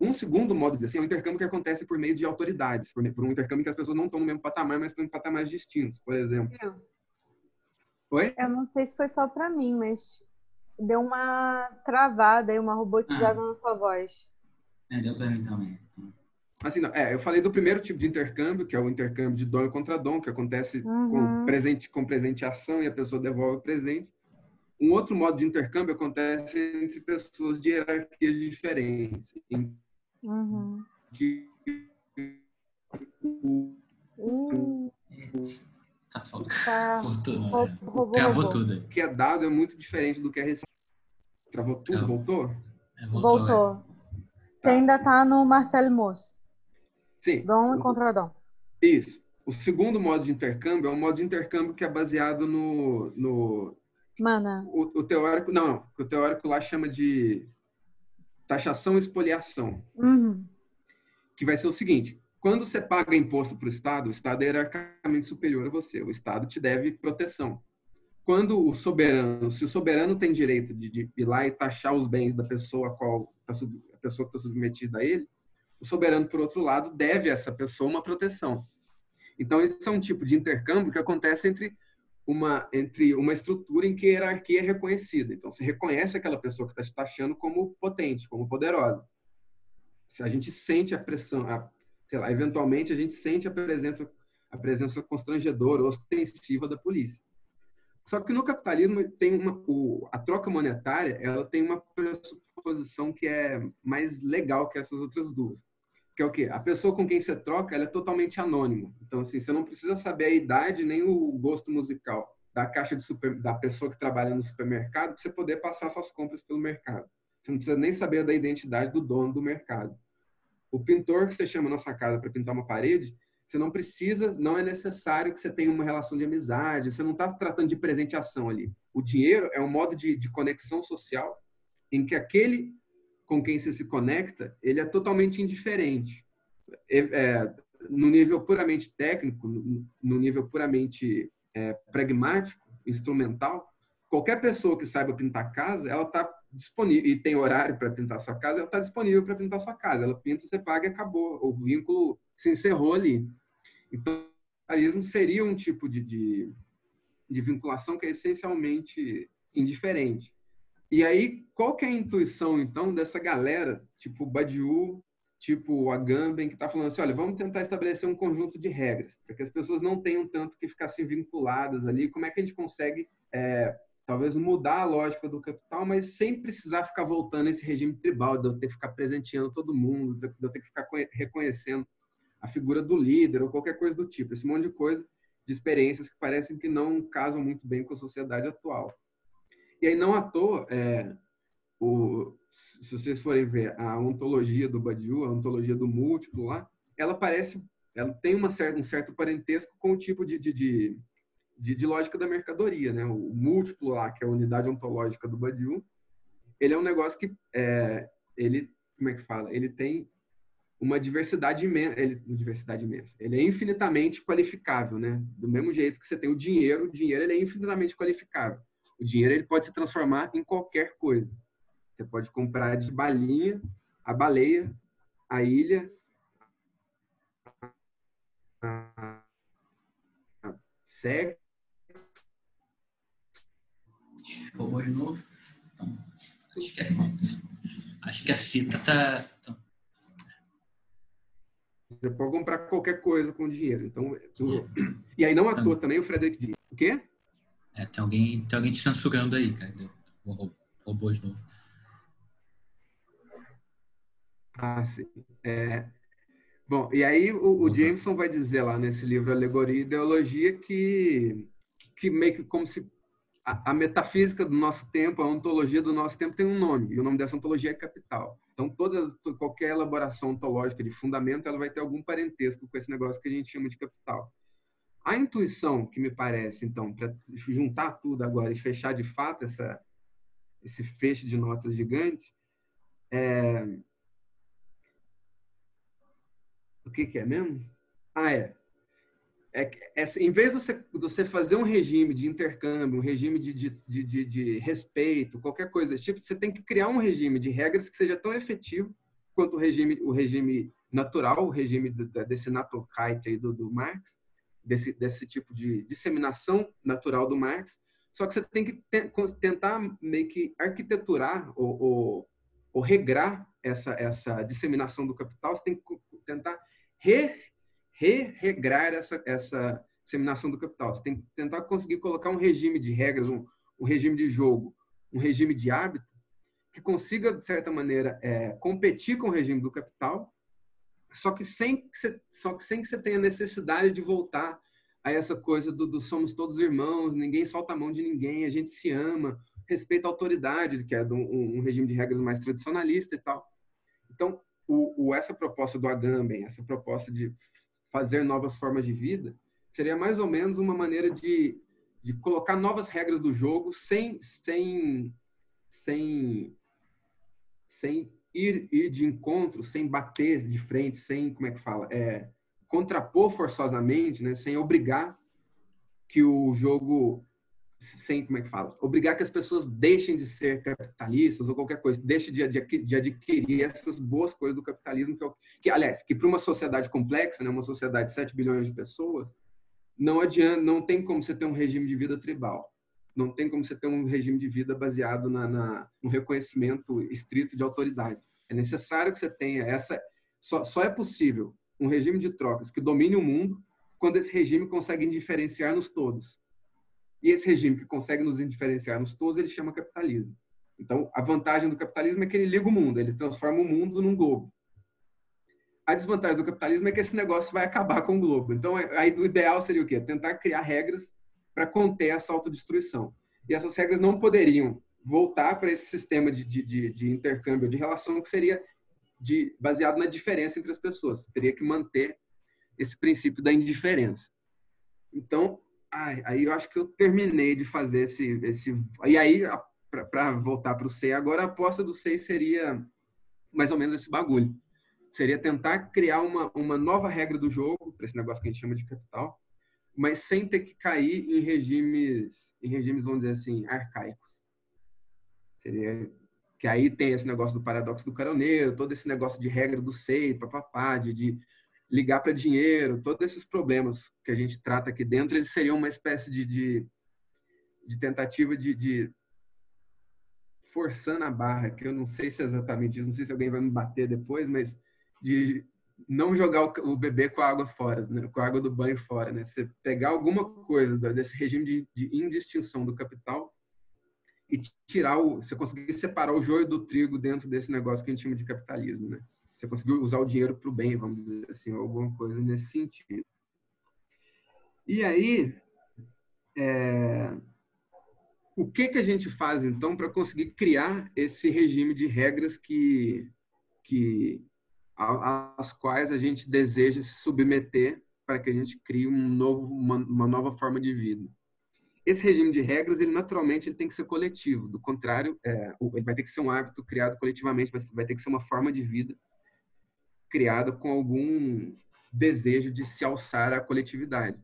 [SPEAKER 3] um segundo modo de dizer assim é o intercâmbio que acontece por meio de autoridades, por, por um intercâmbio que as pessoas não estão no mesmo patamar, mas estão em patamares distintos. Por exemplo, Oi?
[SPEAKER 1] Eu não sei se foi só para mim, mas deu uma travada e uma robotizada ah. na sua voz.
[SPEAKER 4] É, deu para mim também.
[SPEAKER 3] Assim, não, é, eu falei do primeiro tipo de intercâmbio, que é o intercâmbio de dom contra dom, que acontece uhum. com presente com presenteação e a pessoa devolve o presente. Um outro modo de intercâmbio acontece entre pessoas de hierarquias diferentes.
[SPEAKER 1] Uhum.
[SPEAKER 3] Que
[SPEAKER 4] o, Tá falando. Tá. Travou tudo.
[SPEAKER 3] O que é dado é muito diferente do que é recebido. Travou tudo? Voltou?
[SPEAKER 1] É, voltou. voltou. É. Você ainda tá no Marcelo Moço.
[SPEAKER 3] Sim.
[SPEAKER 1] Dom e contra Dom.
[SPEAKER 3] Isso. O segundo modo de intercâmbio é um modo de intercâmbio que é baseado no. no
[SPEAKER 1] Mana.
[SPEAKER 3] O, o teórico. Não, não. O teórico lá chama de taxação e expoliação.
[SPEAKER 1] Uhum.
[SPEAKER 3] Que vai ser o seguinte: quando você paga imposto para o Estado, o Estado é hierarquicamente superior a você. O Estado te deve proteção. Quando o soberano, se o soberano tem direito de, de ir lá e taxar os bens da pessoa a qual tá, a pessoa que está submetida a ele, o soberano, por outro lado, deve a essa pessoa uma proteção. Então, esse é um tipo de intercâmbio que acontece entre uma, entre uma estrutura em que a hierarquia é reconhecida. Então, você reconhece aquela pessoa que está te taxando como potente, como poderosa. Se a gente sente a pressão, a sei lá, eventualmente a gente sente a presença, a presença constrangedora, ostensiva da polícia. Só que no capitalismo tem uma, o, a troca monetária, ela tem uma pressuposição que é mais legal que essas outras duas. Que é o quê? A pessoa com quem você troca, ela é totalmente anônima. Então, assim, você não precisa saber a idade nem o gosto musical da caixa de super, da pessoa que trabalha no supermercado para você poder passar suas compras pelo mercado. Você não precisa nem saber da identidade do dono do mercado. O pintor que você chama na sua casa para pintar uma parede, você não precisa, não é necessário que você tenha uma relação de amizade, você não está tratando de presenteação ali. O dinheiro é um modo de, de conexão social em que aquele com quem você se conecta, ele é totalmente indiferente. É, é, no nível puramente técnico, no, nível puramente é, pragmático, instrumental, qualquer pessoa que saiba pintar casa, ela está disponível e tem horário para pintar sua casa, ela está disponível para pintar sua casa. Ela pinta, você paga e acabou. O vínculo se encerrou ali. Então, o capitalismo seria um tipo de, de, de, vinculação que é essencialmente indiferente. E aí, qual que é a intuição, então, dessa galera, tipo Badiou, tipo Agamben, que está falando assim, olha, vamos tentar estabelecer um conjunto de regras, para que as pessoas não tenham tanto que ficar assim vinculadas ali. Como é que a gente consegue é, talvez mudar a lógica do capital, mas sem precisar ficar voltando esse regime tribal, de eu ter que ficar presenteando todo mundo, de eu ter que ficar reconhecendo a figura do líder ou qualquer coisa do tipo. Esse monte de coisa, de experiências que parecem que não casam muito bem com a sociedade atual. E aí, não à toa, é, o, se vocês forem ver a ontologia do Badiou, a ontologia do múltiplo lá, ela parece, ela tem uma certa, um certo parentesco com o tipo de, de, de de, de, lógica da mercadoria, né? O múltiplo lá, que é a unidade ontológica do Badiou, ele é um negócio que é, ele, como é que fala? Ele tem uma diversidade imensa, ele, diversidade imensa. Ele é infinitamente qualificável, né? Do mesmo jeito que você tem o dinheiro, o dinheiro ele é infinitamente qualificável. O dinheiro ele pode se transformar em qualquer coisa. Você pode comprar de balinha a baleia, a ilha, a sexo,
[SPEAKER 4] de novo? Então, acho que, é, acho que a cita tá. Então...
[SPEAKER 3] Você pode comprar qualquer coisa com dinheiro. Então, tu... E aí, não à toa também, o Frederick diz. O quê?
[SPEAKER 4] É, tem alguém, tem alguém te censurando aí, cara. Roubou de novo.
[SPEAKER 3] Ah, sim. É... Bom, e aí o, o Jameson vai dizer lá nesse livro Alegoria e Ideologia que, que meio que como se a, metafísica do nosso tempo, a ontologia do nosso tempo tem um nome, e o nome dessa ontologia é capital. Então, toda, qualquer elaboração ontológica de fundamento, ela vai ter algum parentesco com esse negócio que a gente chama de capital. A intuição, que me parece, então, para juntar tudo agora e fechar de fato essa, esse feixe de notas gigante, é... o que, que é mesmo? Ah, é é, é, em vez de você, de você, fazer um regime de intercâmbio, um regime de, de, de, de, respeito, qualquer coisa desse tipo, você tem que criar um regime de regras que seja tão efetivo quanto o regime, o regime natural, o regime desse Naturkeit aí do, do Marx, desse, desse tipo de disseminação natural do Marx, Só que você tem que tentar meio que arquiteturar ou, ou, ou, regrar essa, essa disseminação do capital, você tem que tentar re, re regrar essa, essa disseminação do capital. Você tem que tentar conseguir colocar um regime de regras, um, um regime de jogo, um regime de hábito que consiga, de certa maneira, é, competir com o regime do capital, só que sem que você, só que sem que você tenha necessidade de voltar a essa coisa do, do, somos todos irmãos, ninguém solta a mão de ninguém, a gente se ama, respeita a autoridade, que é um, um regime de regras mais tradicionalista e tal. Então, o, o, essa proposta do Agamben, essa proposta de fazer novas formas de vida, seria mais ou menos uma maneira de, de colocar novas regras do jogo sem, sem, sem, sem ir, ir de encontro, sem bater de frente, sem, como é que fala, é, contrapor forçosamente, né, sem obrigar que o jogo sem como é que fala, obrigar que as pessoas deixem de ser capitalistas ou qualquer coisa, deixem de, de, de adquirir essas boas coisas do capitalismo que, é que aliás, que para uma sociedade complexa, né, uma sociedade de 7 bilhões de pessoas, não adianta, não tem como você ter um regime de vida tribal. Não tem como você ter um regime de vida baseado na, na no reconhecimento estrito de autoridade. É necessário que você tenha essa. Só, só é possível um regime de trocas que domine o mundo quando esse regime consegue indiferenciar-nos todos. E esse regime que consegue nos indiferenciar-nos todos, ele chama capitalismo. Então, a vantagem do capitalismo é que ele liga o mundo, ele transforma o mundo num globo. A desvantagem do capitalismo é que esse negócio vai acabar com o globo. Então, aí o ideal seria o quê? Tentar criar regras para conter essa autodestruição. E essas regras não poderiam voltar para esse sistema de, de, de, intercâmbio, de relação que seria de, baseado na diferença entre as pessoas. Teria que manter esse princípio da indiferença. Então, ai, aí eu acho que eu terminei de fazer esse. esse e aí, para voltar para o C, agora a aposta do C seria mais ou menos esse bagulho. Seria tentar criar uma, uma nova regra do jogo, para esse negócio que a gente chama de capital, mas sem ter que cair em regimes, em regimes, vamos dizer assim, arcaicos. Seria que aí tem esse negócio do paradoxo do caroneiro, todo esse negócio de regra do SEI, papapá, de, de ligar para dinheiro, todos esses problemas que a gente trata aqui dentro, eles seriam uma espécie de, de, de tentativa de, de forçando a barra, que eu não sei se é exatamente isso, não sei se alguém vai me bater depois, mas de não jogar o, bebê com a água fora, né? com a água do banho fora, né? Você pegar alguma coisa desse regime de, de indistinção do capital e tirar o, você conseguir separar o joio do trigo dentro desse negócio que a gente chama de capitalismo, né? Você conseguiu usar o dinheiro para o bem, vamos dizer assim, alguma coisa nesse sentido. E aí, é, o que que a gente faz então para conseguir criar esse regime de regras que que às quais a gente deseja se submeter para que a gente crie um novo, uma, uma nova forma de vida? Esse regime de regras, ele naturalmente ele tem que ser coletivo. Do contrário, é, ele vai ter que ser um hábito criado coletivamente, vai, vai ter que ser uma forma de vida criada com algum desejo de se alçar à coletividade.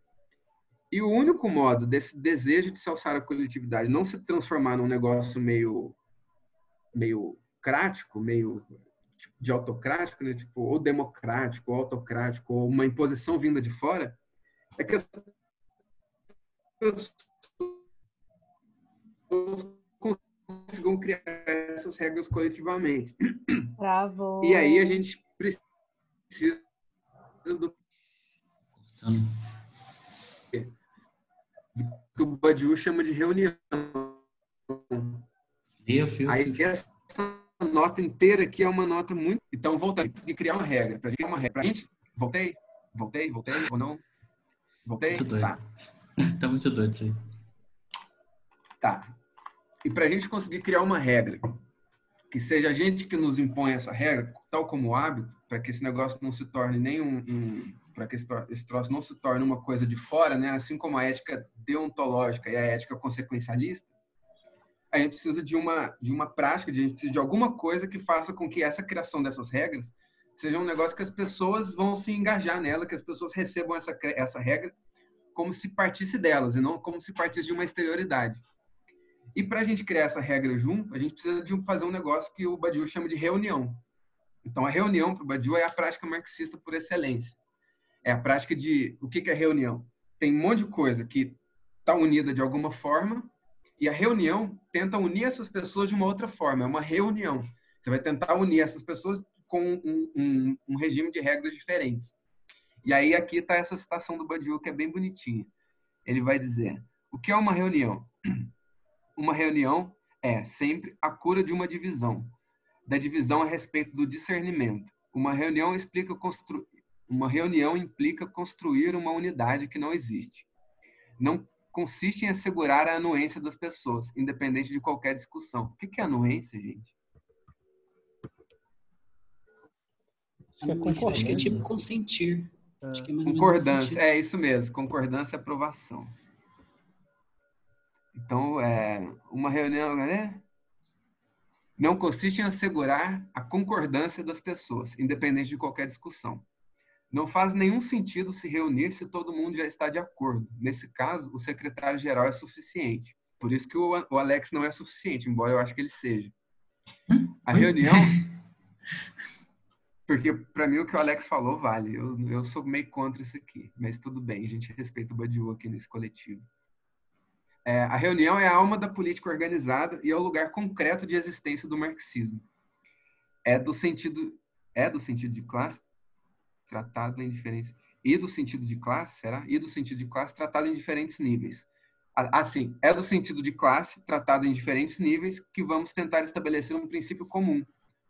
[SPEAKER 3] E o único modo desse desejo de se alçar à coletividade não se transformar num negócio meio meio crático, meio tipo, de autocrático, né? tipo, ou democrático, ou autocrático, ou uma imposição vinda de fora, é que as pessoas consigam criar essas regras coletivamente.
[SPEAKER 1] Bravo.
[SPEAKER 3] E aí a gente precisa do que o Badiou chama de reunião.
[SPEAKER 4] Eu, fio,
[SPEAKER 3] aí essa nota inteira aqui é uma nota muito. Então, voltando, de criar uma regra. Para criar uma regra. Pra gente. Voltei? Voltei? Voltei? Ou não? Voltei?
[SPEAKER 4] Muito doido.
[SPEAKER 3] Tá.
[SPEAKER 4] tá muito doido isso aí.
[SPEAKER 3] Tá. E para a gente conseguir criar uma regra, que seja a gente que nos impõe essa regra, tal como hábito, para que esse negócio não se torne nenhum. Um, para que esse troço não se torne uma coisa de fora, né? assim como a ética deontológica e a ética consequencialista, a gente precisa de uma, de uma prática, de, a gente precisa de alguma coisa que faça com que essa criação dessas regras seja um negócio que as pessoas vão se engajar nela, que as pessoas recebam essa, essa regra como se partisse delas e não como se partisse de uma exterioridade. E para a gente criar essa regra junto, a gente precisa de fazer um negócio que o Badiou chama de reunião. Então, a reunião para o Badiou é a prática marxista por excelência. É a prática de... O que é reunião? Tem um monte de coisa que está unida de alguma forma E a reunião tenta unir essas pessoas de uma outra forma, é uma reunião. Você vai tentar unir essas pessoas com um, um, um regime de regras diferentes. E aí aqui está essa citação do Badiou que é bem bonitinha. Ele vai dizer: o que é uma reunião? Uma reunião é sempre a cura de uma divisão, da divisão a respeito do discernimento. Uma reunião explica constru... uma reunião implica construir uma unidade que não existe. Não consiste em assegurar a anuência das pessoas, independente de qualquer discussão. O que é anuência, gente?
[SPEAKER 9] Acho que é tipo consentir.
[SPEAKER 3] É concordância, é isso mesmo, concordância e aprovação. Então, é, uma reunião, né? Não consiste em assegurar a concordância das pessoas, independente de qualquer discussão. Não faz nenhum sentido se reunir se todo mundo já está de acordo. Nesse caso, o secretário-geral é suficiente. Por isso que o, Alex não é suficiente, embora eu acho que ele seja. A reunião. Porque, para mim, o que o Alex falou vale. Eu, eu sou meio contra isso aqui. Mas tudo bem, a gente respeita o Badiou aqui nesse coletivo. É, a reunião é a alma da política organizada e é o lugar concreto de existência do marxismo. É do sentido é do sentido de classe tratado em diferentes e do sentido de classe, será? E do sentido de classe tratado em diferentes níveis. Assim, é do sentido de classe tratado em diferentes níveis que vamos tentar estabelecer um princípio comum,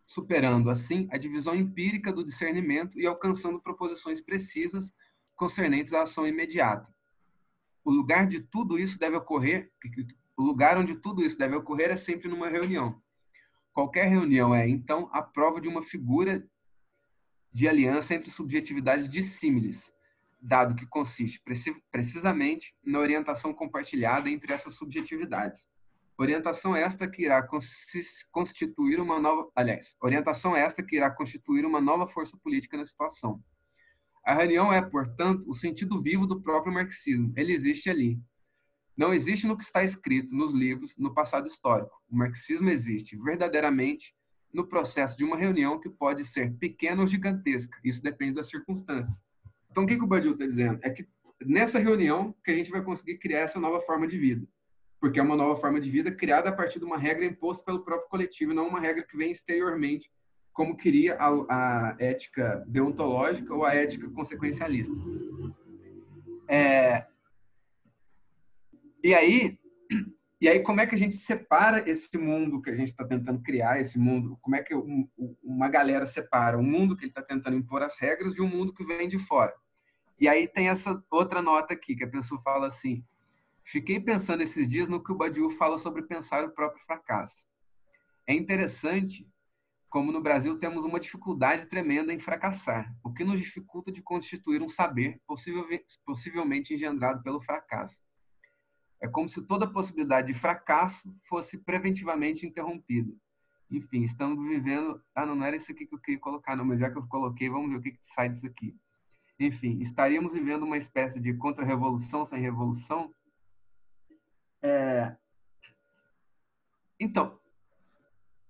[SPEAKER 3] superando assim a divisão empírica do discernimento e alcançando proposições precisas concernentes à ação imediata o lugar de tudo isso deve ocorrer, o lugar onde tudo isso deve ocorrer é sempre numa reunião. Qualquer reunião é, então, a prova de uma figura de aliança entre subjetividades dissímiles, dado que consiste precisamente na orientação compartilhada entre essas subjetividades. Orientação esta que irá constituir uma nova, aliás, orientação esta que irá constituir uma nova força política na situação. A reunião é, portanto, o sentido vivo do próprio marxismo. Ele existe ali. Não existe no que está escrito nos livros, no passado histórico. O marxismo existe verdadeiramente no processo de uma reunião que pode ser pequena ou gigantesca. Isso depende das circunstâncias. Então, o que, que o Badiou está dizendo? É que nessa reunião que a gente vai conseguir criar essa nova forma de vida. Porque é uma nova forma de vida criada a partir de uma regra imposta pelo próprio coletivo, não uma regra que vem exteriormente como queria a, a ética deontológica ou a ética consequencialista. É, e aí, e aí como é que a gente separa esse mundo que a gente está tentando criar, esse mundo? Como é que um, uma galera separa um mundo que ele está tentando impor as regras de um mundo que vem de fora? E aí tem essa outra nota aqui que a pessoa fala assim: fiquei pensando esses dias no que o Badiou fala sobre pensar o próprio fracasso. É interessante como no Brasil temos uma dificuldade tremenda em fracassar, o que nos dificulta de constituir um saber possivelmente engendrado pelo fracasso. É como se toda possibilidade de fracasso fosse preventivamente interrompida. Enfim, estamos vivendo. Ah, não, não era isso aqui que eu queria colocar, não, mas já que eu coloquei, vamos ver o que, que sai disso aqui. Enfim, estaríamos vivendo uma espécie de contra-revolução sem revolução. É... Então,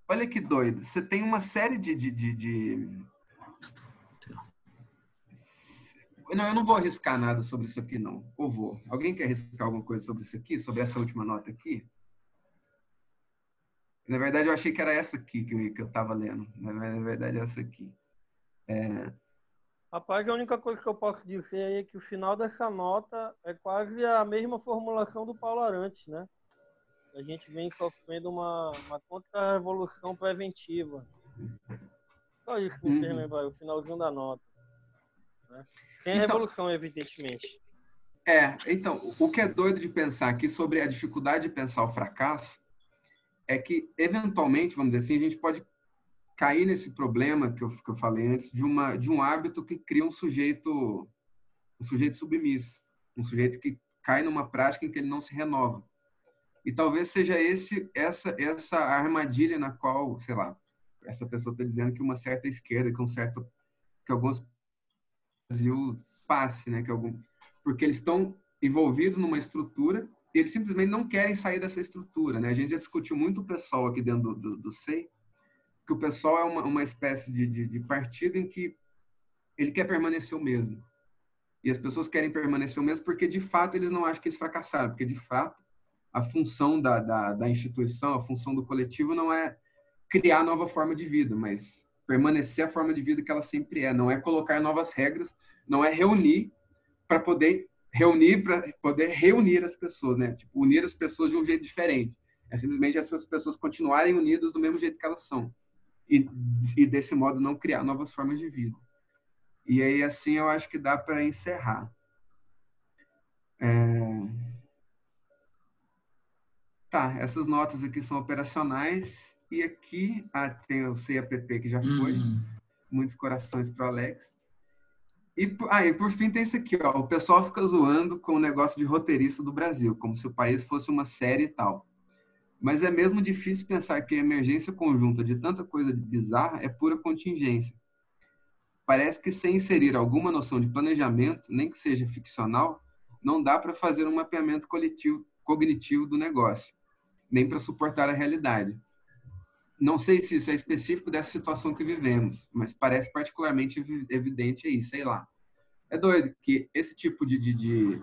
[SPEAKER 3] Olha que doido. Você tem uma série de, de, de, de, Não, eu não vou arriscar nada sobre isso aqui, não. Ou vou? Alguém quer arriscar alguma coisa sobre isso aqui? Sobre essa última nota aqui? Na verdade, eu achei que era essa aqui que eu, que eu tava lendo. Na verdade, é essa aqui. É...
[SPEAKER 7] Rapaz, a única coisa que eu posso dizer é que o final dessa nota é quase a mesma formulação do Paulo Arantes, né? A gente vem sofrendo uma, uma contra-revolução preventiva. Só isso que uhum. lembrar, o finalzinho da nota. Né? Sem então, revolução, evidentemente.
[SPEAKER 3] É, então, o que é doido de pensar aqui sobre a dificuldade de pensar o fracasso é que, eventualmente, vamos dizer assim, a gente pode cair nesse problema que eu, que eu falei antes, de, uma, de um hábito que cria um sujeito, um sujeito submisso, um sujeito que cai numa prática em que ele não se renova. E talvez seja esse essa essa armadilha na qual, sei lá, essa pessoa está dizendo que uma certa esquerda, que um certo que alguns Brasil passe, né, que algum porque eles estão envolvidos numa estrutura e eles simplesmente não querem sair dessa estrutura, né? A gente já discutiu muito o pessoal aqui dentro do, do, do SEI, que o pessoal é uma, uma espécie de, de, de partido em que ele quer permanecer o mesmo. E as pessoas querem permanecer o mesmo porque, de fato, eles não acham que eles fracassaram, porque, de fato, a função da, da, da instituição, a função do coletivo não é criar nova forma de vida, mas permanecer a forma de vida que ela sempre é. Não é colocar novas regras, não é reunir para poder reunir para poder reunir as pessoas, né? Tipo, unir as pessoas de um jeito diferente. É simplesmente as pessoas continuarem unidas do mesmo jeito que elas são. E, e desse modo não criar novas formas de vida. E aí assim eu acho que dá para encerrar. É... Tá, essas notas aqui são operacionais e aqui ah, tem o CAPP que já foi. Uhum. Muitos corações para o Alex. E, ah, e por fim tem isso aqui, ó. O pessoal fica zoando com o negócio de roteirista do Brasil, como se o país fosse uma série e tal. Mas é mesmo difícil pensar que a emergência conjunta de tanta coisa bizarra é pura contingência. Parece que sem inserir alguma noção de planejamento, nem que seja ficcional, não dá para fazer um mapeamento coletivo, cognitivo do negócio, nem para suportar a realidade. Não sei se isso é específico dessa situação que vivemos, mas parece particularmente evidente aí, sei lá. É doido que esse tipo de, de, de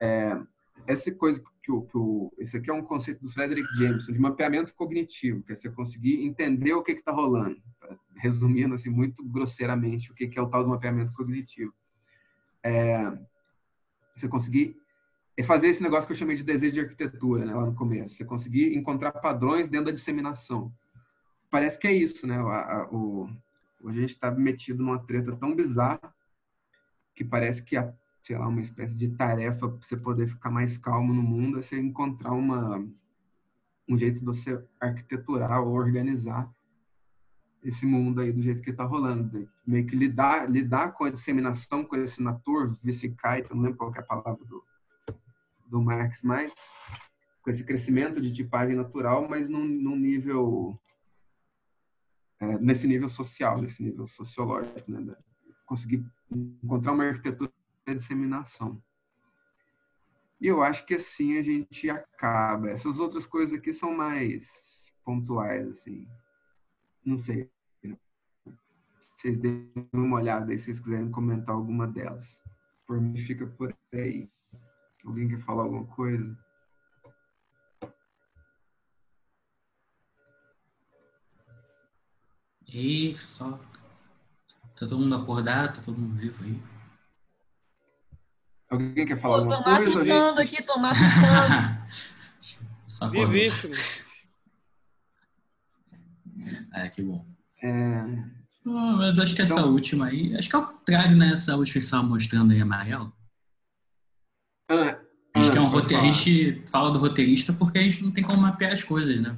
[SPEAKER 3] é, essa coisa que o, que o, esse aqui é um conceito do Frederick Jameson de mapeamento cognitivo, que é você conseguir entender o que está rolando, resumindo assim muito grosseiramente o que, que é o tal do mapeamento cognitivo. É, você conseguir é fazer esse negócio que eu chamei de desejo de arquitetura, né, lá no começo. Você conseguir encontrar padrões dentro da disseminação parece que é isso, né? A, a, o, a gente está metido numa treta tão bizarra que parece que a, sei lá, uma espécie de tarefa para você poder ficar mais calmo no mundo é você encontrar uma um jeito de você arquiteturar ou organizar esse mundo aí do jeito que está rolando. Meio que lidar, lidar com a disseminação, com esse natur, vice-kite, não lembro qual é a palavra do, do Marx mais, com esse crescimento de tipagem natural, mas num, num nível é, nesse nível social, nesse nível sociológico, né? conseguir encontrar uma arquitetura de disseminação. E eu acho que assim a gente acaba. Essas outras coisas aqui são mais pontuais, assim. Não sei. Vocês deem uma olhada aí se vocês quiserem comentar alguma delas. Por mim, fica por aí. Alguém quer falar alguma coisa?
[SPEAKER 4] E só. Tá todo mundo acordado, tá todo mundo vivo aí.
[SPEAKER 3] Alguém quer falar Pô, alguma
[SPEAKER 2] coisa? Tomar aqui, tomar pitando.
[SPEAKER 7] Vivíssimo.
[SPEAKER 4] É, que bom. É... mas acho que essa então... última aí, acho que é o contrário, né? Essa última que você estava mostrando aí, amarelo.
[SPEAKER 3] Ah,
[SPEAKER 4] a gente, ah, é um roteir... a gente fala do roteirista porque a gente não tem como mapear as coisas, né?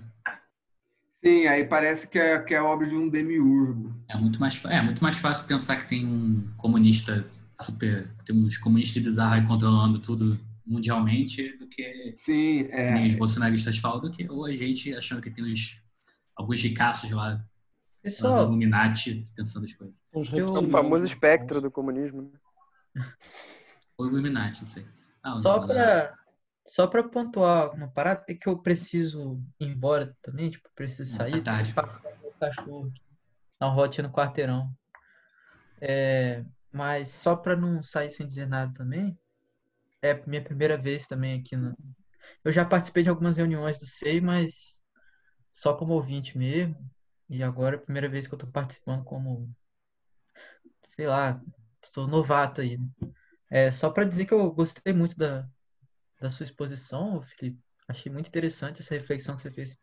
[SPEAKER 3] Sim, aí parece que é, que é obra de um demiurgo.
[SPEAKER 4] É muito mais, é muito mais fácil pensar que tem um comunista super, tem uns comunistas bizarros controlando tudo mundialmente do que,
[SPEAKER 3] Sim, é.
[SPEAKER 4] que nem os bolsonaristas falam, do que ou a gente achando que tem uns alguns ricaços lá Pessoal, Illuminati pensando as coisas.
[SPEAKER 5] É o famoso espectro do comunismo.
[SPEAKER 4] Né? Ou Illuminati, não sei.
[SPEAKER 6] Não, Só para só para pontuar uma parada, é que eu preciso ir embora também, tipo, preciso sair,
[SPEAKER 4] tá tarde.
[SPEAKER 6] passar meu cachorro na rotina no quarteirão. É, mas só para não sair sem dizer nada também, é minha primeira vez também aqui no... Eu já participei de algumas reuniões do SEI, mas só como ouvinte mesmo. E agora é a primeira vez que eu tô participando como, sei lá, sou novato aí. Né? É, só para dizer que eu gostei muito da, da sua exposição, Felipe. Achei muito interessante essa reflexão que você fez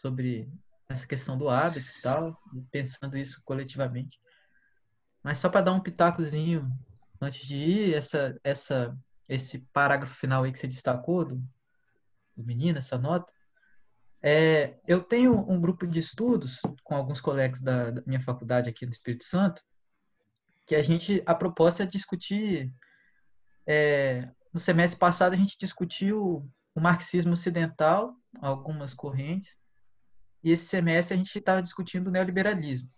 [SPEAKER 6] sobre essa questão do hábito e tal, pensando isso coletivamente. Mas só para dar um pitacozinho antes de ir, essa, essa, esse parágrafo final aí que você destacou do, do menino, essa nota, é, eu tenho um grupo de estudos com alguns colegas da, da minha faculdade aqui no Espírito Santo, que a gente, a proposta é discutir é, no semestre passado a gente discutiu o marxismo ocidental, algumas correntes, e esse semestre a gente estava discutindo o neoliberalismo.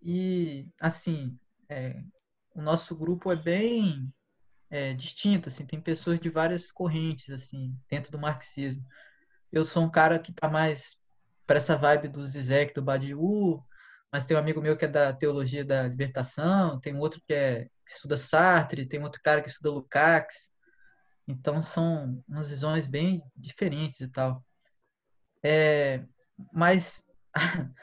[SPEAKER 6] E, assim, é, o nosso grupo é bem é, distinto, assim, tem pessoas de várias correntes, assim, dentro do marxismo. Eu sou um cara que está mais para essa vibe do Zizek, do Badiou, mas tem um amigo meu que é da teologia da libertação, tem outro que, é, que estuda Sartre, tem outro cara que estuda Lukács, Então são umas visões bem diferentes e tal. É, mas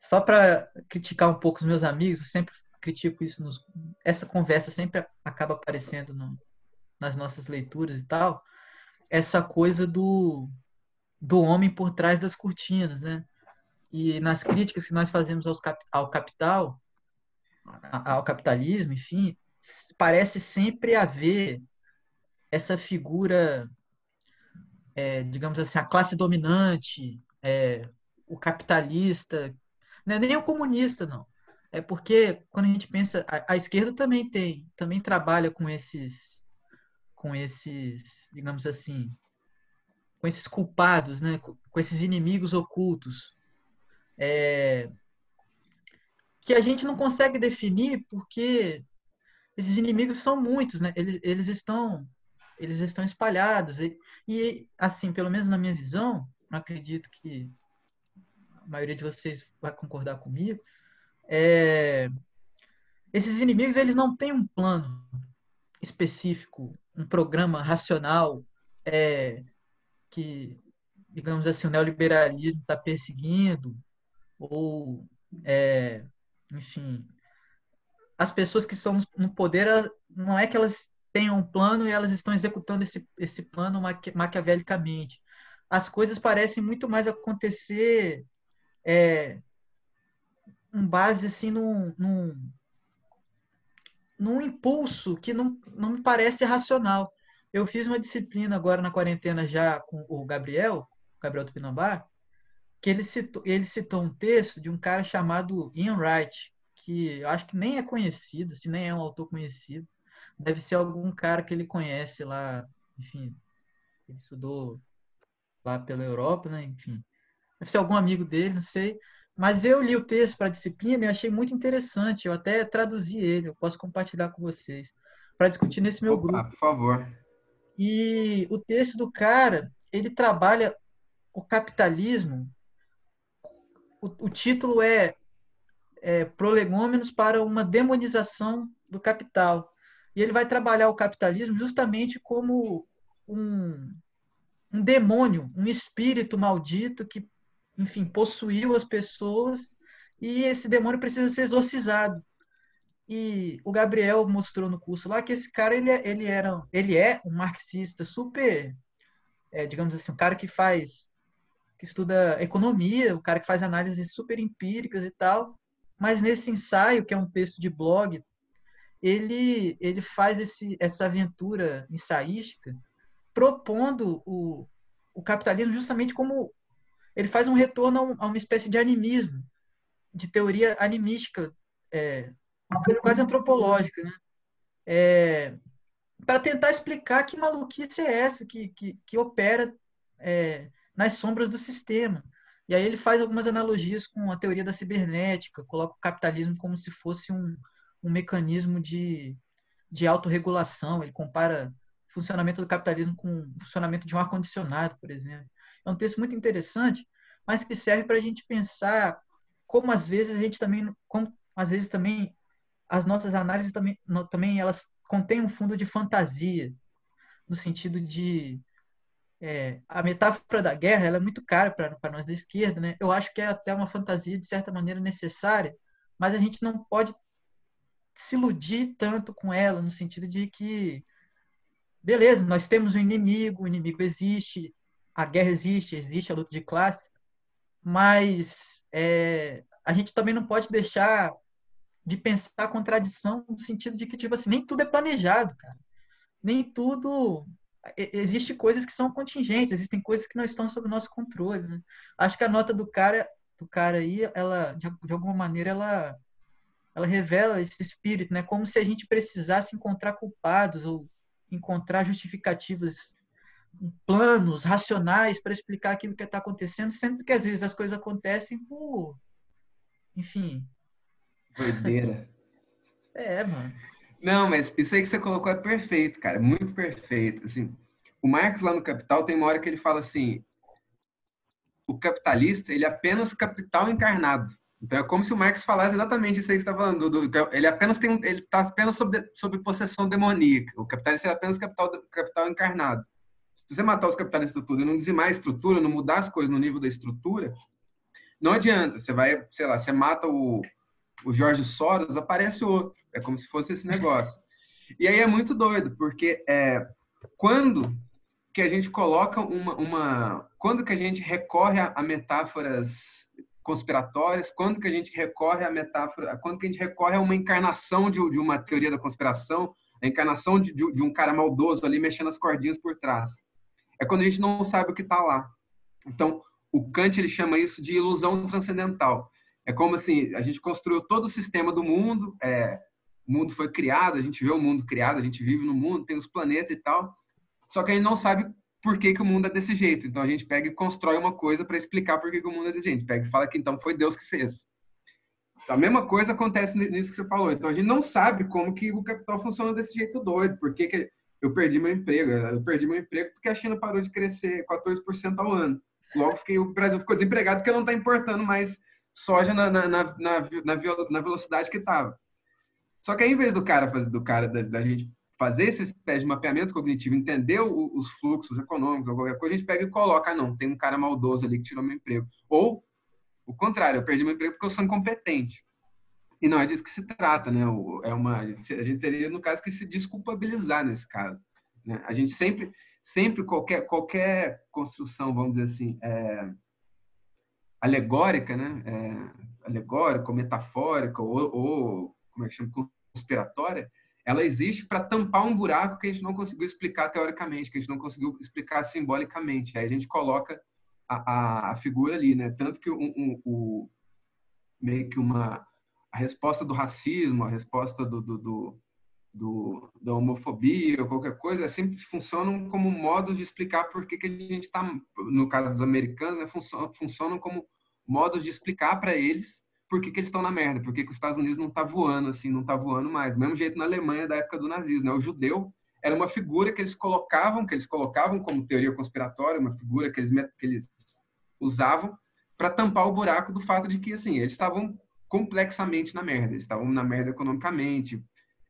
[SPEAKER 6] só para criticar um pouco os meus amigos, eu sempre critico isso. Nos, essa conversa sempre acaba aparecendo no, nas nossas leituras e tal. Essa coisa do, do homem por trás das cortinas, né? E nas críticas que nós fazemos aos, ao capital, ao capitalismo, enfim, parece sempre haver essa figura, é, digamos assim, a classe dominante, é, o capitalista, não é nem o comunista, não. É porque quando a gente pensa, a, a, esquerda também tem, também trabalha com esses, com esses, digamos assim, com esses culpados, né? com, com esses inimigos ocultos. É, que a gente não consegue definir porque esses inimigos são muitos, né? Eles, eles estão eles estão espalhados e, e assim, pelo menos na minha visão, não acredito que a maioria de vocês vai concordar comigo, é, esses inimigos eles não têm um plano específico, um programa racional é, que, digamos assim, o neoliberalismo está perseguindo, ou, é, enfim, as pessoas que estão no poder, não é que elas tenham um plano e elas estão executando esse, esse plano maquiavelicamente. As coisas parecem muito mais acontecer é, um base assim num, num, num impulso que não, não me parece racional. Eu fiz uma disciplina agora na quarentena já com o Gabriel, Gabriel Tupinambá, que ele citou, ele citou um texto de um cara chamado Ian Wright, que eu acho que nem é conhecido, se nem é um autor conhecido. Deve ser algum cara que ele conhece lá, enfim, ele estudou lá pela Europa, né? Enfim, deve ser algum amigo dele, não sei. Mas eu li o texto para a disciplina e achei muito interessante. Eu até traduzi ele, eu posso compartilhar com vocês para discutir nesse meu
[SPEAKER 3] Opa,
[SPEAKER 6] grupo.
[SPEAKER 3] Por favor.
[SPEAKER 6] E o texto do cara, ele trabalha o capitalismo. O, o título é, é Prolegômenos para uma demonização do capital. E ele vai trabalhar o capitalismo justamente como um, um demônio, um espírito maldito que enfim, possuiu as pessoas e esse demônio precisa ser exorcizado. E o Gabriel mostrou no curso lá que esse cara ele, é, ele era ele é um marxista super, é, digamos assim, um cara que faz que estuda economia, um cara que faz análises super empíricas e tal. Mas nesse ensaio, que é um texto de blog, ele ele faz esse, essa aventura ensaística propondo o, o capitalismo justamente como ele faz um retorno a, uma espécie de animismo, de teoria animística, é, uma coisa quase antropológica, né? É, para tentar explicar que maluquice é essa que, que, que opera é, nas sombras do sistema. E aí ele faz algumas analogias com a teoria da cibernética, coloca o capitalismo como se fosse um, um mecanismo de, de autorregulação. Ele compara o funcionamento do capitalismo com o funcionamento de um ar-condicionado, por exemplo. É um texto muito interessante, mas que serve para a gente pensar como às vezes a gente também, como às vezes também as nossas análises também, também elas contêm um fundo de fantasia, no sentido de é, a metáfora da guerra ela é muito cara para nós da esquerda, né? Eu acho que é até uma fantasia de certa maneira necessária, mas a gente não pode se iludir tanto com ela no sentido de que beleza, nós temos um inimigo, o inimigo existe, a guerra existe, existe a luta de classe, mas é, a gente também não pode deixar de pensar a contradição no sentido de que, tipo assim, nem tudo é planejado, cara. Nem tudo. Existem coisas que são contingentes, existem coisas que não estão sob nosso controle. Né? Acho que a nota do cara, do cara aí, ela, de, de alguma maneira, ela, ela revela esse espírito, né? Como se a gente precisasse encontrar culpados ou encontrar justificativas planos racionais para explicar aquilo que está acontecendo, sendo que às vezes as coisas acontecem por, enfim.
[SPEAKER 3] Doideira.
[SPEAKER 6] é, mano.
[SPEAKER 3] Não, mas isso aí que você colocou é perfeito, cara, muito perfeito. Assim, o Marx lá no Capital tem uma hora que ele fala assim: o capitalista ele é apenas capital encarnado. Então é como se o Marx falasse exatamente isso aí que está falando. Do, do, ele apenas tem ele está apenas sob, sob possessão demoníaca. O capitalista é apenas capital, capital encarnado. Se você matar os capitalistas tudo e não dizimar a estrutura, não mudar as coisas no nível da estrutura, não adianta. Você vai, sei lá, você mata o, o Jorge Soros, aparece outro. É como se fosse esse negócio. E aí é muito doido, porque é, quando que a gente coloca uma, uma quando que a gente recorre a, a, metáforas conspiratórias, quando que a gente recorre a metáfora, quando que a gente recorre a uma encarnação de, de uma teoria da conspiração, a encarnação de, de, de, um cara maldoso ali mexendo as cordinhas por trás. É quando a gente não sabe o que está lá. Então, o Kant ele chama isso de ilusão transcendental. É como assim, a gente construiu todo o sistema do mundo, é, o mundo foi criado, a gente vê o mundo criado, a gente vive no mundo, tem os planetas e tal, só que a gente não sabe por que, que o mundo é desse jeito. Então a gente pega e constrói uma coisa para explicar por que, que o mundo é desse jeito. Pega e fala que então foi Deus que fez. A mesma coisa acontece nisso que você falou. Então a gente não sabe como que o capital funciona desse jeito doido. Por que, que eu perdi meu emprego? Eu perdi meu emprego porque a China parou de crescer 14% ao ano. Logo fiquei, o Brasil ficou desempregado porque não está importando mais soja na, na, na, na, velocidade que estava. Só que aí, em vez do cara, do cara da, da gente fazer esse teste de mapeamento cognitivo, entender o, os fluxos econômicos ou qualquer coisa, a gente pega e coloca, ah, não, tem um cara maldoso ali que tirou meu emprego. Ou, o contrário, eu perdi meu emprego porque eu sou incompetente. E não é disso que se trata, né? É uma, a gente teria, no caso, que se desculpabilizar nesse caso. Né? A gente sempre, sempre, qualquer, qualquer construção, vamos dizer assim, é, alegórica, né? É, alegórica ou metafórica ou, ou como é que chama, conspiratória, ela existe para tampar um buraco que a gente não conseguiu explicar teoricamente, que a gente não conseguiu explicar simbolicamente. Aí a gente coloca a, a, a figura ali, né? Tanto que um, meio que uma a resposta do racismo, a resposta do, do, do, do da homofobia ou qualquer coisa, sempre funcionam como modos de explicar por que, que a gente está, no caso dos americanos, né, funcionam, funcionam como modos de explicar para eles por que, que eles estão na merda, por que, que os Estados Unidos não está voando assim, não está voando mais. Do mesmo jeito na Alemanha da época do nazismo, né? O judeu era uma figura que eles colocavam, que eles colocavam como teoria conspiratória, uma figura que eles, que eles usavam para tampar o buraco do fato de que assim eles estavam complexamente na merda, eles estavam na merda economicamente,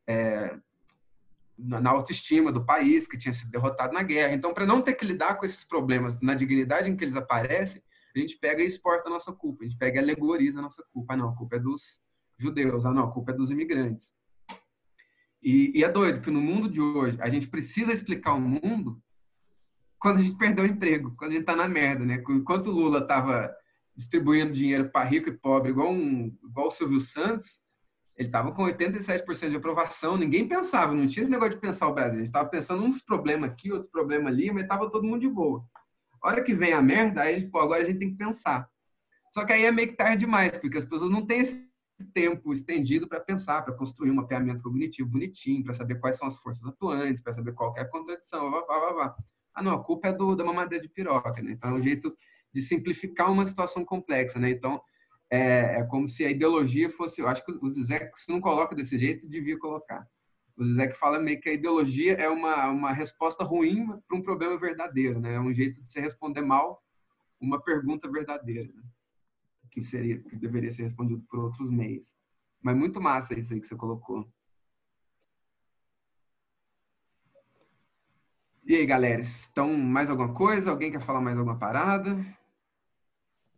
[SPEAKER 3] é, na autoestima do país que tinha sido derrotado na guerra. Então, para não ter que lidar com esses problemas na dignidade em que eles aparecem, a gente pega e exporta a nossa culpa, a gente pega e alegoriza a nossa culpa. Ah, não, a culpa é dos judeus, ah, não, a culpa é dos imigrantes. E, e é doido que no mundo de hoje a gente precisa explicar o mundo quando a gente perdeu o emprego, quando a gente está na merda, né? Enquanto o Lula estava distribuindo dinheiro para rico e pobre, igual, um, igual o Silvio Santos, ele estava com 87% de aprovação, ninguém pensava, não tinha esse negócio de pensar o Brasil, a gente estava pensando uns problemas aqui, outros problemas ali, mas estava todo mundo de boa hora que vem a merda, aí, pô, agora a gente tem que pensar. Só que aí é meio que tarde demais, porque as pessoas não têm esse tempo estendido para pensar, para construir um mapeamento cognitivo bonitinho, para saber quais são as forças atuantes, para saber qual é a contradição, vá, vá, vá, vá. Ah, não, a culpa é do, da mamadeira de piroca, né? Então é um jeito de simplificar uma situação complexa, né? Então é, é como se a ideologia fosse, eu acho que o Zizek, se não coloca desse jeito, devia colocar o Zizek fala meio que a ideologia é uma, uma resposta ruim para um problema verdadeiro, né? É um jeito de se responder mal uma pergunta verdadeira, né? que seria que deveria ser respondido por outros meios. Mas muito massa isso aí que você colocou. E aí, galera, estão mais alguma coisa? Alguém quer falar mais alguma parada?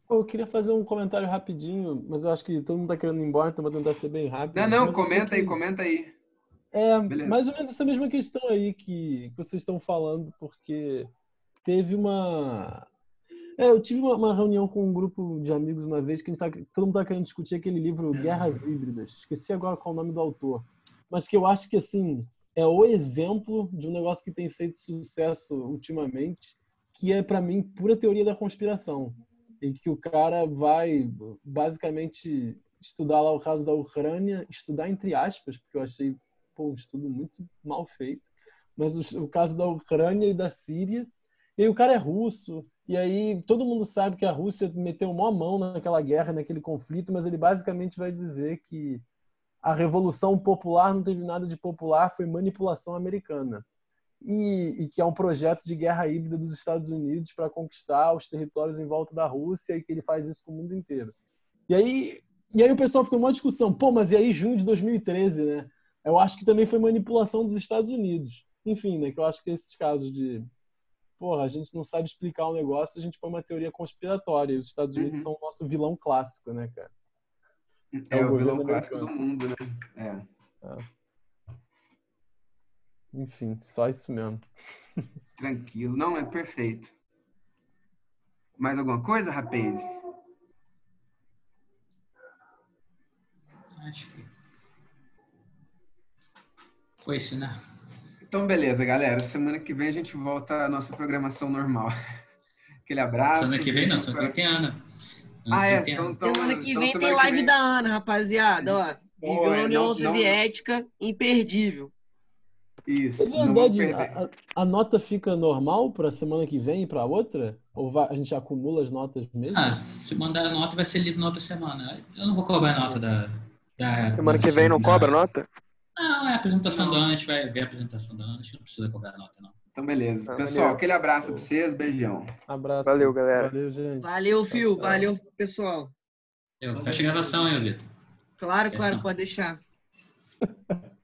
[SPEAKER 8] Eu queria fazer um comentário rapidinho, mas eu acho que todo mundo está querendo ir embora, então vou tentar ser bem rápido.
[SPEAKER 3] Não, não, comenta aí, comenta aí.
[SPEAKER 8] É, Beleza. mais ou menos essa mesma questão aí que, que vocês estão falando, porque teve uma. É, eu tive uma, uma, reunião com um grupo de amigos uma vez que tá, todo mundo estava querendo discutir aquele livro Guerras Híbridas. Esqueci agora qual é o nome do autor. Mas que eu acho que, assim, é o exemplo de um negócio que tem feito sucesso ultimamente, que é, para mim, pura teoria da conspiração. Em que o cara vai, basicamente, estudar lá o caso da Ucrânia, estudar entre aspas, porque eu achei pô, um estudo muito mal feito. Mas o, o caso da Ucrânia e da Síria, e aí o cara é russo, e aí todo mundo sabe que a Rússia meteu uma mão naquela guerra, naquele conflito, mas ele basicamente vai dizer que a revolução popular não teve nada de popular, foi manipulação americana. E, e, que é um projeto de guerra híbrida dos Estados Unidos para conquistar os territórios em volta da Rússia e que ele faz isso com o mundo inteiro. E aí E aí o pessoal ficou uma discussão, pô, mas e aí junho de 2013, né? Eu acho que também foi manipulação dos Estados Unidos. Enfim, né? Que eu acho que esses casos de, porra, a gente não sabe explicar um negócio, a gente põe uma teoria conspiratória. E os Estados Unidos uhum. são o nosso vilão clássico, né, cara?
[SPEAKER 3] É, é o, o vilão clássico do mundo, né? É. é.
[SPEAKER 8] Enfim, só isso mesmo.
[SPEAKER 3] Tranquilo. Não, é perfeito. Mais alguma coisa, rapaz?
[SPEAKER 4] Acho que foi isso, né?
[SPEAKER 3] Então, beleza, galera. Semana que vem a gente volta à nossa programação normal. Aquele abraço.
[SPEAKER 4] Semana que vem não, semana que vem tem Ana.
[SPEAKER 2] Ah, é. Então, então, semana que então, vem tem live vem... da Ana, rapaziada. Ó, viveu na União não, Soviética, não... imperdível.
[SPEAKER 3] Isso.
[SPEAKER 8] É verdade, a, a, nota fica normal para semana que vem e para outra? Ou vai, a gente acumula as notas mesmo?
[SPEAKER 4] Ah, se mandar a nota vai ser lido na outra semana. Eu não vou cobrar a nota da. da
[SPEAKER 5] semana da, que vem não da... cobra nota?
[SPEAKER 4] Não, é a apresentação da Ana, a gente vai ver a apresentação da Ana, a gente não precisa cobrar a nota, não.
[SPEAKER 3] Então, beleza. Ah, pessoal, valeu. aquele abraço pra vocês, beijão.
[SPEAKER 8] Abraço.
[SPEAKER 5] Valeu, galera.
[SPEAKER 8] Valeu, gente.
[SPEAKER 2] Valeu, Fio. Valeu, pessoal.
[SPEAKER 4] Eu, fecha a gravação aí, Vitor.
[SPEAKER 2] Claro, claro, pode deixar.